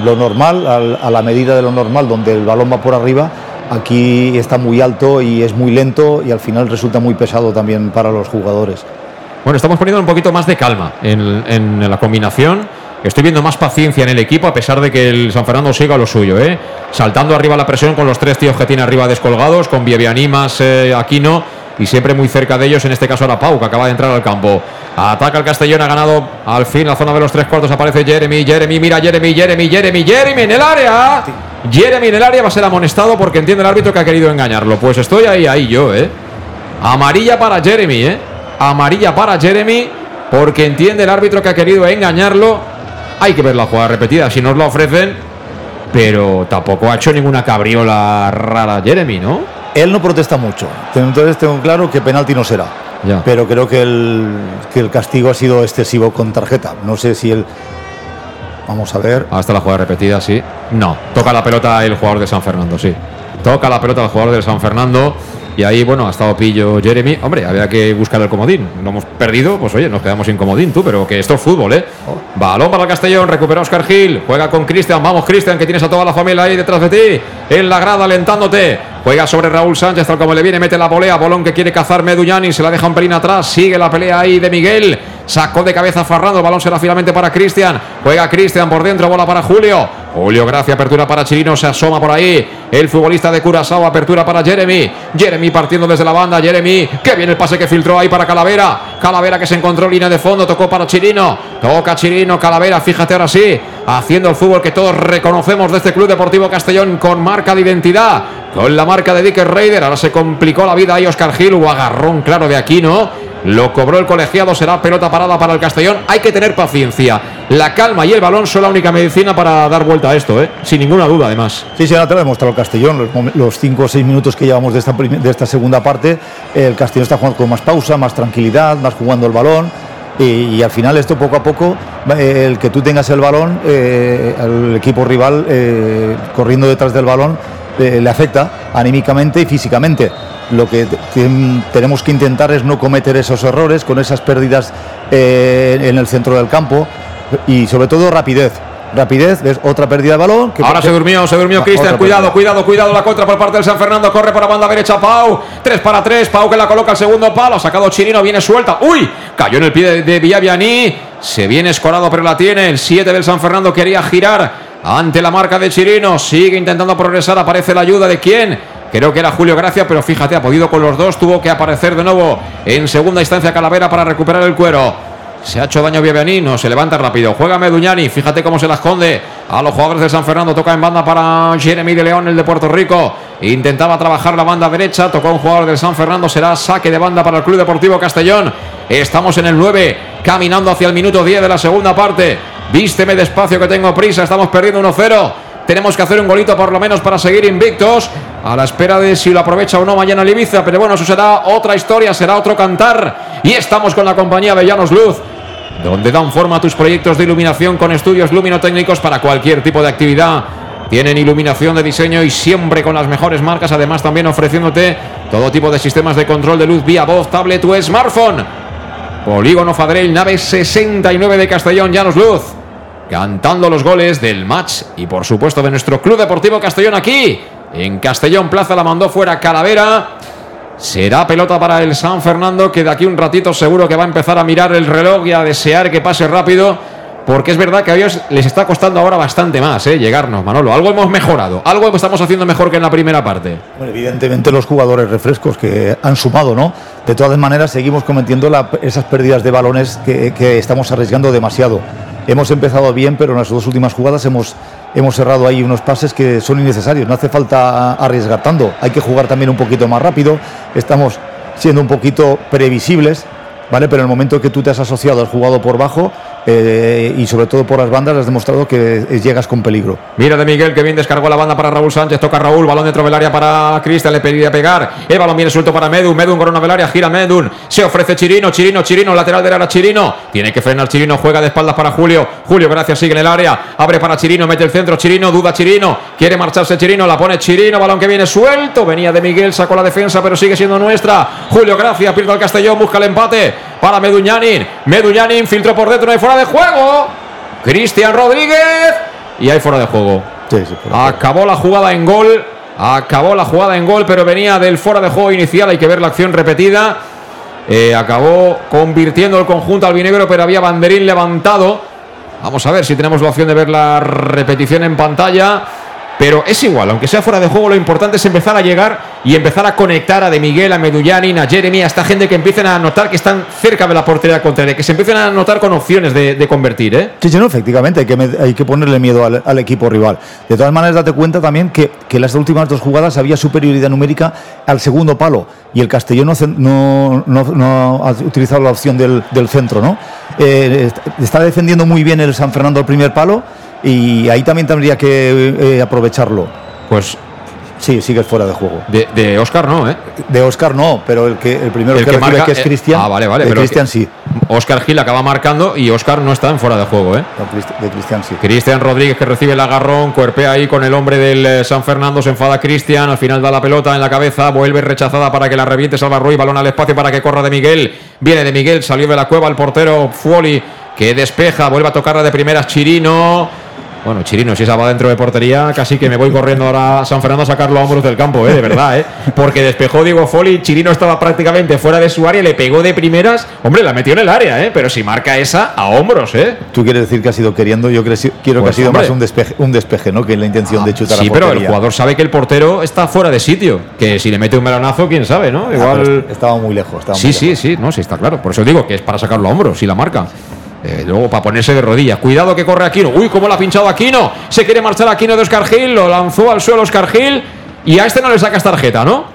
lo normal, al- a la medida de lo normal, donde el balón va por arriba. Aquí está muy alto y es muy lento y al final resulta muy pesado también para los jugadores. Bueno, estamos poniendo un poquito más de calma en, en la combinación. Estoy viendo más paciencia en el equipo, a pesar de que el San Fernando siga lo suyo, ¿eh? Saltando arriba la presión con los tres tíos que tiene arriba descolgados, con Biebianí más eh, Aquino y siempre muy cerca de ellos, en este caso ahora Pau, que acaba de entrar al campo. Ataca el Castellón, ha ganado al fin la zona de los tres cuartos, aparece Jeremy, Jeremy, mira Jeremy, Jeremy, Jeremy, Jeremy en el área. Jeremy en el área va a ser amonestado porque entiende el árbitro que ha querido engañarlo. Pues estoy ahí, ahí yo, ¿eh? Amarilla para Jeremy, ¿eh? Amarilla para Jeremy porque entiende el árbitro que ha querido engañarlo. Hay que ver la jugada repetida si nos la ofrecen. Pero tampoco ha hecho ninguna cabriola rara Jeremy, ¿no? Él no protesta mucho. Entonces tengo claro que penalti no será. Ya. Pero creo que el, que el castigo ha sido excesivo con tarjeta. No sé si él. Vamos a ver. Hasta la jugada repetida, sí. No. Toca la pelota el jugador de San Fernando, sí. Toca la pelota el jugador de San Fernando. Y ahí, bueno, ha estado pillo Jeremy. Hombre, había que buscar el comodín. Lo hemos perdido, pues oye, nos quedamos sin comodín, tú, pero que esto es fútbol, ¿eh? Balón para el Castellón, recupera Oscar Gil. Juega con Cristian. Vamos, Cristian, que tienes a toda la familia ahí detrás de ti. En la grada, alentándote. Juega sobre Raúl Sánchez, tal como le viene, mete la volea. Bolón que quiere cazar Meduñani, se la deja un pelín atrás. Sigue la pelea ahí de Miguel. Sacó de cabeza Farrando. El balón será finalmente para Cristian. Juega Cristian por dentro, bola para Julio. Julio Gracia, apertura para Chirino, se asoma por ahí. El futbolista de Curazao, apertura para Jeremy. Jeremy partiendo desde la banda. Jeremy, que viene el pase que filtró ahí para Calavera. Calavera que se encontró en línea de fondo, tocó para Chirino. Toca Chirino, Calavera, fíjate ahora sí. Haciendo el fútbol que todos reconocemos de este Club Deportivo Castellón con marca de identidad. Con la marca de Dicker Raider. Ahora se complicó la vida ahí Oscar Gil. O agarrón claro de Aquino. Lo cobró el colegiado, será pelota parada para el Castellón. Hay que tener paciencia. La calma y el balón son la única medicina para dar vuelta a esto, ¿eh? sin ninguna duda, además. Sí, sí, ahora te lo ha demostrado el Castellón. Los, mom- los cinco o seis minutos que llevamos de esta, de esta segunda parte, el Castellón está jugando con más pausa, más tranquilidad, más jugando el balón. Y, al final, esto poco a poco, el que tú tengas el balón, eh, al equipo rival eh, corriendo detrás del balón, eh, le afecta anímicamente y físicamente. Lo que te- te- tenemos que intentar es no cometer esos errores con esas pérdidas eh, en el centro del campo y sobre todo rapidez. Rapidez, ves otra pérdida de balón. que- Ahora se durmió, se durmió Ah, Cristian. Cuidado, cuidado, cuidado. La contra por parte del San Fernando. Corre por la banda derecha Pau. 3 para 3. Pau que la coloca al segundo palo. Ha sacado Chirino. Viene suelta. ¡Uy! Cayó en el pie de, de Villavianí. Se viene escorado, pero la tiene. El 7 del San Fernando quería girar ante la marca de Chirino. Sigue intentando progresar. Aparece la ayuda de quién. Creo que era Julio Gracia, pero fíjate, ha podido con los dos. Tuvo que aparecer de nuevo en segunda instancia Calavera para recuperar el cuero. Se ha hecho daño no se levanta rápido. Juega Meduñani, fíjate cómo se la esconde a los jugadores de San Fernando. Toca en banda para Jeremy de León, el de Puerto Rico. Intentaba trabajar la banda derecha, tocó un jugador del San Fernando. Será saque de banda para el Club Deportivo Castellón. Estamos en el 9, caminando hacia el minuto 10 de la segunda parte. Vísteme despacio que tengo prisa, estamos perdiendo 1-0. Tenemos que hacer un golito por lo menos para seguir invictos. A la espera de si lo aprovecha o no mañana el Ibiza. Pero bueno, eso será otra historia, será otro cantar. Y estamos con la compañía de Llanos Luz. Donde dan forma a tus proyectos de iluminación con estudios luminotécnicos para cualquier tipo de actividad. Tienen iluminación de diseño y siempre con las mejores marcas. Además, también ofreciéndote todo tipo de sistemas de control de luz vía voz, tablet o smartphone. Polígono Fadrell, nave 69 de Castellón, Llanos Luz cantando los goles del match y por supuesto de nuestro Club Deportivo Castellón aquí. En Castellón Plaza la mandó fuera Calavera. Será pelota para el San Fernando que de aquí un ratito seguro que va a empezar a mirar el reloj y a desear que pase rápido. Porque es verdad que a ellos les está costando ahora bastante más ¿eh? llegarnos, Manolo. Algo hemos mejorado, algo estamos haciendo mejor que en la primera parte. Bueno, evidentemente los jugadores refrescos que han sumado, ¿no? De todas maneras, seguimos cometiendo esas pérdidas de balones que estamos arriesgando demasiado. Hemos empezado bien, pero en las dos últimas jugadas hemos, hemos cerrado ahí unos pases que son innecesarios. No hace falta arriesgar tanto. Hay que jugar también un poquito más rápido. Estamos siendo un poquito previsibles, ¿vale? Pero en el momento que tú te has asociado, has jugado por bajo eh, y sobre todo por las bandas, has demostrado que eh, llegas con peligro. Mira de Miguel que bien descargó la banda para Raúl Sánchez. Toca Raúl, balón dentro del área para Cristian. Le pedía pegar. El balón viene suelto para Medun. Medun corona del área, gira Medun. Se ofrece Chirino, Chirino, Chirino. Lateral del área, Chirino. Tiene que frenar Chirino. Juega de espaldas para Julio. Julio, gracias, sigue en el área. Abre para Chirino, mete el centro. Chirino, duda Chirino. Quiere marcharse Chirino. La pone Chirino. Balón que viene suelto. Venía de Miguel, sacó la defensa, pero sigue siendo nuestra. Julio, gracias. Pierde al Castellón, busca el empate para Meduñanin. Meduñanin filtró por dentro. No de juego. Cristian Rodríguez. Y hay fuera de juego. Acabó la jugada en gol. Acabó la jugada en gol, pero venía del fuera de juego inicial. Hay que ver la acción repetida. Eh, acabó convirtiendo el conjunto albinegro, pero había banderín levantado. Vamos a ver si tenemos la opción de ver la repetición en pantalla. Pero es igual, aunque sea fuera de juego, lo importante es empezar a llegar y empezar a conectar a De Miguel, a Medullanin, a Jeremy, a esta gente que empiecen a notar que están cerca de la portería contraria, que se empiecen a notar con opciones de, de convertir. ¿eh? Sí, sí, no, efectivamente, hay que, hay que ponerle miedo al, al equipo rival. De todas maneras, date cuenta también que, que las últimas dos jugadas había superioridad numérica al segundo palo y el Castellón no, no, no- no ha utilizado la opción del, del centro, ¿no? Eh, est- está defendiendo muy bien el San Fernando el primer palo y ahí también tendría que eh, aprovecharlo. Pues Sí, sigue fuera de juego. de, de Oscar no, ¿eh? De Oscar no, pero el que el primero El que, que recibe, marca- que es eh, Cristian. ah, vale, vale, de Cristian sí. Oscar Gil acaba marcando y Oscar no está en fuera de juego, ¿eh? De Cristian sí. Cristian Rodríguez que recibe el agarrón, cuerpea ahí con el hombre del eh, San Fernando, se enfada Cristian, al final da la pelota en la cabeza, vuelve rechazada para que la reviente Salva Ruiz, balón al espacio para que corra de Miguel, viene de Miguel, salió de la cueva el portero Fuoli que despeja, vuelve a tocarla de primeras Chirino. Bueno, Chirino, si esa va dentro de portería, casi que me voy corriendo ahora a San Fernando a sacarlo a hombros del campo, ¿eh? de verdad, ¿eh? porque despejó Diego Foli, Chirino estaba prácticamente fuera de su área, le pegó de primeras, hombre, la metió en el área, ¿eh? pero si marca esa, a hombros, ¿eh? Tú quieres decir que ha sido queriendo, yo creo, quiero que Pues, ha sido hombre. más un despeje, un despeje, ¿no? Que la intención de chutar Sí, a pero el jugador sabe que el portero está fuera de sitio. Que si le mete un melonazo, quién sabe, ¿no? Ah, Igual. estaba muy lejos. Estaba Sí, muy sí, lejos. sí, no, sí, está claro. Por eso digo que es para sacarlo a hombros, si la marca. Eh, luego para ponerse de rodillas. Cuidado que corre Aquino. Uy, cómo la ha pinchado Aquino. Se quiere marchar Aquino de Oscar Gil. Lo lanzó al suelo Oscar Gil. Y a este no le sacas tarjeta, ¿no?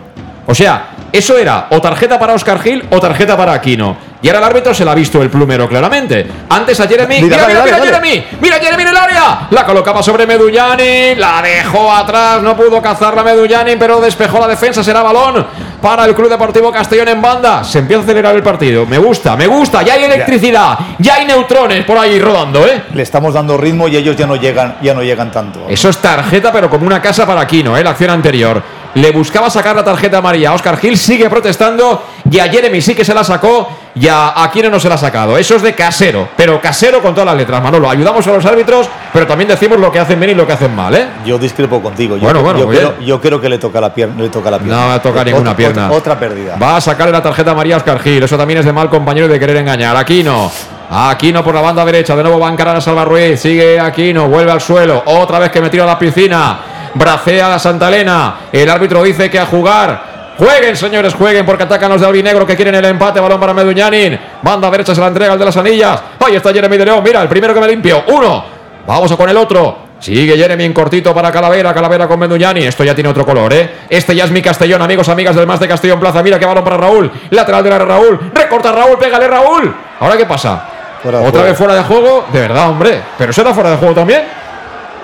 O sea, eso era o tarjeta para Oscar Gil o tarjeta para Aquino. Y ahora el árbitro se la ha visto el plumero claramente. Antes a Jeremy. Mira, Mira, mira, mira. Jeremy. Mira Jeremy en el área. La colocaba sobre Medullani. La dejó atrás. No pudo cazarla Medullani, pero despejó la defensa. Será balón para el Club Deportivo Castellón en banda. Se empieza a acelerar el partido. Me gusta, me gusta. Ya hay electricidad. Ya hay neutrones por ahí rodando, ¿eh? Le estamos dando ritmo y ellos ya no llegan, ya no llegan tanto. Eso es tarjeta, pero como una casa para Aquino, ¿eh? la acción anterior. Le buscaba sacar la tarjeta amarilla. Oscar Gil sigue protestando. Y a Jeremy sí que se la sacó. Y a Aquino no se la ha sacado. Eso es de casero. Pero casero con todas las letras, Manolo. Ayudamos a los árbitros, pero también decimos lo que hacen bien y lo que hacen mal, ¿eh? Yo discrepo contigo. Yo, Bueno, bueno, yo, creo, yo creo que le toca la pierna. Le toca la pierna. No va a tocar ninguna Otra- pierna. Otra, otra pérdida. Va a sacarle la tarjeta amarilla a Oscar Gil. Eso también es de mal compañero y de querer engañar. Aquino. Aquino por la banda derecha. De nuevo va a encarar a Salva Ruiz. Sigue Aquino. Vuelve al suelo. Otra vez que me tiro a la piscina. Bracea a Santa Elena. El árbitro dice que a jugar. Jueguen, señores, jueguen porque atacan los de Albinegro que quieren el empate. Balón para Meduñanin. Banda derecha se la entrega el de las anillas. Ahí está Jeremy de León. Mira, el primero que me limpio. Uno. Vamos a con el otro. Sigue Jeremy en cortito para Calavera, Calavera con Meduñani. Esto ya tiene otro color, ¿eh? Este ya es mi Castellón, amigos, amigas del Más de Castellón Plaza. Mira qué balón para Raúl. Lateral de la Raúl. Recorta Raúl, pégale Raúl. ¿Ahora qué pasa? Fuera Otra vez fuera de juego. De verdad, hombre. Pero eso era fuera de juego también.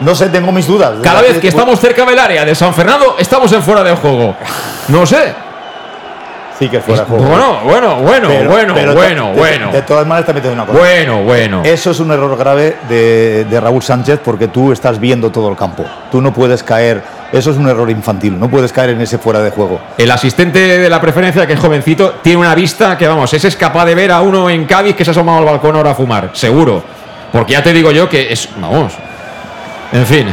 No sé, tengo mis dudas. Cada vez que estamos cerca del área de San Fernando, estamos en fuera de juego. No sé. Sí que es fuera de juego. Bueno, bueno, bueno, Pero- bueno, pero bueno, de, bueno. De, todas maneras, te metes una cosa. Bueno, bueno. Eso es un error grave de, de Raúl Sánchez porque tú estás viendo todo el campo. Tú no puedes caer. Eso es un error infantil. No puedes caer en ese fuera de juego. El asistente de la preferencia, que es jovencito, tiene una vista que, vamos, ese es capaz de ver a uno en Cádiz que se ha asomado al balcón ahora a fumar, seguro. Porque ya te digo yo que es, vamos. En fin.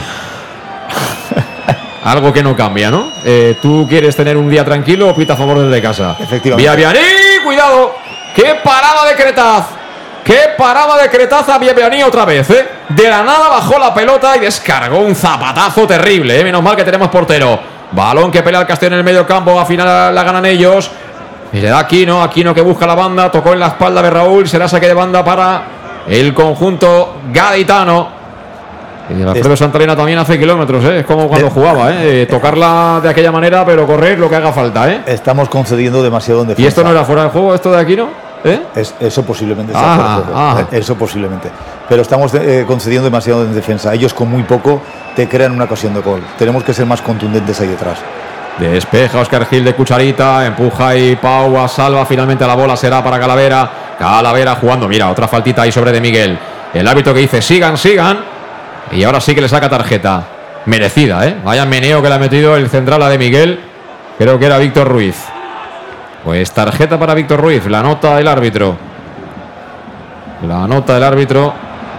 Algo que no cambia, ¿no? Eh, ¿Tú quieres tener un día tranquilo o pita a favor desde casa? Efectivamente. Vía Vianí, cuidado. ¡Qué parada de Cretaz! ¡Qué parada de Cretaz a Vianí otra vez, eh! De la nada bajó la pelota y descargó un zapatazo terrible, eh. Menos mal que tenemos portero. Balón que pelea el Castellón en el medio campo, al final la ganan ellos. Y le da Aquino, Aquino que busca la banda, tocó en la espalda de Raúl, será saque de banda para el conjunto gaditano. Y el Alfredo Santalena también hace kilómetros, ¿eh? es como cuando Eh. jugaba, ¿eh? Tocarla de aquella manera, pero correr lo que haga falta. ¿eh? Estamos concediendo demasiado en defensa. ¿Y esto no era fuera de juego, esto de Aquino? ¿Eh? Es- eso posiblemente sea Ah, fuera de juego. ah. Eso posiblemente. Pero estamos eh, concediendo demasiado en defensa. Ellos con muy poco te crean una ocasión de gol. Tenemos que ser más contundentes ahí detrás. Despeja Oscar Gil de cucharita, empuja y Pau a salva. Finalmente la bola será para Calavera. Calavera jugando, mira, otra faltita ahí sobre de Miguel. El árbitro que dice sigan, sigan. Y ahora sí que le saca tarjeta. Merecida, ¿eh? Vaya meneo que le ha metido el central a de Miguel. Creo que era Víctor Ruiz. Pues tarjeta para Víctor Ruiz, la nota del árbitro. La nota del árbitro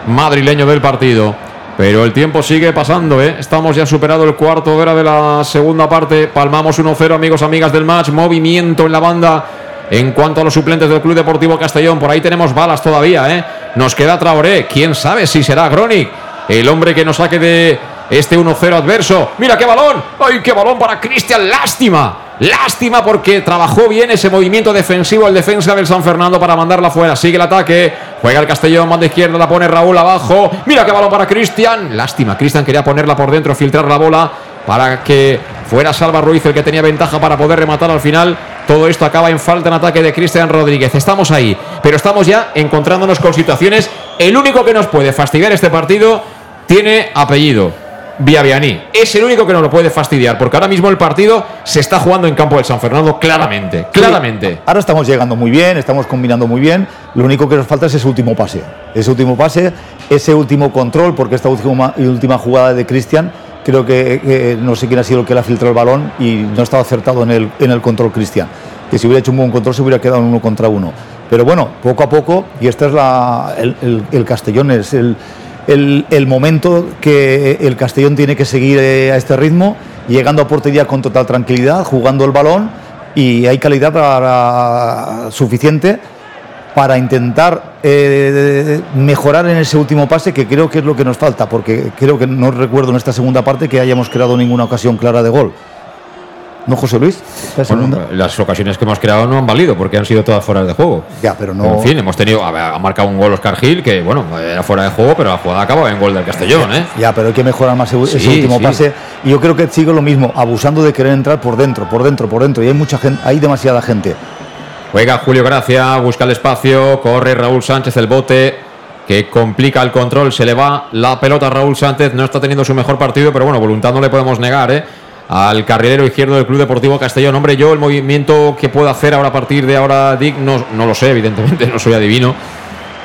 madrileño del partido. Pero el tiempo sigue pasando, ¿eh? Estamos ya superado el cuarto de hora de la segunda parte. Palmamos 1-0, amigos, amigas del match. Movimiento en la banda En cuanto a los suplentes del Club Deportivo Castellón, por ahí tenemos balas todavía, ¿eh? Nos queda Traoré. ¿Quién sabe si será Gronic? El hombre que nos saque de este 1-0 adverso. Mira qué balón. ¡Ay, qué balón para Cristian! Lástima. Lástima porque trabajó bien ese movimiento defensivo el defensa del San Fernando para mandarla fuera. Sigue el ataque. Juega el Castellón, manda izquierda, la pone Raúl abajo. Mira qué balón para Cristian. Lástima. Cristian quería ponerla por dentro, filtrar la bola para que fuera Salva Ruiz el que tenía ventaja para poder rematar al final. Todo esto acaba en falta en ataque de Cristian Rodríguez. Estamos ahí, pero estamos ya encontrándonos con situaciones. El único que nos puede fastidiar este partido tiene apellido. Viavianí. Es el único que nos lo puede fastidiar, porque ahora mismo el partido se está jugando en campo del San Fernando claramente, claramente. Ahora estamos llegando muy bien, estamos combinando muy bien. Lo único que nos falta es ese último pase. Ese último pase, ese último control, porque esta última, última jugada de Cristian creo que, no sé quién ha sido el que le ha filtrado el balón y no estaba acertado en el, en el control Cristian. Que si hubiera hecho un buen control se hubiera quedado en uno contra uno. Pero bueno, poco a poco, y este es la, el, Castellón, es el, el, momento que el Castellón tiene que seguir eh, a este ritmo, llegando a portería con total tranquilidad, jugando el balón y hay calidad para, suficiente para intentar eh, mejorar en ese último pase, que creo que es lo que nos falta, porque creo que no recuerdo en esta segunda parte que hayamos creado ninguna ocasión clara de gol. ¿No, José Luis? las ocasiones que hemos creado no han valido porque han sido todas fuera de juego. Ya, pero no. En fin, hemos tenido. Ha marcado un gol Oscar Gil que, bueno, era fuera de juego, pero la jugada acaba en gol del Castellón, ¿eh? Ya, pero hay que mejorar más ese, último pase. Y yo creo que sigo lo mismo, abusando de querer entrar por dentro, por dentro, por dentro. Y hay mucha gente, hay demasiada gente. Juega Julio Gracia, busca el espacio, corre Raúl Sánchez el bote, que complica el control, se le va la pelota a Raúl Sánchez, no está teniendo su mejor partido, pero bueno, voluntad no le podemos negar, ¿eh? Al carrilero izquierdo del Club Deportivo Castellón. Hombre, yo el movimiento que puedo hacer ahora a partir de ahora, Dick, no, no lo sé, evidentemente, [LAUGHS] no soy adivino.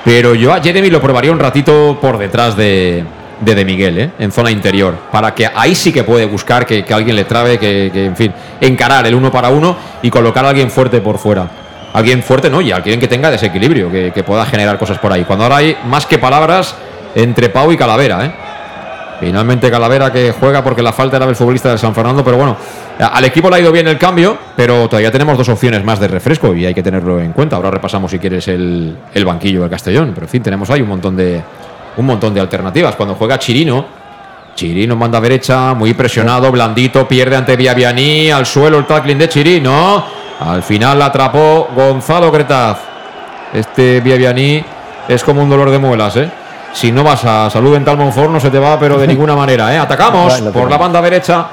Pero yo a Jeremy lo probaría un ratito por detrás de, de, Miguel, ¿eh? en zona interior, para que ahí sí que puede buscar que, alguien le trabe, que, que, en fin, encarar el uno para uno y colocar a alguien fuerte por fuera alguien fuerte, ¿no? Y alguien que tenga desequilibrio, que, pueda generar cosas por ahí. Cuando ahora hay más que palabras entre Pau y Calavera, ¿eh? Finalmente Calavera que juega porque la falta era del futbolista de San Fernando, pero bueno, al equipo le ha ido bien el cambio, pero todavía tenemos dos opciones más de refresco y hay que tenerlo en cuenta. Ahora repasamos si quieres el, el banquillo del Castellón, pero en fin, tenemos ahí un montón de un montón de alternativas. Cuando juega Chirino, Chirino manda derecha, muy presionado, blandito, pierde ante Viavianí, al suelo el tackling de Chirino. Al final la atrapó Gonzalo Cretaz. Este Viavianí es como un dolor de muelas, ¿eh? Si no vas a salud en Monfort no se te va, pero de ninguna manera, ¿eh? Atacamos por la banda derecha.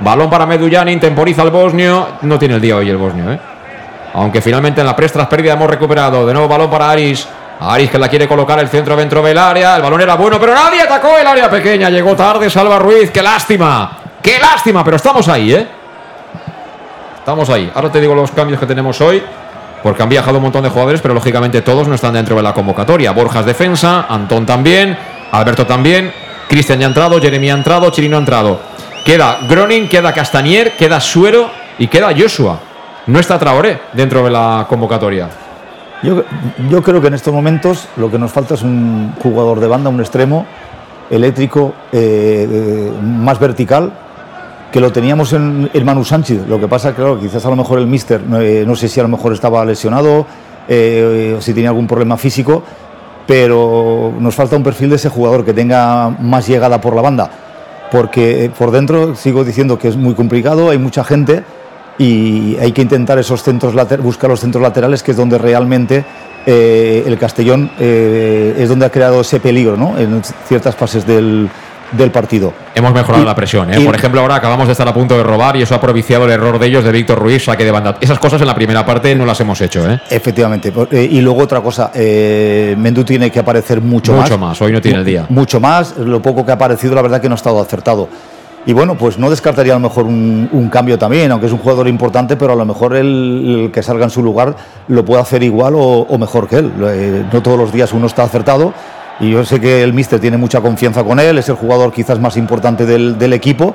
Balón para Meduyani, temporiza el bosnio. No tiene el día hoy el bosnio, ¿eh? Aunque finalmente en la prestras pérdida hemos recuperado. De nuevo balón para Aris. Aris que la quiere colocar el centro dentro del área. El balón era bueno, pero nadie atacó el área pequeña. Llegó tarde Salva Ruiz. ¡Qué lástima! ¡Qué lástima! Pero estamos ahí, ¿eh? Estamos ahí. Ahora te digo los cambios que tenemos hoy, porque han viajado un montón de jugadores, pero lógicamente todos no están dentro de la convocatoria. Borjas defensa, Antón también, Alberto también, Cristian ya ha entrado, Jeremy ha entrado, Chirino ha entrado. Queda Groning, queda Castanier, queda Suero y queda Joshua. No está Traoré dentro de la convocatoria. Yo, creo que en estos momentos lo que nos falta es un jugador de banda, un extremo eléctrico eh, más vertical que lo teníamos en el Manu Sánchez. Lo que pasa, claro, quizás a lo mejor el Mister, eh, no sé si a lo mejor estaba lesionado eh, o si tenía algún problema físico, pero nos falta un perfil de ese jugador que tenga más llegada por la banda. Porque eh, por dentro sigo diciendo que es muy complicado, hay mucha gente y hay que intentar esos centros buscar los centros laterales, que es donde realmente el Castellón es donde ha creado ese peligro ¿no? en ciertas fases del, del partido. Hemos mejorado la presión. ¿eh? Por ejemplo, ahora acabamos de estar a punto de robar y eso ha propiciado el error de ellos de Víctor Ruiz, saque de banda. Esas cosas en la primera parte no las hemos hecho. ¿eh? Efectivamente. Eh, y luego otra cosa, eh, Mendú tiene que aparecer mucho, más. Mucho más, hoy no tiene el día. Mucho más. Lo poco que ha aparecido, la verdad que no ha estado acertado. Y bueno, pues no descartaría a lo mejor un, cambio también, aunque es un jugador importante, pero a lo mejor el, que salga en su lugar lo puede hacer igual o, o mejor que él. Eh, no todos los días uno está acertado y yo sé que el míster tiene mucha confianza con él, es el jugador quizás más importante del, equipo,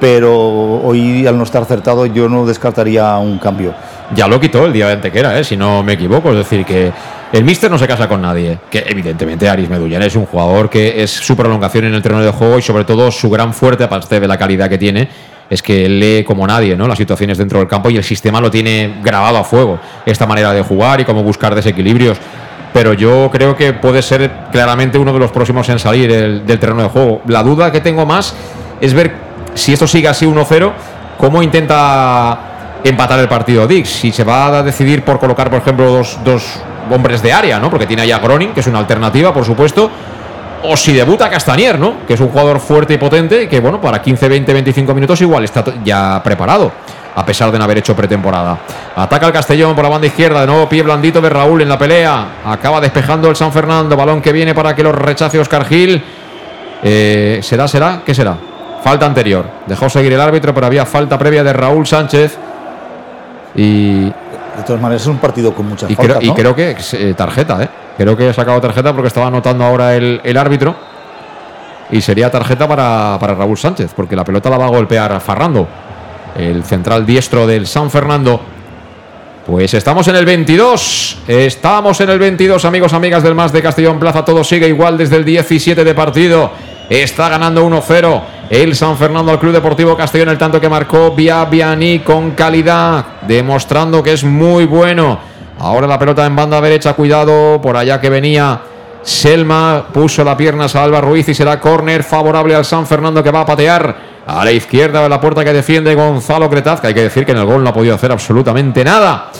pero hoy al no estar acertado yo no descartaría un cambio. Ya lo quitó el día de Antequera, ¿eh? si no me equivoco, es decir, que el míster no se casa con nadie, que evidentemente Aris Medullán es un jugador que es su prolongación en el terreno de juego y sobre todo su gran fuerte, aparte de la calidad que tiene, es que lee como nadie ¿no? las situaciones dentro del campo y el sistema lo tiene grabado a fuego, esta manera de jugar y cómo buscar desequilibrios. Pero yo creo que puede ser claramente uno de los próximos en salir del terreno de juego. La duda que tengo más es ver si esto sigue así 1-0, cómo intenta empatar el partido Dix. Si se va a decidir por colocar, por ejemplo, dos, dos hombres de área, ¿no? Porque tiene allá Groning, que es una alternativa, por supuesto o si debuta Castanier, ¿no? Que es un jugador fuerte y potente que, bueno, para 15, 20, 25 minutos igual está ya preparado, a pesar de no haber hecho pretemporada. Ataca el Castellón por la banda izquierda, de nuevo pie blandito de Raúl en la pelea. Acaba despejando el San Fernando, balón que viene para que lo rechace Oscar Gil. Eh, ¿Será, será? ¿Qué será? Falta anterior. Dejó seguir el árbitro, pero había falta previa de Raúl Sánchez. Y. De todas maneras, es un partido con mucha y falta, creo, y creo que es, eh, tarjeta, ¿eh? Creo que ha sacado tarjeta porque estaba anotando ahora el, el árbitro. Y sería tarjeta para, para Raúl Sánchez, porque la pelota la va a golpear Farrando, el central diestro del San Fernando. Pues estamos en el 22. Estamos en el 22, amigos, amigas del Más de Castellón Plaza. Todo sigue igual desde el 17 de partido. Está ganando 1-0 el San Fernando al Club Deportivo Castellón. El tanto que marcó Viabiani con calidad, demostrando que es muy bueno. Ahora la pelota en banda derecha, cuidado por allá que venía Selma, puso la pierna a Salva Ruiz y será córner favorable al San Fernando que va a patear a la izquierda de la puerta que defiende Gonzalo Cretaz, que hay que decir que en el gol no ha podido hacer absolutamente nada.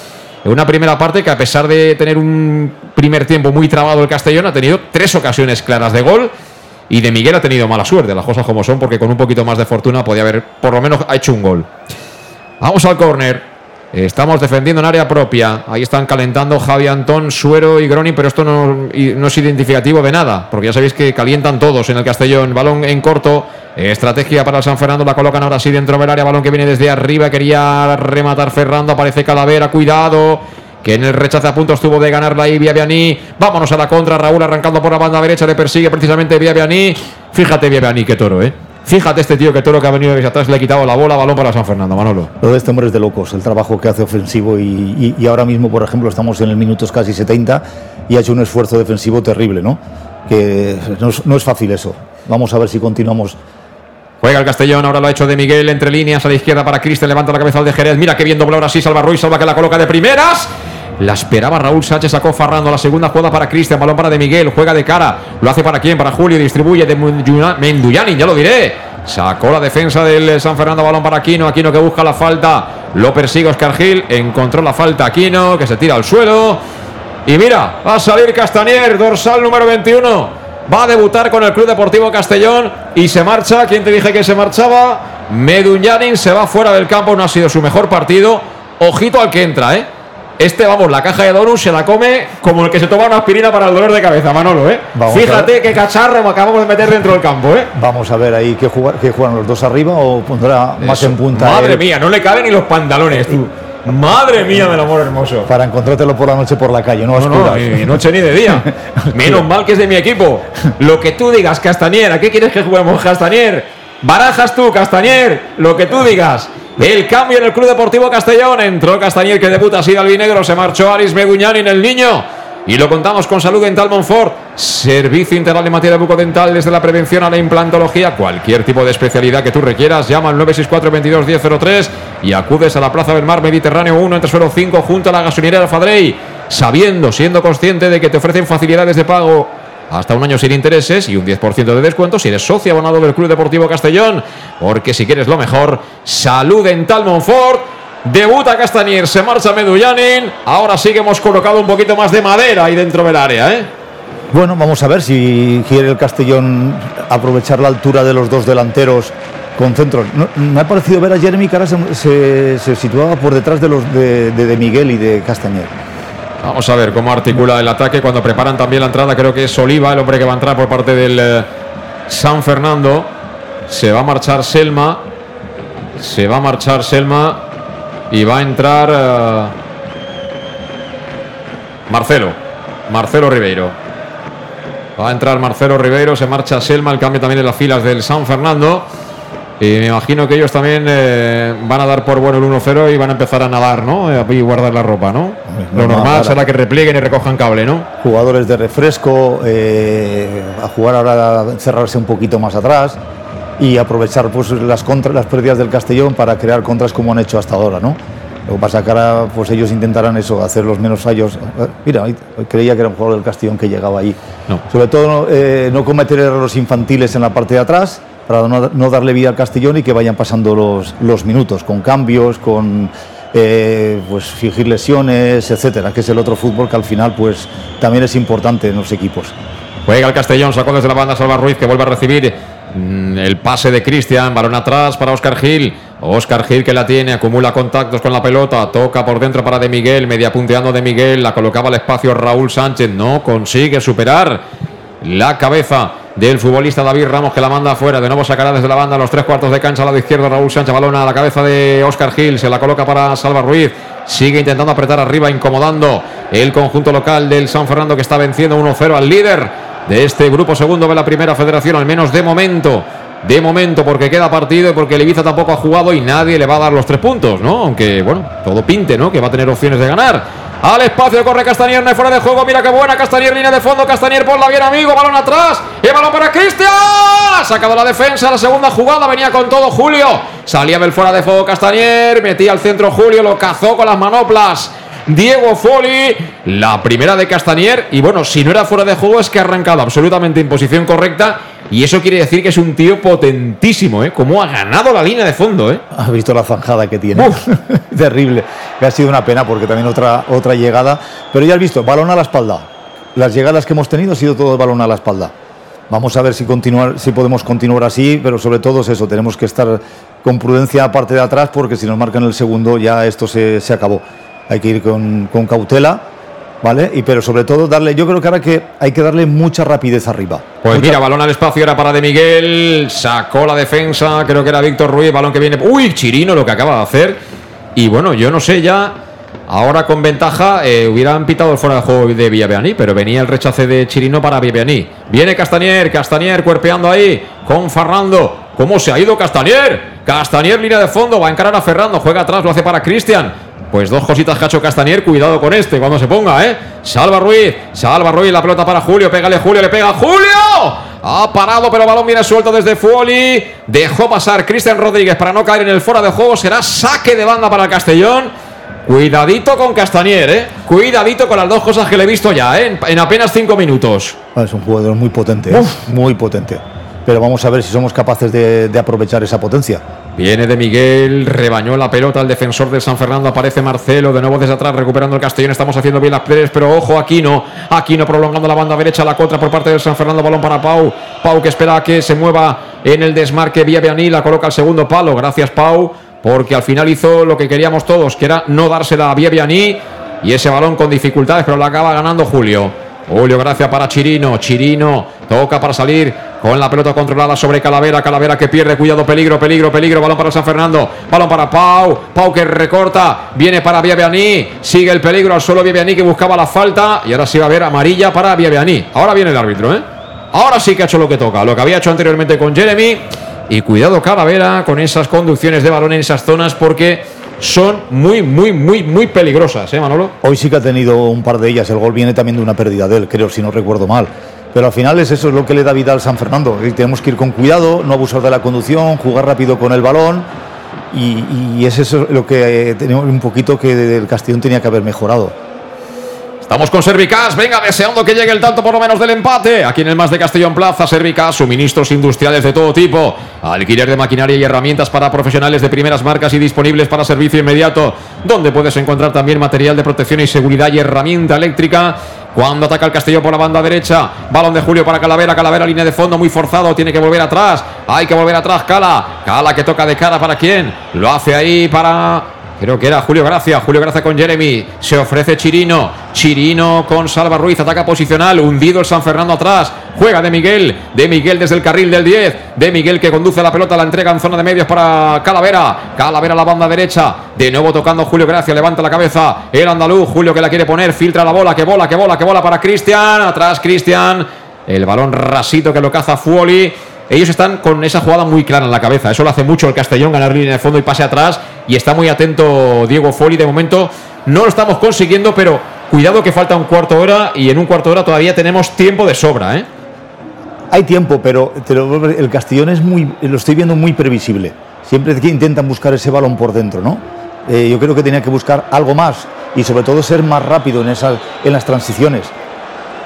Una primera parte que a pesar de tener un primer tiempo muy trabado el Castellón, ha tenido tres ocasiones claras de gol. Y de Miguel ha tenido mala suerte, las cosas como son, porque con un poquito más de fortuna podía haber por lo menos hecho un gol. Vamos al córner. Estamos defendiendo en área propia. Ahí están calentando Javi Antón, Suero y Groni, pero esto no, es identificativo de nada, porque ya sabéis que calientan todos en el Castellón. Balón en corto. Estrategia para el San Fernando, la colocan ahora sí dentro del área. Balón que viene desde arriba. Quería rematar Ferrando. Aparece Calavera. Cuidado. Que en el rechace a punto estuvo de ganarla ahí Viabiani. Vámonos a la contra. Raúl arrancando por la banda derecha. Le persigue precisamente Viabiani. Fíjate, Viabiani, qué toro, ¿eh? Fíjate este tío que toro que ha venido desde atrás le ha quitado la bola, balón para San Fernando, Manolo. Lo de este hombre es de locos, el trabajo que hace ofensivo y, y- y ahora mismo, por ejemplo, estamos en el minutos casi 70 y ha hecho un esfuerzo defensivo terrible, ¿no? Que no es, no es fácil eso. Vamos a ver si continuamos. Juega el Castellón, ahora lo ha hecho de Miguel entre líneas a la izquierda para Cristian, levanta la cabeza al de Jerez. Mira que bien dobló ahora sí, Salva Ruiz, salva que la coloca de primeras. La esperaba Raúl Sánchez, sacó Farrando la segunda jugada para Cristian, balón para de Miguel, juega de cara, lo hace para quién, para Julio, distribuye de Menduyani, ya lo diré. Sacó la defensa del San Fernando, balón para Aquino, Aquino que busca la falta, lo persigue Oscar Gil, encontró la falta Aquino, que se tira al suelo. Y mira, va a salir Castanier, dorsal número 21. Va a debutar con el Club Deportivo Castellón y se marcha. ¿Quién te dije que se marchaba? Medunyanin se va fuera del campo, no ha sido su mejor partido. Ojito al que entra, ¿eh? Este, vamos, la caja de donuts se la come como el que se toma una aspirina para el dolor de cabeza, Manolo, ¿eh? Vamos Fíjate qué cacharro acabamos de meter dentro del campo, ¿eh? Vamos a ver ahí qué, jugar, qué juegan los dos arriba o pondrá más en punta. Madre él mía, no le caben ni los pantalones, tú. Madre mía del amor hermoso. Para encontrártelo por la noche por la calle, no, No, no, ni noche ni de día. [LAUGHS] Menos mal que es de mi equipo. Lo que tú digas, Castañer. ¿A qué quieres que juguemos, Castañer? Barajas tú, Castañer. Lo que tú digas. El cambio en el Club Deportivo Castellón. Entró Castañer que debuta así albinegro. Se marchó Aris Meduñani en el niño. Y lo contamos con Salud Dental Monfort. Servicio integral en materia bucodental desde la prevención a la implantología. Cualquier tipo de especialidad que tú requieras. Llama al 964 22 1003 y acudes a la Plaza del Mar Mediterráneo 1 entre suelo 5 junto a la gasolinera Alfa Drey. Sabiendo, siendo consciente de que te ofrecen facilidades de pago hasta un año sin intereses y un 10% de descuento si eres socio abonado del Club Deportivo Castellón. Porque si quieres lo mejor, Salud Dental Monfort. Debuta Castañer, se marcha Medullanin. Ahora sí que hemos colocado un poquito más de madera ahí dentro del área, ¿eh? Bueno, vamos a ver si quiere el Castellón aprovechar la altura de los dos delanteros con centros. No, me ha parecido ver a Jeremy que ahora se, situaba por detrás de, de- de Miguel y de Castañer. Vamos a ver cómo articula el ataque cuando preparan también la entrada. Creo que es Oliva, el hombre que va a entrar por parte del eh, San Fernando. Se va a marchar Selma. Se va a marchar Selma. Y va a entrar eh, Marcelo. Marcelo Ribeiro. Va a entrar Marcelo Ribeiro. Se marcha Selma. El cambio también en las filas del San Fernando. Y me imagino que ellos también eh, van a dar por bueno el 1-0 y van a empezar a nadar, ¿no? Eh, Y guardar la ropa, ¿no? Lo no, normal será que replieguen y recojan cable, ¿no? Jugadores de refresco, eh, a jugar ahora, a cerrarse un poquito más atrás. y aprovechar pues, las, contra, las pérdidas del Castellón para crear contras como han hecho hasta ahora, ¿no? Lo que pasa que ahora pues ellos intentarán eso, hacer los menos fallos. Mira, creía que era un jugador del Castellón que llegaba ahí. Sobre todo eh, no cometer errores infantiles en la parte de atrás para no, darle vida al Castellón y que vayan pasando los, los minutos con cambios, con eh, pues fingir lesiones, etcétera, que es el otro fútbol que al final pues también es importante en los equipos. Juega el Castellón, sacó desde la banda Salva Ruiz que vuelve a recibir mm, el pase de Cristian, balón atrás para Oscar Gil. Oscar Gil que la tiene, acumula contactos con la pelota, toca por dentro para De Miguel, media punteando De Miguel, la colocaba al espacio Raúl Sánchez, no consigue superar la cabeza del futbolista David Ramos que la manda afuera. De nuevo sacará desde la banda los tres cuartos de cancha al lado izquierdo Raúl Sánchez. Balón a la cabeza de Oscar Gil. Se la coloca para Salva Ruiz. Sigue intentando apretar arriba, incomodando el conjunto local del San Fernando que está venciendo 1-0 al líder de este grupo segundo de la primera federación, al menos de momento. De momento, porque queda partido y porque el Ibiza tampoco ha jugado y nadie le va a dar los tres puntos, ¿no? Aunque, bueno, todo pinte, ¿no? Que va a tener opciones de ganar. Al espacio corre Castañer, no fuera de juego. Mira qué buena Castañer, línea de fondo. Castañer por la bien, amigo. Balón atrás. Y balón para Cristian. Sacado la defensa. La segunda jugada venía con todo Julio. Salía del fuera de juego Castañer. Metía al centro Julio. Lo cazó con las manoplas. Diego Foli, la primera de Castañer. Y bueno, si no era fuera de juego, es que ha arrancado absolutamente en posición correcta. Y eso quiere decir que es un tío potentísimo, ¿eh? Como ha ganado la línea de fondo, ¿eh? Has visto la zanjada que tiene. [LAUGHS] Terrible. Que ha sido una pena porque también otra, otra llegada. Pero ya has visto, balón a la espalda. Las llegadas que hemos tenido ha sido todo balón a la espalda. Vamos a ver si, continuar, si podemos continuar así, pero sobre todo es eso, tenemos que estar con prudencia aparte de atrás porque si nos marcan el segundo ya esto se, se acabó. Hay que ir con, con cautela ¿vale? Y pero sobre todo darle, yo creo que ahora que hay que darle mucha rapidez arriba. Pues mira, balón al espacio era para De Miguel, sacó la defensa, creo que era Víctor Ruiz, balón que viene, uy, Chirino lo que acaba de hacer. Y bueno, yo no sé ya, ahora con ventaja eh, hubieran pitado el fuera de juego de Villaveaní, pero venía el rechace de Chirino para Villaveaní. Viene Castañer, Castañer cuerpeando ahí con Fernando. ¿Cómo se ha ido Castañer? Castañer línea de fondo, va a encarar a Fernando, juega atrás, lo hace para Cristian. Pues dos cositas Cacho Castañer, cuidado con este cuando se ponga, ¿eh? Salva Ruiz, salva Ruiz, la pelota para Julio, pégale Julio, le pega Julio. Ha parado, pero el balón viene suelto desde Fuoli. Dejó pasar Cristian Rodríguez para no caer en el fuera de juego. Será saque de banda para el Castellón. Cuidadito con Castañer, ¿eh? Cuidadito con las dos cosas que le he visto ya, ¿eh? En apenas cinco minutos. Es un jugador muy potente, ¿eh? muy potente. Pero vamos a ver si somos capaces de, de aprovechar esa potencia. Viene de Miguel, rebañó la pelota al defensor de San Fernando, aparece Marcelo, de nuevo desde atrás recuperando el Castellón, estamos haciendo bien las players, pero ojo, Aquino, Aquino prolongando la banda derecha, la contra por parte del San Fernando, balón para Pau, Pau que espera que se mueva en el desmarque vía Bianí, la coloca al segundo palo, gracias Pau, porque al final hizo lo que queríamos todos, que era no dársela a vía y ese balón con dificultades, pero la acaba ganando Julio. Julio, gracias para Chirino. Chirino toca para salir con la pelota controlada sobre Calavera. Calavera que pierde, cuidado, peligro, peligro, peligro. Balón para San Fernando. Balón para Pau. Pau que recorta. Viene para Viabianí. Sigue el peligro al suelo Viabianí que buscaba la falta. Y ahora sí va a haber amarilla para Viabianí. Ahora viene el árbitro, ¿eh? Ahora sí que ha hecho lo que toca. Lo que había hecho anteriormente con Jeremy. Y cuidado Calavera con esas conducciones de balón en esas zonas porque son muy, muy, muy, muy peligrosas, ¿eh, Manolo? Hoy sí que ha tenido un par de ellas. El gol viene también de una pérdida de él, creo, si no recuerdo mal. Pero al final es eso es lo que le da vida al San Fernando. Tenemos que ir con cuidado, no abusar de la conducción, jugar rápido con el balón. Y, y es eso lo que eh, tenemos un poquito que el Castellón tenía que haber mejorado. Estamos con Servicas, venga, deseando que llegue el tanto por lo menos del empate. Aquí en el Más de Castellón Plaza, Servicas, suministros industriales de todo tipo, alquiler de maquinaria y herramientas para profesionales de primeras marcas y disponibles para servicio inmediato, donde puedes encontrar también material de protección y seguridad y herramienta eléctrica. Cuando ataca el Castellón por la banda derecha, balón de Julio para Calavera, Calavera línea de fondo muy forzado, tiene que volver atrás, hay que volver atrás, Cala, Cala que toca de cara para quién, lo hace ahí para Creo que era Julio Gracia. Julio Gracia con Jeremy. Se ofrece Chirino. Chirino con Salva Ruiz. Ataca posicional. Hundido el San Fernando atrás. Juega de Miguel. De Miguel desde el carril del 10. De Miguel que conduce la pelota. La entrega en zona de medios para Calavera. Calavera a la banda derecha. De nuevo tocando Julio Gracia. Levanta la cabeza. El andaluz. Julio que la quiere poner. Filtra la bola. Que bola, que bola, que bola para Cristian. Atrás Cristian. El balón rasito que lo caza Fuoli ellos están con esa jugada muy clara en la cabeza. Eso lo hace mucho el Castellón, ganar línea de fondo y pase atrás. Y está muy atento Diego Foli. De momento no lo estamos consiguiendo, pero cuidado que falta un cuarto hora y en un cuarto hora todavía tenemos tiempo de sobra. ¿eh? Hay tiempo, pero el Castellón es muy, lo estoy viendo muy previsible. Siempre que intentan buscar ese balón por dentro, ¿no? Eh, yo creo que tenía que buscar algo más y sobre todo ser más rápido en, esas, en las transiciones.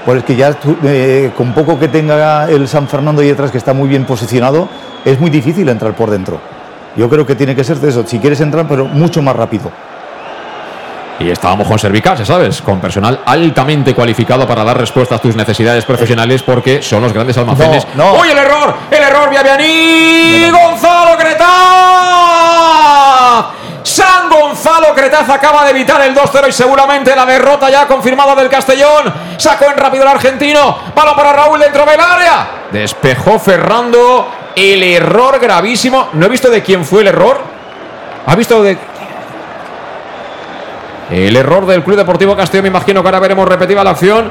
Pues es que ya eh, con poco que tenga el San Fernando ahí detrás, que está muy bien posicionado, es muy difícil entrar por dentro. Yo creo que tiene que ser de eso, si quieres entrar, pero mucho más rápido. Y estábamos con Servicas, ya sabes, con personal altamente cualificado para dar respuesta a tus necesidades profesionales porque son los grandes almacenes. No, no. ¡Uy, el error! ¡El error, Viavianí! ¡Gonzalo Cretaz! San Gonzalo Cretaz acaba de evitar el 2-0 y seguramente la derrota ya confirmada del Castellón. Sacó en rápido el argentino. Balón para Raúl dentro del área. Despejó Ferrando. El error gravísimo. No he visto de quién fue el error. ¿Ha visto de el error del Club Deportivo Castellón, me imagino que ahora veremos repetida la acción.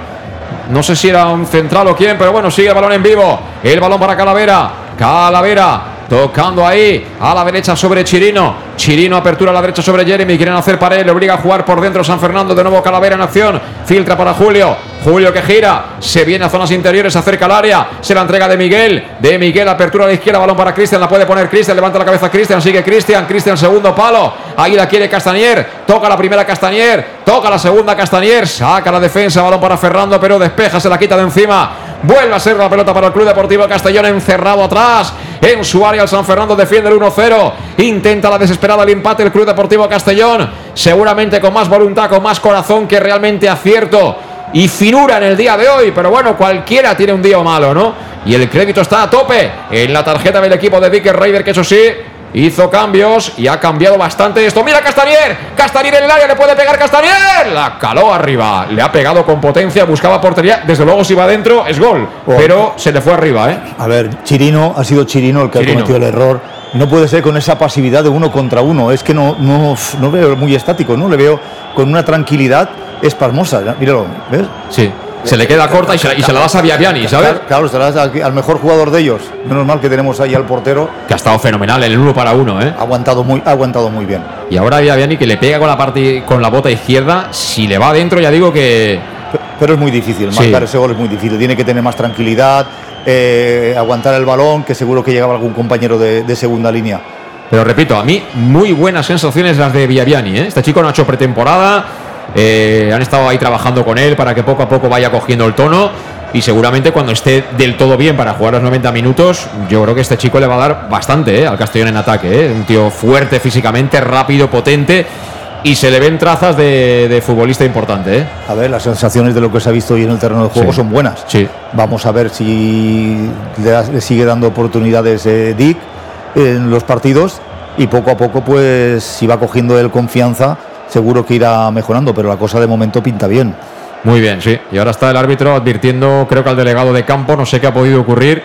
No sé si era un central o quién, pero bueno, sigue el balón en vivo. El balón para Calavera. Calavera tocando ahí a la derecha sobre Chirino. Chirino apertura a la derecha sobre Jeremy. Quieren hacer pared, le obliga a jugar por dentro San Fernando. De nuevo Calavera en acción. Filtra para Julio. Julio que gira. Se viene a zonas interiores, se acerca al área. Se la entrega de Miguel. De Miguel, apertura a la izquierda. Balón para Cristian. La puede poner Cristian. Levanta la cabeza Cristian. Sigue Cristian. Cristian, segundo palo. Ahí la quiere Castañer. Toca la primera Castañer. Toca la segunda Castañer. Saca la defensa. Balón para Ferrando, pero despeja. Se la quita de encima. Vuelve a ser la pelota para el Club Deportivo Castellón. Encerrado atrás. En su área, el San Fernando defiende el 1-0. Intenta la desesperada el empate el Club Deportivo Castellón. Seguramente con más voluntad, con más corazón que realmente acierto y finura en el día de hoy. Pero bueno, cualquiera tiene un día malo, ¿no? Y el crédito está a tope en la tarjeta del equipo de Dicker Raider, que eso sí. Hizo cambios y ha cambiado bastante esto. Mira Castañer. Castañer en el área. Le puede pegar Castañer. La caló arriba. Le ha pegado con potencia. Buscaba portería. Desde luego si va adentro es gol. Pero se le fue arriba, ¿eh? A ver, Chirino, ha sido Chirino el que Chirino. ha cometido el error. No puede ser con esa pasividad de uno contra uno. Es que no, no, no veo muy estático, ¿no? Le veo con una tranquilidad espasmosa. Míralo, ¿ves? Sí. Se le queda corta y se, la- y se la das a Viaviani, ¿sabes? Claro, se la das al, mejor jugador de ellos. Menos mal que tenemos ahí al portero. Que ha estado fenomenal en el uno para uno, ¿eh? Ha aguantado muy, ha aguantado muy bien. Y ahora Viaviani que le pega con la parte con la bota izquierda. Si le va adentro, ya digo que. Pero es muy difícil, Sí. marcar ese gol es muy difícil. Tiene que tener más tranquilidad, eh, aguantar el balón, que seguro que llegaba algún compañero de, de segunda línea. Pero repito, a mí muy buenas sensaciones las de Viaviani. ¿eh? Este chico no ha hecho pretemporada. Eh, han estado ahí trabajando con él para que poco a poco vaya cogiendo el tono. Y seguramente cuando esté del todo bien para jugar los 90 minutos, yo creo que este chico le va a dar bastante ¿eh? al Castellón en ataque. ¿eh? Un tío fuerte físicamente, rápido, potente. Y se le ven trazas de, de futbolista importante. ¿eh? A ver, las sensaciones de lo que se ha visto hoy en el terreno de juego Sí. son buenas. Sí. Vamos a ver si le, da- le sigue dando oportunidades Dick en los partidos y poco a poco, pues, si va cogiendo él confianza, seguro que irá mejorando, pero la cosa de momento pinta bien. Muy bien, sí. Y ahora está el árbitro advirtiendo, creo que al delegado de campo, no sé qué ha podido ocurrir,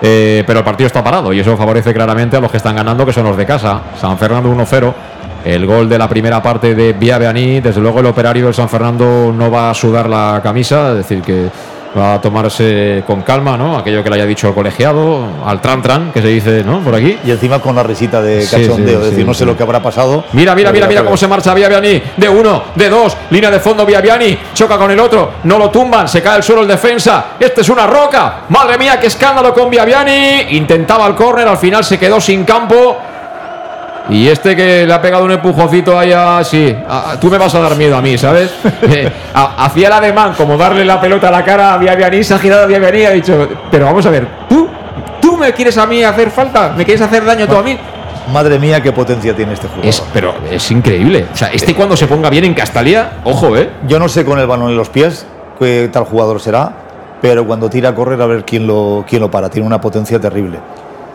eh, pero el partido está parado y eso favorece claramente a los que están ganando, que son los de casa. San Fernando 1-0. El gol de la primera parte de Viaveaní, desde luego el operario del San Fernando no va a sudar la camisa, es decir, que va a tomarse con calma, ¿no? Aquello que le haya dicho el colegiado, al tran tran, que se dice, ¿no? Por aquí. Y encima con la risita de cachondeo, sí, es decir, sí, no sé lo que habrá pasado. Mira, mira, mira, mira cómo se marcha Viaviani. De uno, de dos, línea de fondo Viaviani. Choca con el otro, no lo tumban, se cae al suelo el defensa. Este es una roca. Madre mía, qué escándalo con Viaviani. Intentaba el córner, al final se quedó sin campo. Y este que le ha pegado un empujoncito ahí a. Sí, a- tú me vas a dar miedo a mí, ¿sabes? [LAUGHS] Eh, a- Hacía el ademán como darle la pelota a la cara a Viaviani, se ha girado a Viaviani y ha dicho: Pero vamos a ver, ¿tú, ¿tú me quieres a mí hacer falta? ¿Me quieres hacer daño tú a mí? Madre mía, qué potencia tiene este jugador. Es, pero es increíble. O sea, este cuando se ponga bien en Castalia, ojo, ¿eh? Yo no sé con el balón en los pies qué tal jugador será, pero cuando tira a correr a ver quién lo, quién lo para. Tiene una potencia terrible.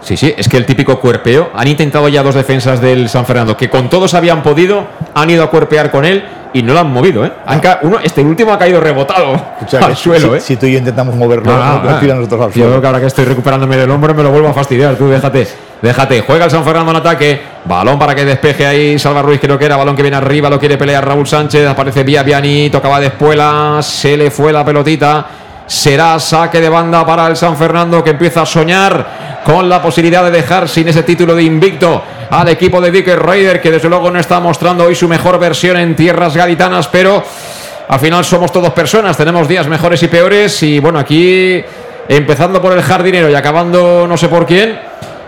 Sí, sí, es que el típico cuerpeo. Han intentado ya dos defensas del San Fernando que con todos habían podido, han ido a cuerpear con él y no lo han movido, ¿eh? Han ca- uno, este último ha caído rebotado O sea, [LAUGHS] al suelo, si, ¿eh? si tú y yo intentamos moverlo, Ah, nos ah. tiran nosotros al Yo suelo. creo que ahora que estoy recuperándome del hombro me lo vuelvo a fastidiar. Tú déjate, déjate. Juega el San Fernando en ataque. Balón para que despeje ahí. Salva Ruiz, creo que era. Balón que viene arriba. Lo quiere pelear Raúl Sánchez. Aparece Vía Viani. Tocaba de espuela. Se le fue la pelotita. Será saque de banda para el San Fernando que empieza a soñar con la posibilidad de dejar sin ese título de invicto al equipo de Dicker Raider que desde luego no está mostrando hoy su mejor versión en tierras gaditanas, pero al final somos todos personas, tenemos días mejores y peores y bueno, aquí empezando por el jardinero y acabando no sé por quién,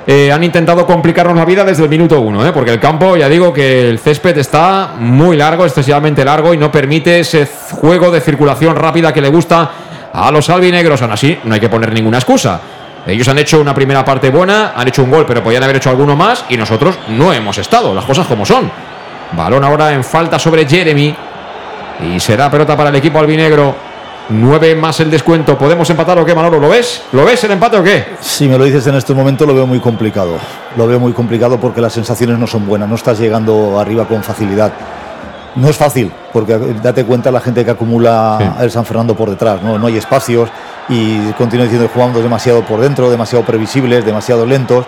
eh, han intentado complicarnos la vida desde el minuto uno, ¿eh? porque el campo, ya digo que el césped está muy largo, excesivamente largo y no permite ese juego de circulación rápida que le gusta a los albinegros. Aún así, no hay que poner ninguna excusa. Ellos han hecho una primera parte buena, han hecho un gol, pero podían haber hecho alguno más y nosotros no hemos estado, las cosas como son. Balón ahora en falta sobre Jeremy y será pelota para el equipo albinegro. 9 más el descuento. ¿Podemos empatar o qué, Manolo? ¿Lo ves? ¿Lo ves el empate o qué? Si me lo dices en este momento, lo veo muy complicado. Lo veo muy complicado porque las sensaciones no son buenas. No estás llegando arriba con facilidad. No es fácil, porque date cuenta la gente que acumula el San Fernando por detrás. ¿no? no hay espacios y continúa diciendo jugando demasiado por dentro, demasiado previsibles, demasiado lentos.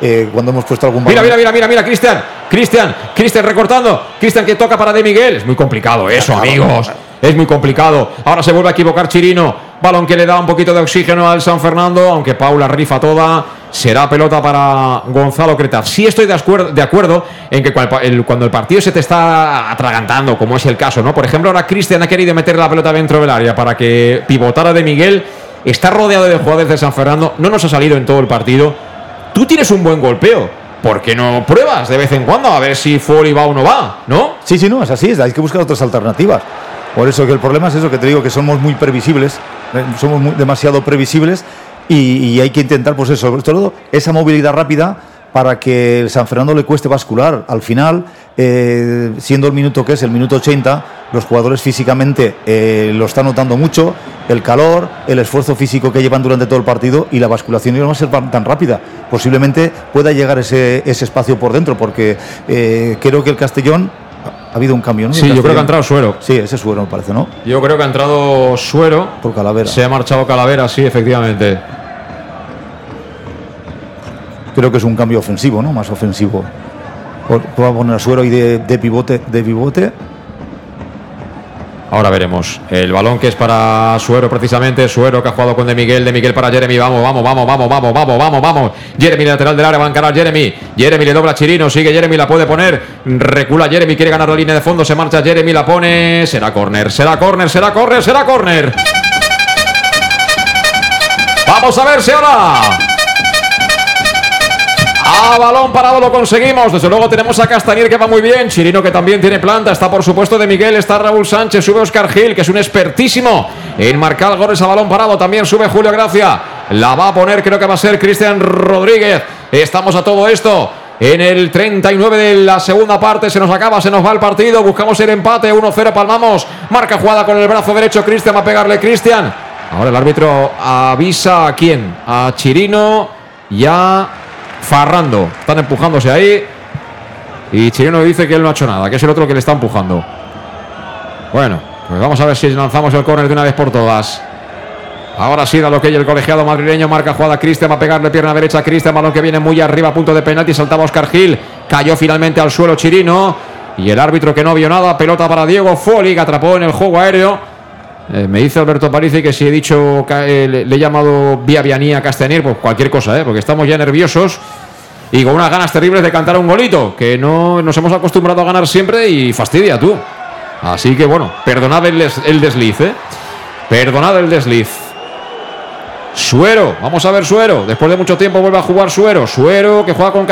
Eh, cuando hemos puesto algún Mira, mira, mira, mira, mira, Cristian, Cristian, Cristian recortando, Cristian que toca para De Miguel. Es muy complicado eso, amigos. Es muy complicado. Ahora se vuelve a equivocar Chirino. Balón que le da un poquito de oxígeno al San Fernando, aunque Paula rifa toda. Será pelota para Gonzalo Creta. Sí estoy de acuerdo, de acuerdo en que cuando el partido se te está atragantando, como es el caso, ¿no? Por ejemplo, ahora Cristian ha querido meter la pelota dentro del área para que pivotara de Miguel. Está rodeado de jugadores de San Fernando. No nos ha salido en todo el partido. Tú tienes un buen golpeo. ¿Por qué no pruebas de vez en cuando a ver si Foley va o no va? ¿No? Sí, sí, no, es así. Hay que buscar otras alternativas. Por eso que el problema es eso, que te digo que somos muy previsibles, eh, somos demasiado previsibles y, hay que intentar, pues eso, sobre todo esa movilidad rápida para que el San Fernando le cueste bascular. Al final, eh, siendo el minuto que es, el minuto 80, los jugadores físicamente eh, lo están notando mucho, el calor, el esfuerzo físico que llevan durante todo el partido y la basculación no va a ser tan rápida. Posiblemente pueda llegar ese, ese espacio por dentro, porque creo que el Castellón ha habido un cambio, ¿no? Sí, yo creo que ha entrado Suero. Sí, ese Suero me parece, ¿no? Yo creo que ha entrado Suero. Por Calavera. Se ha marchado Calavera, sí, efectivamente. Creo que es un cambio ofensivo, ¿no? Más ofensivo. Va a poner a Suero y de, pivote, de pivote Ahora veremos. El balón que es para Suero precisamente. Suero que ha jugado con De Miguel. De Miguel para Jeremy. Vamos, vamos, vamos, vamos, vamos, vamos, vamos, vamos. Jeremy lateral del área. Va a encarar Jeremy. Jeremy le dobla a Chirino. Sigue Jeremy. La puede poner. Recula Jeremy. Quiere ganar la línea de fondo. Se marcha Jeremy. La pone. Será corner. Será corner. Será corner. Será corner. Vamos a ver si ahora. A balón parado lo conseguimos. Desde luego tenemos a Castañer que va muy bien. Chirino que también tiene planta. Está por supuesto de Miguel. Está Raúl Sánchez. Sube Oscar Gil que es un expertísimo en marcar goles a balón parado. También sube Julio Gracia. La va a poner, creo que va a ser Cristian Rodríguez. Estamos a todo esto. En el 39 de la segunda parte se nos acaba, se nos va el partido. Buscamos el empate. 1-0 palmamos. Marca jugada con el brazo derecho. Cristian va a pegarle Cristian. Ahora el árbitro avisa a quién. A Chirino. Ya Farrando. Están empujándose ahí. Y Chirino dice que él no ha hecho nada, que es el otro que le está empujando. Bueno, pues vamos a ver si lanzamos el córner de una vez por todas. Ahora sí da lo que el colegiado madrileño. Marca jugada Cristian. Va a pegarle pierna derecha a Cristian. Balón que viene muy arriba, punto de penalti. Saltaba Oscar Gil. Cayó finalmente al suelo Chirino. Y el árbitro que no vio nada. Pelota para Diego Foli, que atrapó en el juego aéreo. Eh, me dice Alberto Parisi que si he dicho, eh, le, he llamado vía vianía a Castañer, pues cualquier cosa, ¿eh? porque estamos ya nerviosos y con unas ganas terribles de cantar un golito, que no nos hemos acostumbrado a ganar siempre y fastidia tú. Así que bueno, perdonad el, desliz, ¿eh? Perdonad el desliz. Suero, vamos a ver Suero. Después de mucho tiempo vuelve a jugar Suero. Suero que juega con,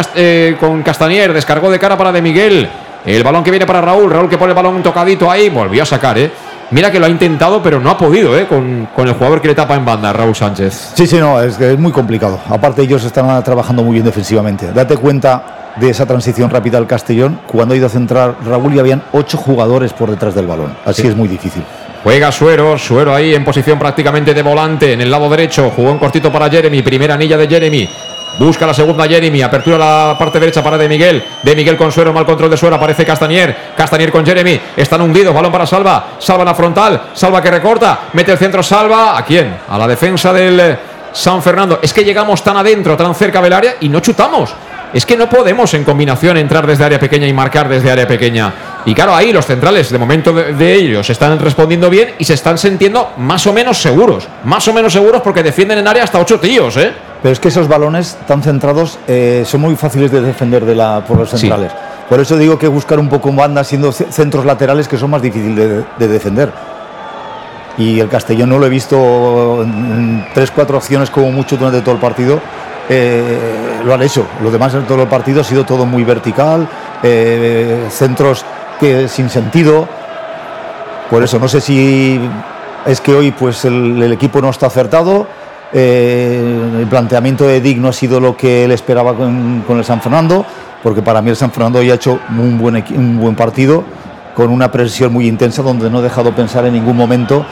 con Castañer, descargó de cara para De Miguel. El balón que viene para Raúl. Raúl que pone el balón tocadito ahí. Volvió a sacar, ¿eh? Mira que lo ha intentado, pero no ha podido, ¿eh? Con, el jugador que le tapa en banda, Raúl Sánchez. Sí, sí, no, es, es muy complicado. Aparte, ellos están trabajando muy bien defensivamente. Date cuenta de esa transición rápida al Castellón. Cuando ha ido a centrar Raúl, y habían ocho jugadores por detrás del balón. Así es muy difícil. Juega Suero, Suero ahí en posición prácticamente de volante en el lado derecho. Jugó un cortito para Jeremy, primera anilla de Jeremy. Busca la segunda Jeremy. Apertura a la parte derecha para De Miguel. De Miguel con Suero. Mal control de Suero. Aparece Castañer. Castañer con Jeremy. Están hundidos. Balón para Salva. Salva la frontal. Salva que recorta. Mete el centro. Salva. ¿A quién? A la defensa del eh, San Fernando. Es que llegamos tan adentro, tan cerca del área y no chutamos. Es que no podemos en combinación entrar desde área pequeña y marcar desde área pequeña. Y claro, ahí los centrales, de momento de, ellos, están respondiendo bien y se están sintiendo más o menos seguros. Más o menos seguros porque defienden en área hasta ocho tíos, ¿eh? Pero es que esos balones tan centrados eh, son muy fáciles de defender de la, por los centrales. Por eso digo que buscar un poco banda siendo centros laterales que son más difíciles de, defender. y el Castellón no lo he visto en tres, cuatro acciones como mucho durante todo el partido. eh, lo han hecho. Lo demás en todo el partido ha sido todo muy vertical, eh, centros que sin sentido. Por eso no sé si es que hoy pues el, el equipo no está acertado. Eh, el planteamiento de Dick no ha sido lo que él esperaba con, el San Fernando, porque para mí el San Fernando hoy ha hecho un buen, un buen partido, con una presión muy intensa, donde no ha dejado pensar en ningún momento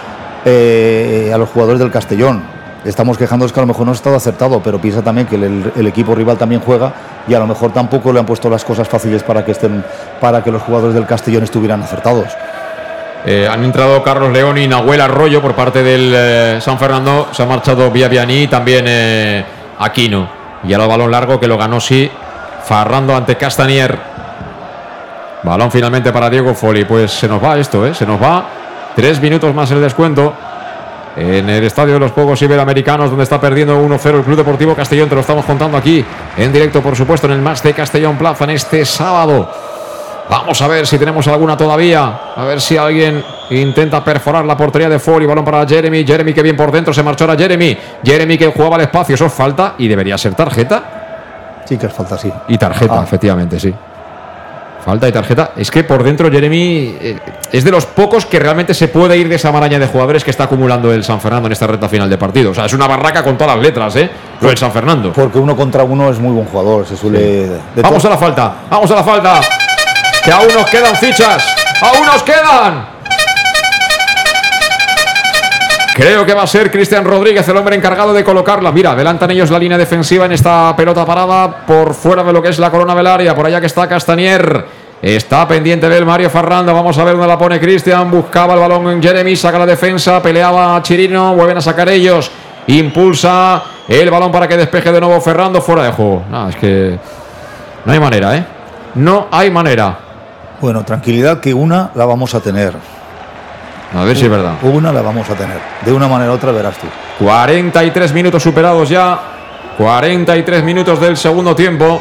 eh, a los jugadores del Castellón. Estamos quejándonos que a lo mejor no ha estado acertado, pero piensa también que el, el equipo rival también juega y a lo mejor tampoco le han puesto las cosas fáciles para que estén, para que los jugadores del Castellón estuvieran acertados. Eh, han entrado Carlos León y Nahuel Arroyo por parte del eh, San Fernando. Se ha marchado Vía Vianí y también eh, Aquino. Y ahora balón largo que lo ganó sí. Farrando ante Castanier. Balón finalmente para Diego Foli. Pues se nos va esto, ¿eh? Se nos va. Tres minutos más el descuento. En el Estadio de los Juegos Iberoamericanos, donde está perdiendo 1-0 el Club Deportivo Castellón. Te lo estamos contando aquí en directo, por supuesto, en el Match de Castellón Plaza en este sábado. Vamos a ver si tenemos alguna todavía. A ver si alguien intenta perforar la portería de Ford y balón para Jeremy. Jeremy que bien por dentro se marchó ahora Jeremy. Jeremy que jugaba al espacio. Eso es falta y debería ser tarjeta. Sí que es falta, sí. Y tarjeta, Ah. efectivamente, sí. Falta y tarjeta. Es que por dentro Jeremy eh, es de los pocos que realmente se puede ir de esa maraña de jugadores que está acumulando el San Fernando en esta recta final de partido. O sea, es una barraca con todas las letras, ¿eh? Lo del San Fernando. Porque uno contra uno es muy buen jugador, se suele... Vamos a la falta, vamos a la falta. Que aún nos quedan fichas, aún nos quedan. Creo que va a ser Cristian Rodríguez el hombre encargado de colocarla. Mira, adelantan ellos la línea defensiva en esta pelota parada por fuera de lo que es la corona del área. Por allá que está Castanier. Está pendiente del Mario Farrando. Vamos a ver dónde la pone Cristian. Buscaba el balón en Jeremy. Saca la defensa. Peleaba Chirino. Vuelven a sacar ellos. Impulsa el balón para que despeje de nuevo Ferrando. Fuera de juego. No, es que no hay manera, ¿eh? No hay manera. Bueno, tranquilidad que una la vamos a tener. A ver si es verdad. Una la vamos a tener. De una manera u otra verás tú. 43 minutos superados ya. 43 minutos del segundo tiempo.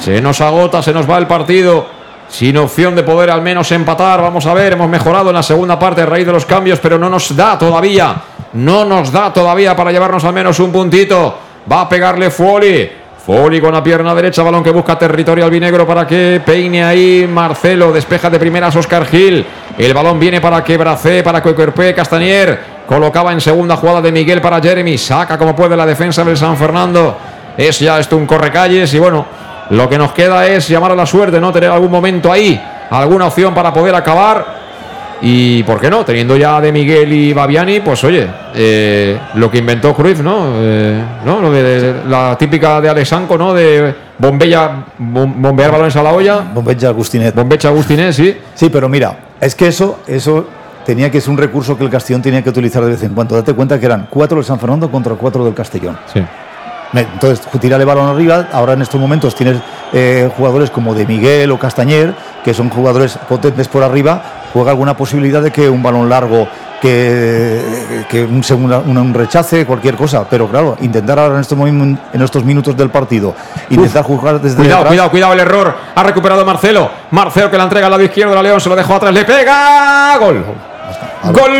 Se nos agota, se nos va el partido. Sin opción de poder al menos empatar. Vamos a ver, hemos mejorado en la segunda parte a raíz de los cambios, pero no nos da todavía. No nos da todavía para llevarnos al menos un puntito. Va a pegarle Foli. Foli con la pierna derecha, balón que busca territorio albinegro para que peine ahí Marcelo. Despeja de primeras Oscar Gil. El balón viene para que Bracé, para que Castanier. Colocaba en segunda jugada de Miguel para Jeremy. Saca como puede la defensa del San Fernando. Es ya esto un correcalles y bueno, lo que nos queda es llamar a la suerte, ¿no? Tener algún momento ahí, alguna opción para poder acabar. Y por qué no, teniendo ya de Miguel y Babiani, pues oye, eh, lo que inventó Cruyff, ¿no? Eh, ¿no? Lo de, de- la típica de Alexanco, ¿no? De bombella, bom- bombear balones a la olla. Bombecha Agustinet. Bombecha Agustinés, sí. Sí, pero mira, es que eso, eso tenía que ser un recurso que el Castellón tenía que utilizar de vez en cuando. Date cuenta que eran cuatro del San Fernando contra cuatro del Castellón. Sí. Entonces, tirarle balón arriba. Ahora en estos momentos tienes eh, jugadores como de Miguel o Castañer, que son jugadores potentes por arriba. Juega alguna posibilidad de que un balón largo, que, que un, segunda- un, rechace, cualquier cosa. Pero claro, intentar ahora en estos, en estos minutos del partido, intentar jugar desde Cuidado, cuidado, cuidado el error. Ha recuperado Marcelo. Marcelo que la entrega al lado izquierdo. La León se lo dejó atrás. Le pega. Gol. Gol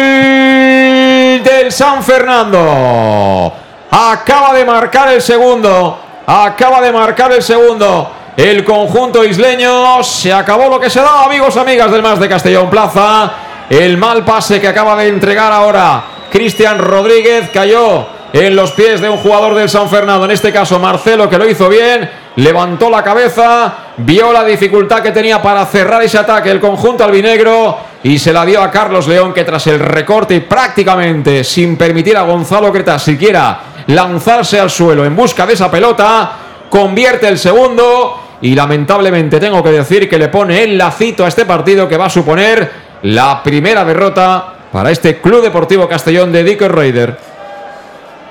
del San Fernando. Acaba de marcar el segundo. Acaba de marcar el segundo. El conjunto isleño. Se acabó lo que se daba, amigos, amigas del Más de Castellón Plaza. El mal pase que acaba de entregar ahora Cristian Rodríguez cayó en los pies de un jugador del San Fernando, en este caso Marcelo, que lo hizo bien, levantó la cabeza, vio la dificultad que tenía para cerrar ese ataque el conjunto albinegro y se la dio a Carlos León, que tras el recorte prácticamente sin permitir a Gonzalo Creta siquiera lanzarse al suelo en busca de esa pelota, convierte el segundo y lamentablemente tengo que decir que le pone el lacito a este partido que va a suponer la primera derrota para este Club Deportivo Castellón de Dicker Raider.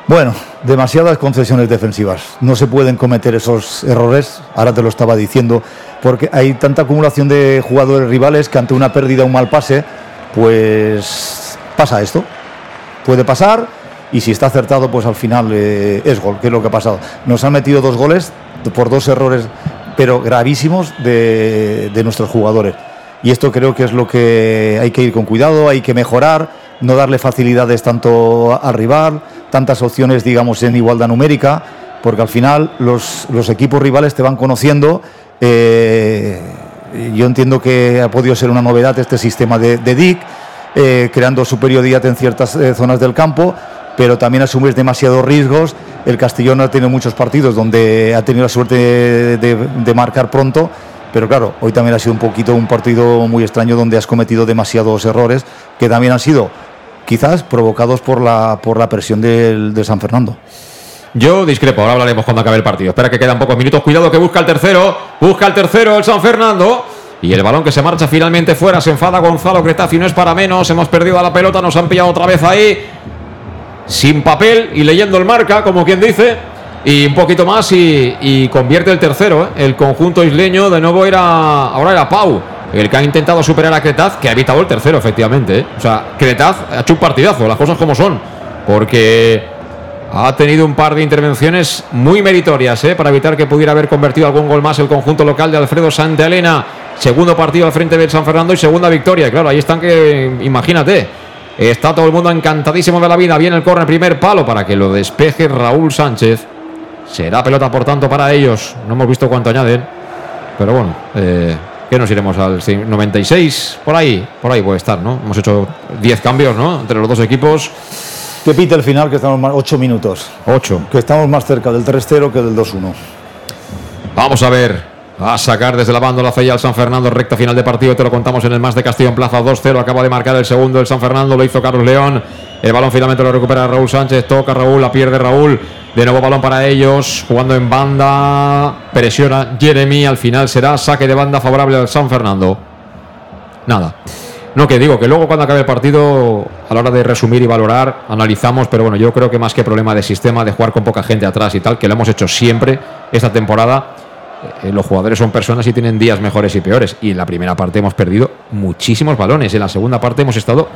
Bueno, demasiadas concesiones defensivas. No se pueden cometer esos errores. Ahora te lo estaba diciendo, porque hay tanta acumulación de jugadores rivales que ante una pérdida, un mal pase, pues pasa esto. Puede pasar y si está acertado, pues al final eh, es gol, que es lo que ha pasado. Nos han metido dos goles por dos errores, pero gravísimos de, nuestros jugadores. Y esto creo que es lo que hay que ir con cuidado, hay que mejorar. no darle facilidades tanto al rival, tantas opciones, digamos, en igualdad numérica, porque al final los, equipos rivales te van conociendo. eh, yo entiendo que ha podido ser una novedad este sistema de, de DIC, eh, creando superioridad en ciertas eh, zonas del campo, pero también asumes demasiados riesgos. El Castellón ha tenido muchos partidos donde ha tenido la suerte de, marcar pronto, pero claro, hoy también ha sido un poquito un partido muy extraño donde has cometido demasiados errores que también han sido quizás provocados por la, por la presión del, de San Fernando. Yo discrepo, ahora hablaremos cuando acabe el partido. Espera que quedan pocos minutos. Cuidado que busca el tercero. Busca el tercero el San Fernando. Y el balón que se marcha finalmente fuera. Se enfada Gonzalo Cretafi. No es para menos. Hemos perdido a la pelota. Nos han pillado otra vez ahí. Sin papel y leyendo el marca, como quien dice. Y un poquito más y, convierte el tercero. ¿eh? El conjunto isleño de nuevo era. Ahora era Pau. El que ha intentado superar a Cretaz, que ha evitado el tercero, efectivamente. ¿eh? O sea, Cretaz ha hecho un partidazo, las cosas como son. Porque ha tenido un par de intervenciones muy meritorias ¿eh? para evitar que pudiera haber convertido algún gol más el conjunto local de Alfredo Santa Elena. Segundo partido al frente del San Fernando y segunda victoria. Claro, ahí están que, imagínate, está todo el mundo encantadísimo de la vida. Viene el córner, primer palo para que lo despeje Raúl Sánchez. Será pelota, por tanto, para ellos. No hemos visto cuánto añaden. Pero bueno, eh, ¿qué nos iremos al 96? Por ahí, por ahí puede estar, ¿no? Hemos hecho 10 cambios, ¿no? Entre los dos equipos. Que pita el final, que estamos más 8 minutos. 8. Que estamos más cerca del 3-0 que del 2-1. Vamos a ver. A sacar desde la banda la Fella al San Fernando, recta final de partido, te lo contamos en el más de Castillo en Plaza 2-0. Acaba de marcar el segundo el San Fernando, lo hizo Carlos León. El balón finalmente lo recupera Raúl Sánchez, toca Raúl, la pierde Raúl. De nuevo balón para ellos, jugando en banda. Presiona Jeremy, al final será saque de banda favorable al San Fernando. Nada. No, que digo, que luego cuando acabe el partido, a la hora de resumir y valorar, analizamos, pero bueno, yo creo que más que problema de sistema, de jugar con poca gente atrás y tal, que lo hemos hecho siempre esta temporada, eh, los jugadores son personas y tienen días mejores y peores. Y en la primera parte hemos perdido muchísimos balones, en la segunda parte hemos estado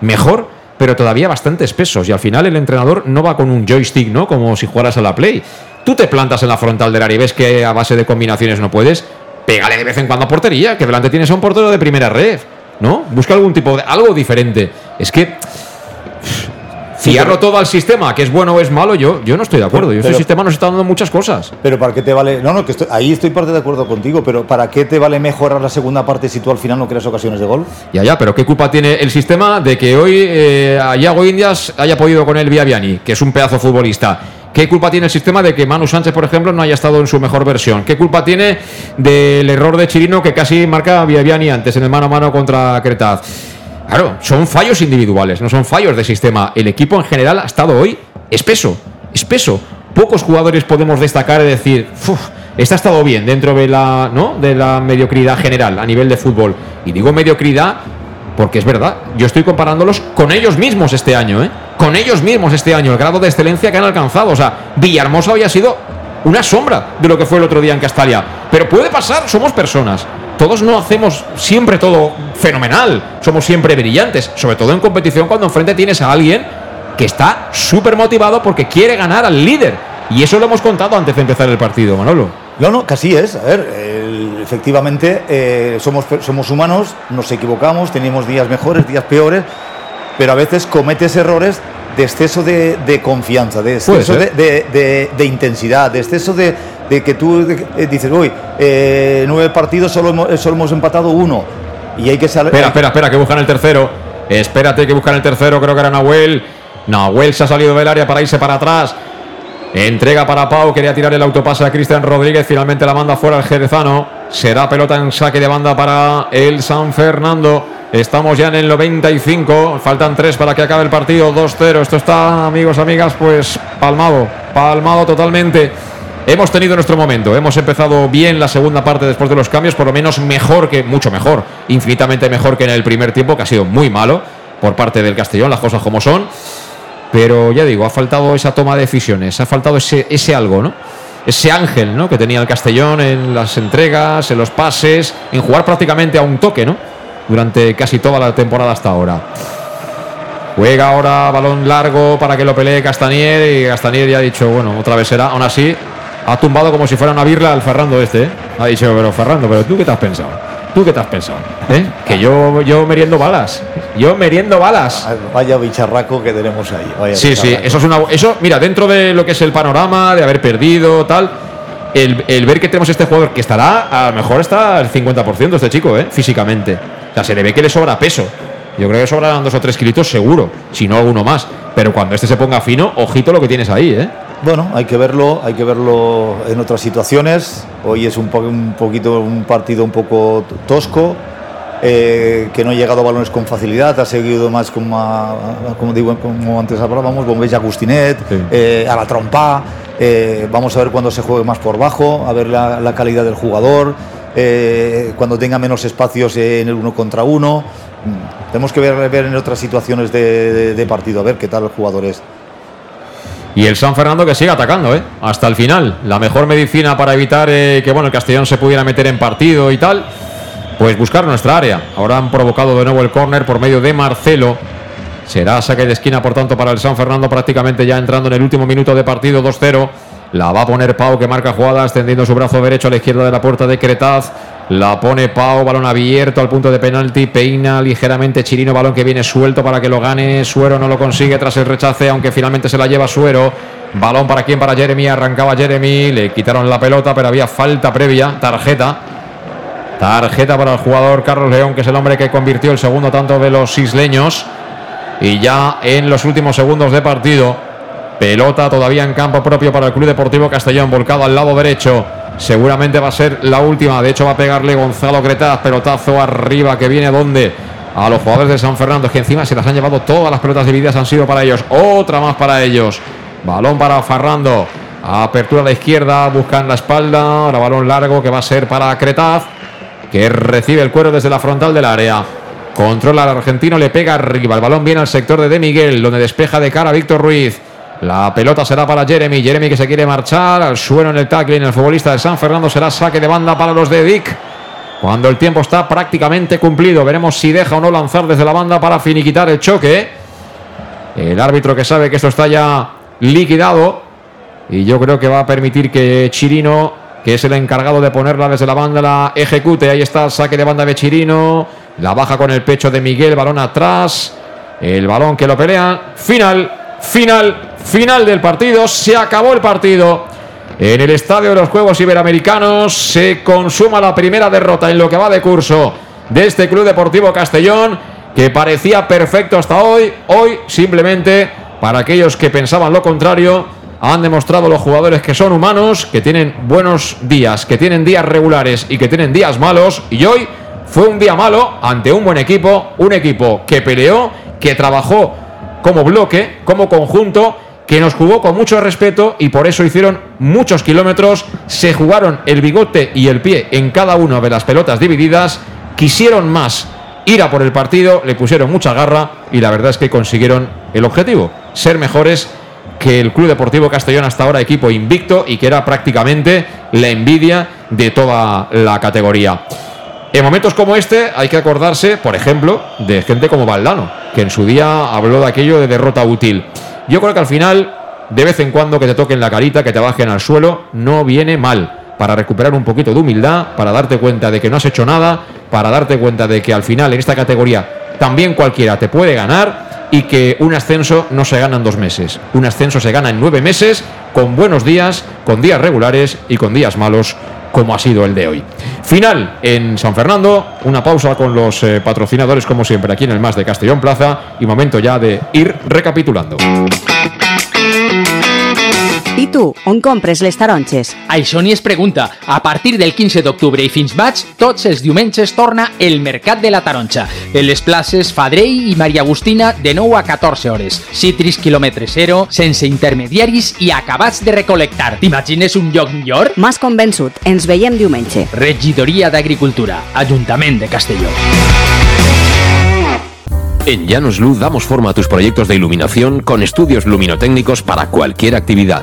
mejor, pero todavía bastante espesos. Y al final el entrenador no va con un joystick, ¿no? Como si jugaras a la Play. Tú te plantas en la frontal del área y ves que a base de combinaciones no puedes, pégale de vez en cuando a portería, que delante tienes a un portero de primera red, ¿no? Busca algún tipo de algo diferente. Es que fiarlo todo al sistema, que es bueno o es malo, yo, yo no estoy de acuerdo. Yo, este Pero- sistema nos está dando muchas cosas. Pero ¿para qué te vale? No, no, que estoy- ahí estoy parte de acuerdo contigo, pero ¿para qué te vale mejorar la segunda parte si tú al final no creas ocasiones de gol? Ya, ya, pero ¿qué culpa tiene el sistema de que hoy eh, a Iago Indias haya podido con él Via Viani, que es un pedazo futbolista? ¿Qué culpa tiene el sistema de que Manu Sánchez, por ejemplo, no haya estado en su mejor versión? ¿Qué culpa tiene del error de Chirino que casi marca Via Viani antes en el mano a mano contra Cretaz? Claro, son fallos individuales, no son fallos de sistema. El equipo en general ha estado hoy espeso, espeso. Pocos jugadores podemos destacar y decir, "Uf, este ha estado bien dentro de la, ¿no? de la mediocridad general a nivel de fútbol. Y digo mediocridad porque es verdad, yo estoy comparándolos con ellos mismos este año, ¿eh? Con ellos mismos este año, el grado de excelencia que han alcanzado. O sea, Villahermosa había sido una sombra de lo que fue el otro día en Castalia. Pero puede pasar, somos personas. Todos no hacemos siempre todo fenomenal, somos siempre brillantes, sobre todo en competición cuando enfrente tienes a alguien que está súper motivado porque quiere ganar al líder. Y eso lo hemos contado antes de empezar el partido, Manolo. No, no, casi es. A ver, el- efectivamente eh, somos, somos humanos, nos equivocamos, tenemos días mejores, días peores, pero a veces cometes errores de exceso de, de confianza, de exceso de, de- intensidad, de exceso de, de que tú de- eh, dices, uy, eh, nueve partidos solo hemos, solo hemos empatado uno. Y hay que saber. Espera, espera, espera, que buscan el tercero. Espérate que buscan el tercero, creo que era Nahuel. Nahuel se ha salido del área para irse para atrás. Entrega para Pau, quería tirar el autopase a Cristian Rodríguez, finalmente la manda fuera el jerezano. Será pelota en saque de banda para el San Fernando. Estamos ya en el 95, faltan tres para que acabe el partido, 2-0. Esto está, amigos, amigas, pues palmado, palmado totalmente. Hemos tenido nuestro momento, hemos empezado bien la segunda parte después de los cambios, por lo menos mejor que, mucho mejor, infinitamente mejor que en el primer tiempo, que ha sido muy malo por parte del Castellón, las cosas como son. Pero ya digo, ha faltado esa toma de decisiones, ha faltado ese, ese algo, ¿no? Ese ángel, ¿no? Que tenía el Castellón en las entregas, en los pases, en jugar prácticamente a un toque, ¿no? Durante casi toda la temporada hasta ahora. Juega ahora balón largo para que lo pelee Castanier y Castanier ya ha dicho, bueno, otra vez será. Aún así, ha tumbado como si fuera una birla al Ferrando este, ¿eh? Ha dicho, pero Ferrando, pero tú qué te has pensado? ¿Tú qué te has pensado? ¿Eh? Que yo, yo meriendo balas. Yo meriendo balas. Vaya bicharraco que tenemos ahí. vaya Sí, sí, eso es una. Eso, mira, dentro de lo que es el panorama, de haber perdido, tal. El, el ver que tenemos este jugador que estará, a lo mejor está al 50% este chico, ¿eh? Físicamente. O sea, se le ve que le sobra peso. Yo creo que sobrarán dos o tres kilitos seguro, si no alguno más. Pero cuando este se ponga fino, ojito lo que tienes ahí, ¿eh? Bueno, hay que verlo, hay que verlo en otras situaciones. Hoy es un, po- un poquito un partido un poco tosco, eh, que no ha llegado a balones con facilidad, ha seguido más como, a- como digo, como antes hablábamos, Bombella Agustinet, eh, a la trompa. eh, vamos a ver cuando se juegue más por bajo, a ver la, la calidad del jugador, eh, cuando tenga menos espacios en el uno contra uno. Mm, Tenemos que ver, ver en otras situaciones de, de- de partido, a ver qué tal el jugador es. Y el San Fernando que sigue atacando, ¿eh? Hasta el final. La mejor medicina para evitar eh, que bueno, el Castellón se pudiera meter en partido y tal, pues buscar nuestra área. Ahora han provocado de nuevo el córner por medio de Marcelo. Será saque de esquina, por tanto, para el San Fernando, prácticamente ya entrando en el último minuto de partido 2-0. La va a poner Pau, que marca jugada, extendiendo su brazo derecho a la izquierda de la puerta de Cretaz. La pone Pau, balón abierto al punto de penalti. Peina ligeramente Chirino, balón que viene suelto para que lo gane. Suero no lo consigue tras el rechace, aunque finalmente se la lleva Suero. Balón para quién, para Jeremy. Arrancaba Jeremy, le quitaron la pelota, pero había falta previa, tarjeta. Tarjeta para el jugador Carlos León, que es el hombre que convirtió el segundo tanto de los isleños. Y ya en los últimos segundos de partido, pelota todavía en campo propio para el Club Deportivo Castellón, volcado al lado derecho. Seguramente va a ser la última. De hecho, va a pegarle Gonzalo Cretaz, pelotazo arriba que viene donde a los jugadores de San Fernando, que encima se las han llevado todas las pelotas divididas, han sido para ellos. Otra más para ellos. Balón para Farrando. Apertura a la izquierda, buscan la espalda. Ahora balón largo que va a ser para Cretaz, que recibe el cuero desde la frontal del área. Controla al argentino, le pega arriba. El balón viene al sector de De Miguel, donde despeja de cara a Víctor Ruiz. La pelota será para Jeremy. Jeremy que se quiere marchar. Al suelo en el tackling. El futbolista de San Fernando será saque de banda para los de Dick. Cuando el tiempo está prácticamente cumplido. Veremos si deja o no lanzar desde la banda para finiquitar el choque. El árbitro que sabe que esto está ya liquidado. Y yo creo que va a permitir que Chirino, que es el encargado de ponerla desde la banda, la ejecute. Ahí está el saque de banda de Chirino. La baja con el pecho de Miguel. Balón atrás. El balón que lo pelea. Final, final, final del partido. Se acabó el partido. En el Estadio de los Juegos Iberoamericanos se consuma la primera derrota en lo que va de curso de este Club Deportivo Castellón, que parecía perfecto hasta hoy. Hoy, simplemente, para aquellos que pensaban lo contrario, han demostrado los jugadores que son humanos, que tienen buenos días, que tienen días regulares y que tienen días malos. Y hoy fue un día malo ante un buen equipo, un equipo que peleó, que trabajó como bloque, como conjunto, que nos jugó con mucho respeto y por eso hicieron muchos kilómetros, se jugaron el bigote y el pie en cada una de las pelotas divididas, quisieron más ir a por el partido, le pusieron mucha garra y la verdad es que consiguieron el objetivo, ser mejores que el Club Deportivo Castellón hasta ahora equipo invicto y que era prácticamente la envidia de toda la categoría. En momentos como este hay que acordarse, por ejemplo, de gente como Valdano, que en su día habló de aquello de derrota útil. Yo creo que al final, de vez en cuando que te toquen la carita, que te bajen al suelo, no viene mal. Para recuperar un poquito de humildad, para darte cuenta de que no has hecho nada, para darte cuenta de que al final en esta categoría también cualquiera te puede ganar y que un ascenso no se gana en dos meses. Un ascenso se gana en nueve meses, con buenos días, con días regulares y con días malos, como ha sido el de hoy. Final en San Fernando, una pausa con los eh, patrocinadores como siempre aquí en el Más de Castellón Plaza y momento ya de ir recapitulando. I tu, on compres les taronges? Això ni es pregunta. A partir del 15 d'octubre i fins maig, tots els diumenges torna el Mercat de la Taronja. En les places Fadrell i Maria Agustina de 9 a 14 hores. Citris quilòmetre zero, sense intermediaris i acabats de recolectar. T'imagines un lloc millor? M'has convençut. Ens veiem diumenge. Regidoria d'Agricultura, Ajuntament de Castelló. En Llanos Luz damos forma a tus proyectos de iluminación con estudios luminotécnicos para cualquier actividad.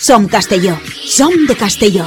Son Castelló. Son de Castelló.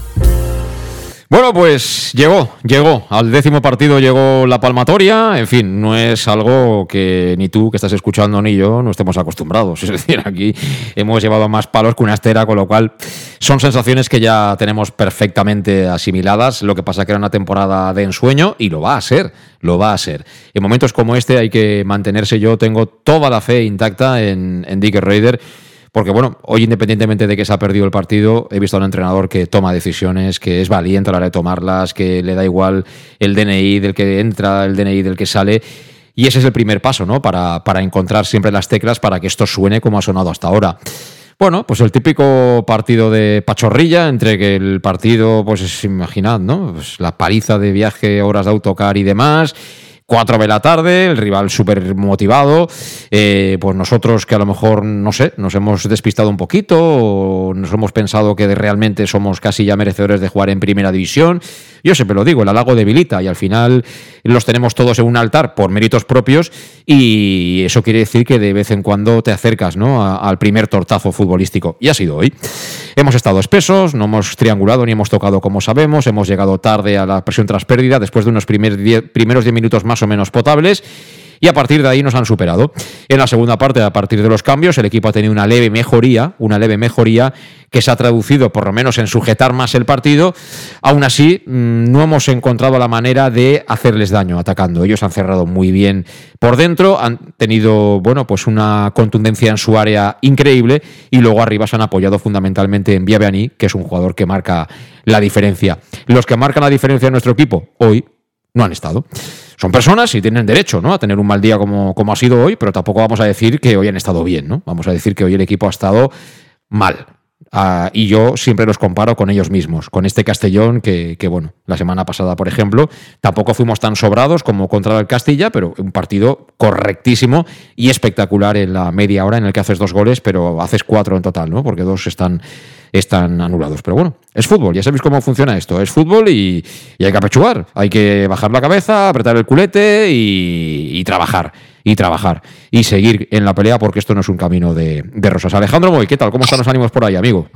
Bueno, pues llegó, llegó. Al décimo partido llegó la palmatoria. En fin, no es algo que ni tú que estás escuchando ni yo no estemos acostumbrados. [LAUGHS] Es decir, aquí hemos llevado más palos que una estera, con lo cual son sensaciones que ya tenemos perfectamente asimiladas. Lo que pasa que era una temporada de ensueño y lo va a ser, lo va a ser. En momentos como este hay que mantenerse. Yo tengo toda la fe intacta en, en Raider porque bueno, hoy independientemente de que se ha perdido el partido, he visto a un entrenador que toma decisiones, que es valiente a la hora de tomarlas, que le da igual el DNI del que entra, el DNI del que sale. Y ese es el primer paso, ¿no? Para, para encontrar siempre las teclas para que esto suene como ha sonado hasta ahora. Bueno, pues el típico partido de pachorrilla, entre que el partido, pues es, imaginad, ¿no? Pues la paliza de viaje, horas de autocar y demás 4 de la tarde, el rival súper motivado, eh, pues nosotros que a lo mejor, no sé, nos hemos despistado un poquito o nos hemos pensado que realmente somos casi ya merecedores de jugar en primera división. Yo siempre lo digo, el halago debilita y al final los tenemos todos en un altar por méritos propios y eso quiere decir que de vez en cuando te acercas ¿no? al primer tortazo futbolístico. Y ha sido hoy. Hemos estado espesos, no hemos triangulado ni hemos tocado como sabemos, hemos llegado tarde a la presión tras pérdida después de unos primeros 10 minutos más o menos potables y a partir de ahí nos han superado. En la segunda parte, a partir de los cambios, el equipo ha tenido una leve mejoría, una leve mejoría que se ha traducido por lo menos en sujetar más el partido. Aún así, mm, no hemos encontrado la manera de hacerles daño atacando. Ellos han cerrado muy bien por dentro, han tenido, bueno, pues una contundencia en su área increíble y luego arriba se han apoyado fundamentalmente en Biabeani, que es un jugador que marca la diferencia. Los que marcan la diferencia en nuestro equipo hoy no han estado. Son personas y tienen derecho ¿no? a tener un mal día como, como ha sido hoy, pero tampoco vamos a decir que hoy han estado bien, ¿no? Vamos a decir que hoy el equipo ha estado mal. Ah, y yo siempre los comparo con ellos mismos, con este Castellón que, bueno, la semana pasada, por ejemplo, tampoco fuimos tan sobrados como contra el Castilla, pero un partido correctísimo y espectacular en la media hora en el que haces dos goles, pero haces cuatro en total, ¿no? Porque dos están, están anulados. Pero bueno, es fútbol, ya sabéis cómo funciona esto, es fútbol y, hay que apechugar, hay que bajar la cabeza, apretar el culete y trabajar y trabajar y seguir en la pelea porque esto no es un camino de, rosas. Alejandro Moy, ¿qué tal? ¿Cómo están los ánimos por ahí, amigo?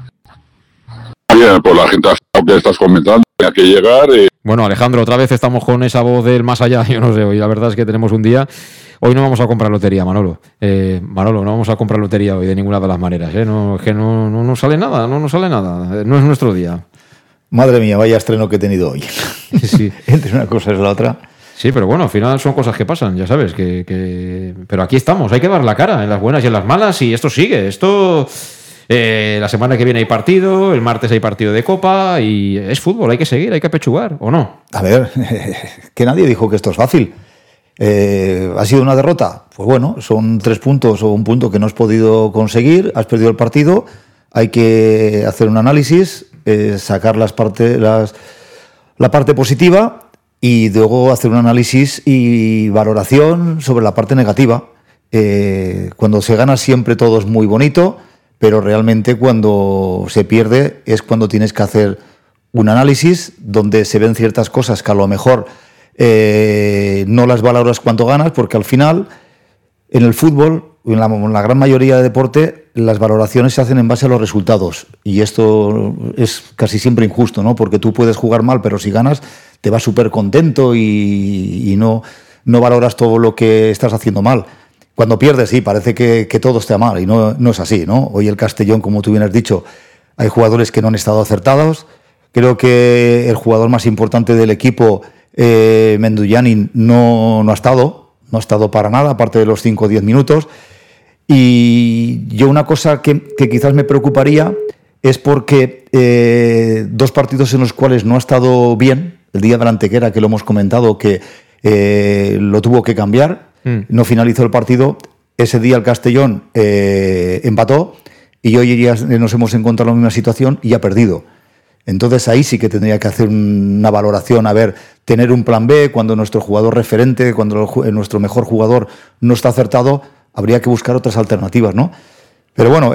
Bien, por la gente que estás comentando, hay que llegar. Eh. Bueno, Alejandro, otra vez estamos con esa voz del más allá. [LAUGHS] Yo no sé, hoy la verdad es que tenemos un día. Hoy no vamos a comprar lotería, Manolo. Eh, Manolo, no vamos a comprar lotería hoy de ninguna de las maneras. ¿eh? No, es que no, no, no sale nada, no nos sale nada. No es nuestro día. Madre mía, vaya estreno que he tenido hoy. [LAUGHS] Sí. [LAUGHS] Entre una cosa y la otra. Sí, pero bueno, al final son cosas que pasan, ya sabes, que, pero aquí estamos, hay que dar la cara en las buenas y en las malas y esto sigue, esto... Eh, la semana que viene hay partido, el martes hay partido de copa y es fútbol, hay que seguir, hay que pechugar, ¿o no? A ver, [LAUGHS] que nadie dijo que esto es fácil. Eh, ¿Ha sido una derrota? Pues bueno, son tres puntos o un punto que no has podido conseguir, has perdido el partido, hay que hacer un análisis, eh, sacar las parte, las, la parte positiva y luego hacer un análisis y valoración sobre la parte negativa. Eh, cuando se gana siempre todo es muy bonito, pero realmente cuando se pierde es cuando tienes que hacer un análisis donde se ven ciertas cosas que a lo mejor eh, no las valoras cuando ganas, porque al final en el fútbol, en la, en la gran mayoría de deporte, las valoraciones se hacen en base a los resultados. Y esto es casi siempre injusto, ¿no? Porque tú puedes jugar mal, pero si ganas, te vas súper contento y, no, valoras todo lo que estás haciendo mal. Cuando pierdes, sí, parece que, todo está mal y no, es así, ¿no? Hoy el Castellón, como tú bien has dicho, hay jugadores que no han estado acertados. Creo que el jugador más importante del equipo, eh, Menduyani, no, no ha estado, no ha estado para nada, aparte de los 5 o 10 minutos. Y yo una cosa que, que quizás me preocuparía es porque eh, dos partidos en los cuales no ha estado bien, el día de la Antequera, que lo hemos comentado, que eh, lo tuvo que cambiar, mm. no finalizó el partido. Ese día el Castellón eh, empató y hoy ya nos hemos encontrado en la misma situación y ha perdido. Entonces ahí sí que tendría que hacer una valoración, a ver, tener un plan B cuando nuestro jugador referente, cuando nuestro mejor jugador no está acertado, habría que buscar otras alternativas, ¿no? Pero bueno,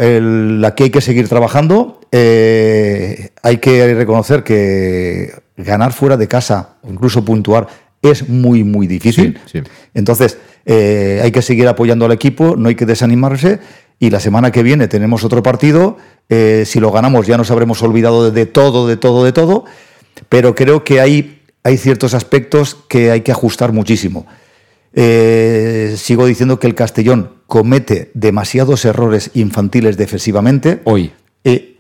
aquí hay que seguir trabajando. Eh, hay que reconocer que ganar fuera de casa o incluso puntuar es muy, muy difícil. Entonces, eh, hay que seguir apoyando al equipo, no hay que desanimarse. Y la semana que viene tenemos otro partido. Eh, si lo ganamos ya nos habremos olvidado de todo, de todo, de todo. Pero creo que hay, hay ciertos aspectos que hay que ajustar muchísimo. Eh, sigo diciendo que el Castellón comete demasiados errores infantiles defensivamente. Hoy. Eh,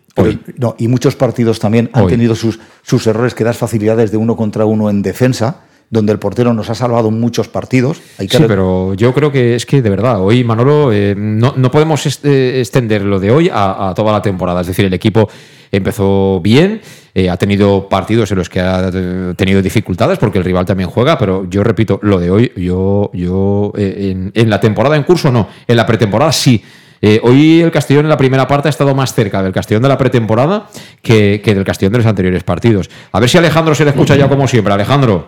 no, y muchos partidos también han tenido sus, sus errores que das facilidades de uno contra uno en defensa donde el portero nos ha salvado muchos partidos. sí, pero yo creo que es que de verdad, hoy Manolo, eh, no, no, podemos extender lo de hoy a, toda la temporada. Es decir, el equipo empezó bien, eh, ha tenido partidos en los que ha tenido dificultades porque el rival también juega, pero yo repito, lo de hoy, yo, yo eh, en, la temporada en curso no, en la pretemporada sí. Eh, hoy el Castellón en la primera parte ha estado más cerca del Castellón de la pretemporada que, que del Castellón de los anteriores partidos. A ver si Alejandro se le escucha ya como siempre. Alejandro.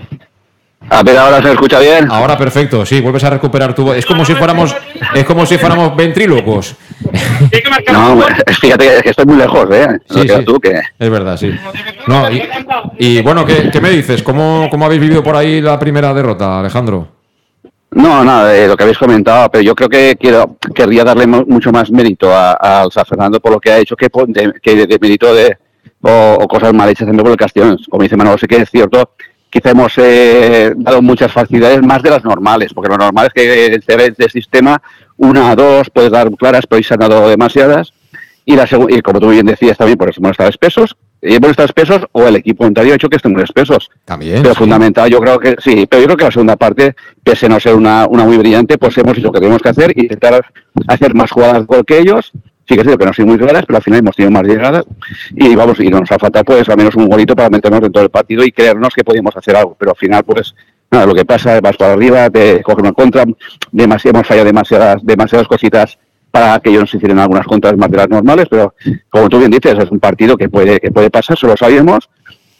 A ver, ahora se escucha bien. Ahora perfecto, sí, vuelves a recuperar tu voz. Es como si fuéramos, es como si fuéramos ventrílocos. No, fíjate que estoy muy lejos, ¿eh? Sí, sí. Tú, que... Es verdad, sí. No, y, y bueno, ¿qué, ¿qué, me dices? ¿Cómo, ¿Cómo habéis vivido por ahí la primera derrota, Alejandro? No, nada, de lo que habéis comentado, pero yo creo que quiero querría darle mucho más mérito al San Fernando por lo que ha hecho que de, que de mérito de o, o, cosas mal hechas por el Castellón. Como dice Manuel, sé que es cierto quizá hemos eh, dado muchas facilidades más de las normales, porque lo normal es que el este sistema, una, dos, puedes dar claras, pero hoy se han dado demasiadas. Y, la y como tú bien decías también, por eso hemos estado espesos, y hemos estado espesos o el equipo contrario ha hecho que estemos espesos. También. Pero sí. fundamental, yo creo que sí, pero yo creo que la segunda parte, pese a no ser una, una muy brillante, pues hemos hecho lo que tenemos que hacer intentar hacer más jugadas gol que ellos sí que es que no son muy claras, pero al final hemos tenido más llegadas y vamos, y nos ha faltado pues al menos un golito para meternos dentro del partido y creernos que podíamos hacer algo, pero al final pues nada, lo que pasa, vas para arriba, te cogen una contra, demasiado, hemos fallado demasiadas, demasiadas cositas para que ellos nos hicieran algunas contras más de las normales, pero como tú bien dices, es un partido que puede, que puede pasar, solo sabíamos.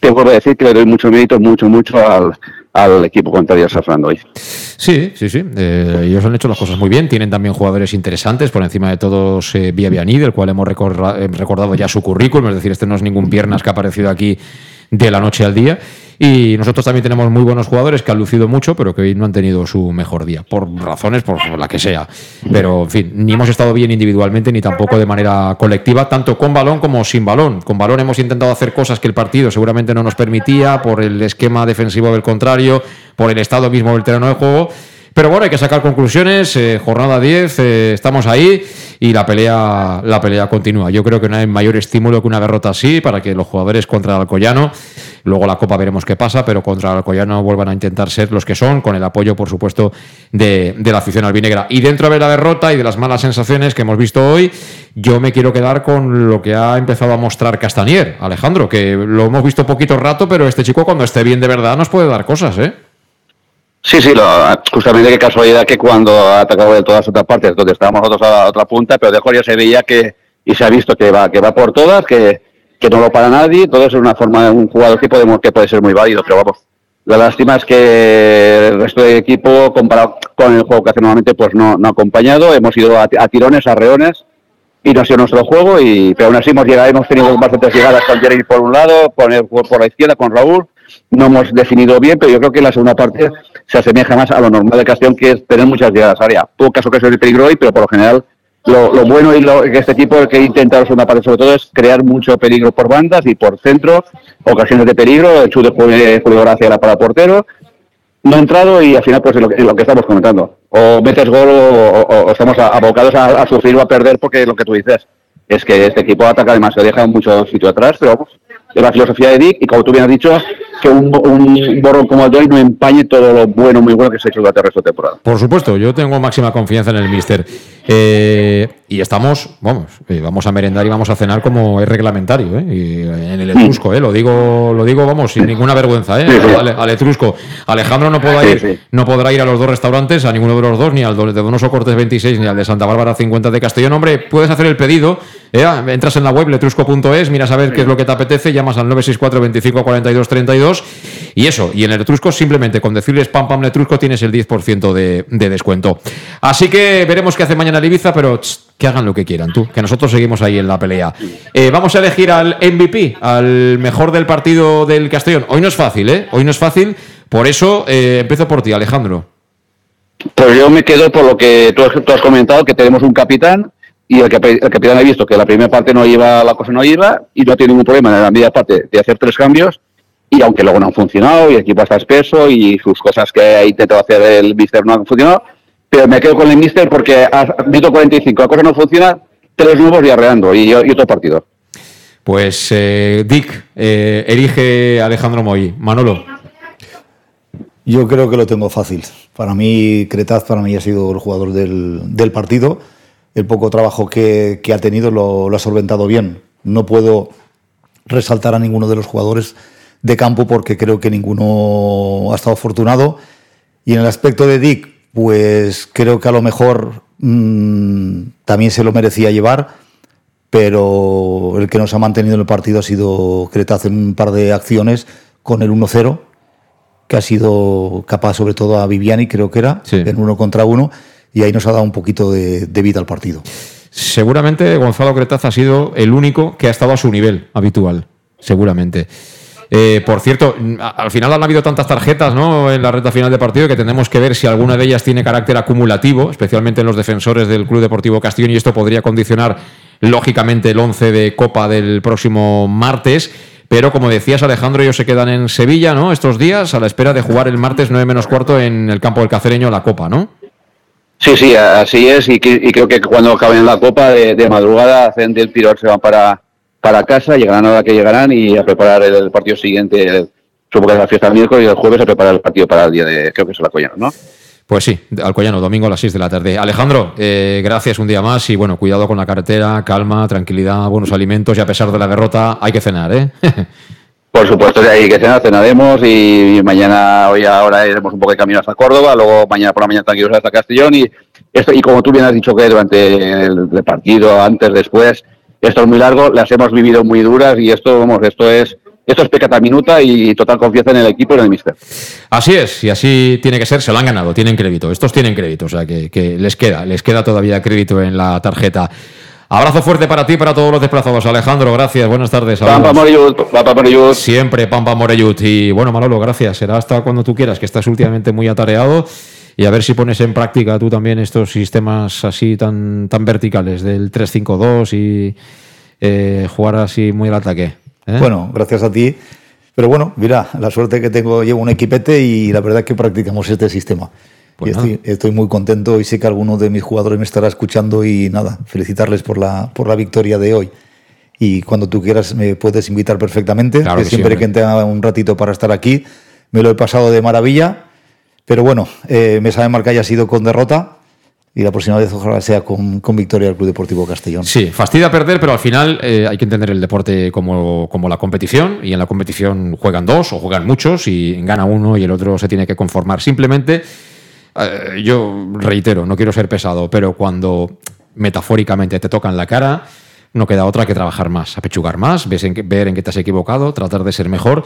Te vuelvo a decir que le doy mucho mérito, mucho, mucho al, al equipo contrario Safrando hoy. Sí, sí, sí. Eh, ellos han hecho las cosas muy bien. Tienen también jugadores interesantes, por encima de todos eh, Vianí, del cual hemos eh, recordado ya su currículum. Es decir, este no es ningún piernas que ha aparecido aquí de la noche al día. Y nosotros también tenemos muy buenos jugadores que han lucido mucho, pero que hoy no han tenido su mejor día, por razones, por la que sea. Pero, en fin, ni hemos estado bien individualmente, ni tampoco de manera colectiva, tanto con balón como sin balón. Con balón hemos intentado hacer cosas que el partido seguramente no nos permitía, por el esquema defensivo del contrario, por el estado mismo del terreno de juego. Pero bueno, hay que sacar conclusiones. Eh, jornada 10, eh, estamos ahí y la pelea, la pelea continúa. Yo creo que no hay mayor estímulo que una derrota así para que los jugadores contra el Alcoyano, luego la Copa veremos qué pasa, pero contra el Alcoyano vuelvan a intentar ser los que son, con el apoyo, por supuesto, de, de la afición albinegra. Y dentro de la derrota y de las malas sensaciones que hemos visto hoy, yo me quiero quedar con lo que ha empezado a mostrar Castanier, Alejandro, que lo hemos visto poquito rato, pero este chico cuando esté bien de verdad nos puede dar cosas, ¿eh? Sí, sí, lo, justamente qué casualidad que cuando ha atacado de todas otras partes, donde estábamos nosotros a otra punta, pero de Jorge se veía que, y se ha visto que va, que va por todas, que, que no lo para nadie, todo es una forma de un jugador que podemos, que puede ser muy válido, pero vamos, la lástima es que el resto del equipo, comparado con el juego que hace normalmente, pues no, no ha acompañado, hemos ido a, a tirones, a reones, y no ha sido nuestro juego, y, pero aún así hemos llegado, hemos tenido bastantes llegadas con Jeremy por un lado, con por la izquierda, con Raúl, no hemos definido bien, pero yo creo que la segunda parte se asemeja más a lo normal de Castellón, que es tener muchas llegadas área. Pocas ocasiones de peligro hoy, pero por lo general lo, bueno y lo, que este equipo que intenta la segunda parte sobre todo es crear mucho peligro por bandas y por centro, ocasiones de peligro, el chute de Julio Gracia era para portero, no ha entrado y al final pues es lo, que estamos comentando. O metes gol o, estamos abocados a, sufrir o a perder porque lo que tú dices es que este equipo ataca demasiado, deja mucho sitio atrás, pero es la filosofía de Dick y como tú bien has dicho, que un, un borrón como el de hoy no empañe todo lo bueno, muy bueno que se ha hecho durante el resto de temporada. Por supuesto, yo tengo máxima confianza en el Mister. Eh, y estamos, vamos, eh, vamos a merendar y vamos a cenar como es reglamentario, ¿eh? Y en el Etrusco, ¿eh? Lo digo, lo digo, vamos, sin ninguna vergüenza, ¿eh? Al, al, Etrusco. Alejandro no podrá, ir, no podrá ir a los dos restaurantes, a ninguno de los dos, ni al de Donoso Cortes 26, ni al de Santa Bárbara 50 de Castellón. Hombre, puedes hacer el pedido, ¿eh? entras en la web letrusco.es, miras a ver qué es lo que te apetece, llamas al 964 25 42 32 y eso, y en el Etrusco simplemente con decirles pam pam Letrusco tienes el 10% de, de, descuento. Así que veremos qué hace mañana el Ibiza, pero que hagan lo que quieran tú, que nosotros seguimos ahí en la pelea. Eh, vamos a elegir al MVP, al mejor del partido del Castellón. Hoy no es fácil, ¿eh? Hoy no es fácil, por eso eh, empiezo por ti, Alejandro. Pues yo me quedo por lo que tú has, tú has comentado, que tenemos un capitán y el, capitán ha visto que la primera parte no iba, la cosa no iba y no tiene ningún problema en la media parte de hacer tres cambios y aunque luego no han funcionado y el equipo está espeso y sus cosas que ha intentado hacer el Mister no han funcionado, pero me quedo con el Mister porque ha visto 45, la cosa no funciona, tres nuevos diarreando y, y otro partido. Pues eh, Dick, eh, elige Alejandro Moy. Manolo. Yo creo que lo tengo fácil. Para mí, Cretaz para mí ha sido el jugador del, del partido. El poco trabajo que, que ha tenido lo, lo, ha solventado bien. No puedo resaltar a ninguno de los jugadores de campo porque creo que ninguno ha estado afortunado. Y en el aspecto de Dick, pues creo que a lo mejor mm, también se lo merecía llevar, pero el que nos ha mantenido en el partido ha sido Cretaz en un par de acciones con el 1-0, que ha sido capaz sobre todo a Viviani, creo que era, en uno contra uno, y ahí nos ha dado un poquito de, de vida al partido. Seguramente Gonzalo Cretaz ha sido el único que ha estado a su nivel habitual, seguramente. Eh, por cierto, al final han habido tantas tarjetas ¿no? en la recta final de partido que tenemos que ver si alguna de ellas tiene carácter acumulativo, especialmente en los defensores del Club Deportivo Castellón, y esto podría condicionar lógicamente el 11 de Copa del próximo martes. Pero como decías, Alejandro, ellos se quedan en Sevilla ¿no? estos días a la espera de jugar el martes 9 menos cuarto en el campo del Cacereño la Copa, ¿no? Sí, sí, así es. Y, creo que cuando acaben la Copa de, madrugada, hacen del pirot, se van para, para casa, llegarán a la que llegarán y a preparar el, partido siguiente. supongo que es la fiesta del miércoles y el jueves a preparar el partido para el día de, creo que es el Alcoyano, ¿no? Pues sí, Alcoyano, domingo a las 6 de la tarde. Alejandro, eh, gracias un día más y bueno, cuidado con la carretera, calma, tranquilidad, buenos alimentos y a pesar de la derrota hay que cenar, ¿eh? [LAUGHS] Por supuesto, hay que cenar, cenaremos y mañana, hoy ahora iremos un poco de camino hasta Córdoba, luego mañana por la mañana tranquilos hasta Castellón y esto, y como tú bien has dicho que durante el partido, antes, después, esto es muy largo, las hemos vivido muy duras y esto, vamos, esto es, esto es pecata minuta y total confianza en el equipo y en el mister. Así es, y así tiene que ser, se lo han ganado, tienen crédito, estos tienen crédito, o sea que, que les queda, les queda todavía crédito en la tarjeta. Abrazo fuerte para ti y para todos los desplazados. Alejandro, gracias. Buenas tardes. Pampa Morellut, Pampa Morellut. Siempre Pampa Morellut. Y bueno, Manolo, gracias. Será hasta cuando tú quieras, que estás últimamente muy atareado y a ver si pones en práctica tú también estos sistemas así tan, tan verticales del 3-5-2 y eh, jugar así muy al ataque. ¿eh? Bueno, gracias a ti. Pero bueno, mira, la suerte que tengo, llevo un equipete y la verdad es que practicamos este sistema. Pues y estoy, muy contento y sé que alguno de mis jugadores me estará escuchando y nada, felicitarles por la, por la victoria de hoy. Y cuando tú quieras me puedes invitar perfectamente, claro que siempre que tenga un ratito para estar aquí, me lo he pasado de maravilla pero bueno, eh, me sabe mal que haya sido con derrota y la próxima vez ojalá sea con, victoria del Club Deportivo Castellón. Sí, fastidia perder, pero al final eh, hay que entender el deporte como, como, la competición y en la competición juegan dos o juegan muchos y gana uno y el otro se tiene que conformar. Simplemente, eh, yo reitero, no quiero ser pesado, pero cuando metafóricamente te tocan la cara, no queda otra que trabajar más, apechugar más, ver en qué te has equivocado, tratar de ser mejor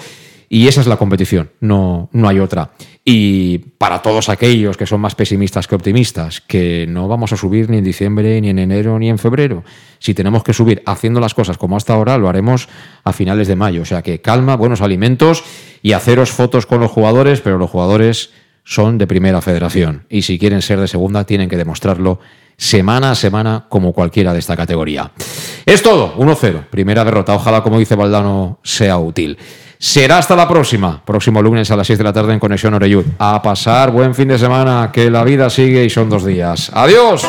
y esa es la competición, no, no hay otra. Y para todos aquellos que son más pesimistas que optimistas, que no vamos a subir ni en diciembre, ni en enero, ni en febrero. Si tenemos que subir haciendo las cosas como hasta ahora, lo haremos a finales de mayo. O sea que calma, buenos alimentos y haceros fotos con los jugadores, pero los jugadores son de primera federación. Y si quieren ser de segunda, tienen que demostrarlo semana a semana como cualquiera de esta categoría. Es todo, 1-0, primera derrota. Ojalá, como dice Valdano, sea útil. Será hasta la próxima, próximo lunes a las 6 de la tarde en Conexión Oreyud. A pasar buen fin de semana, que la vida sigue y son dos días. Adiós.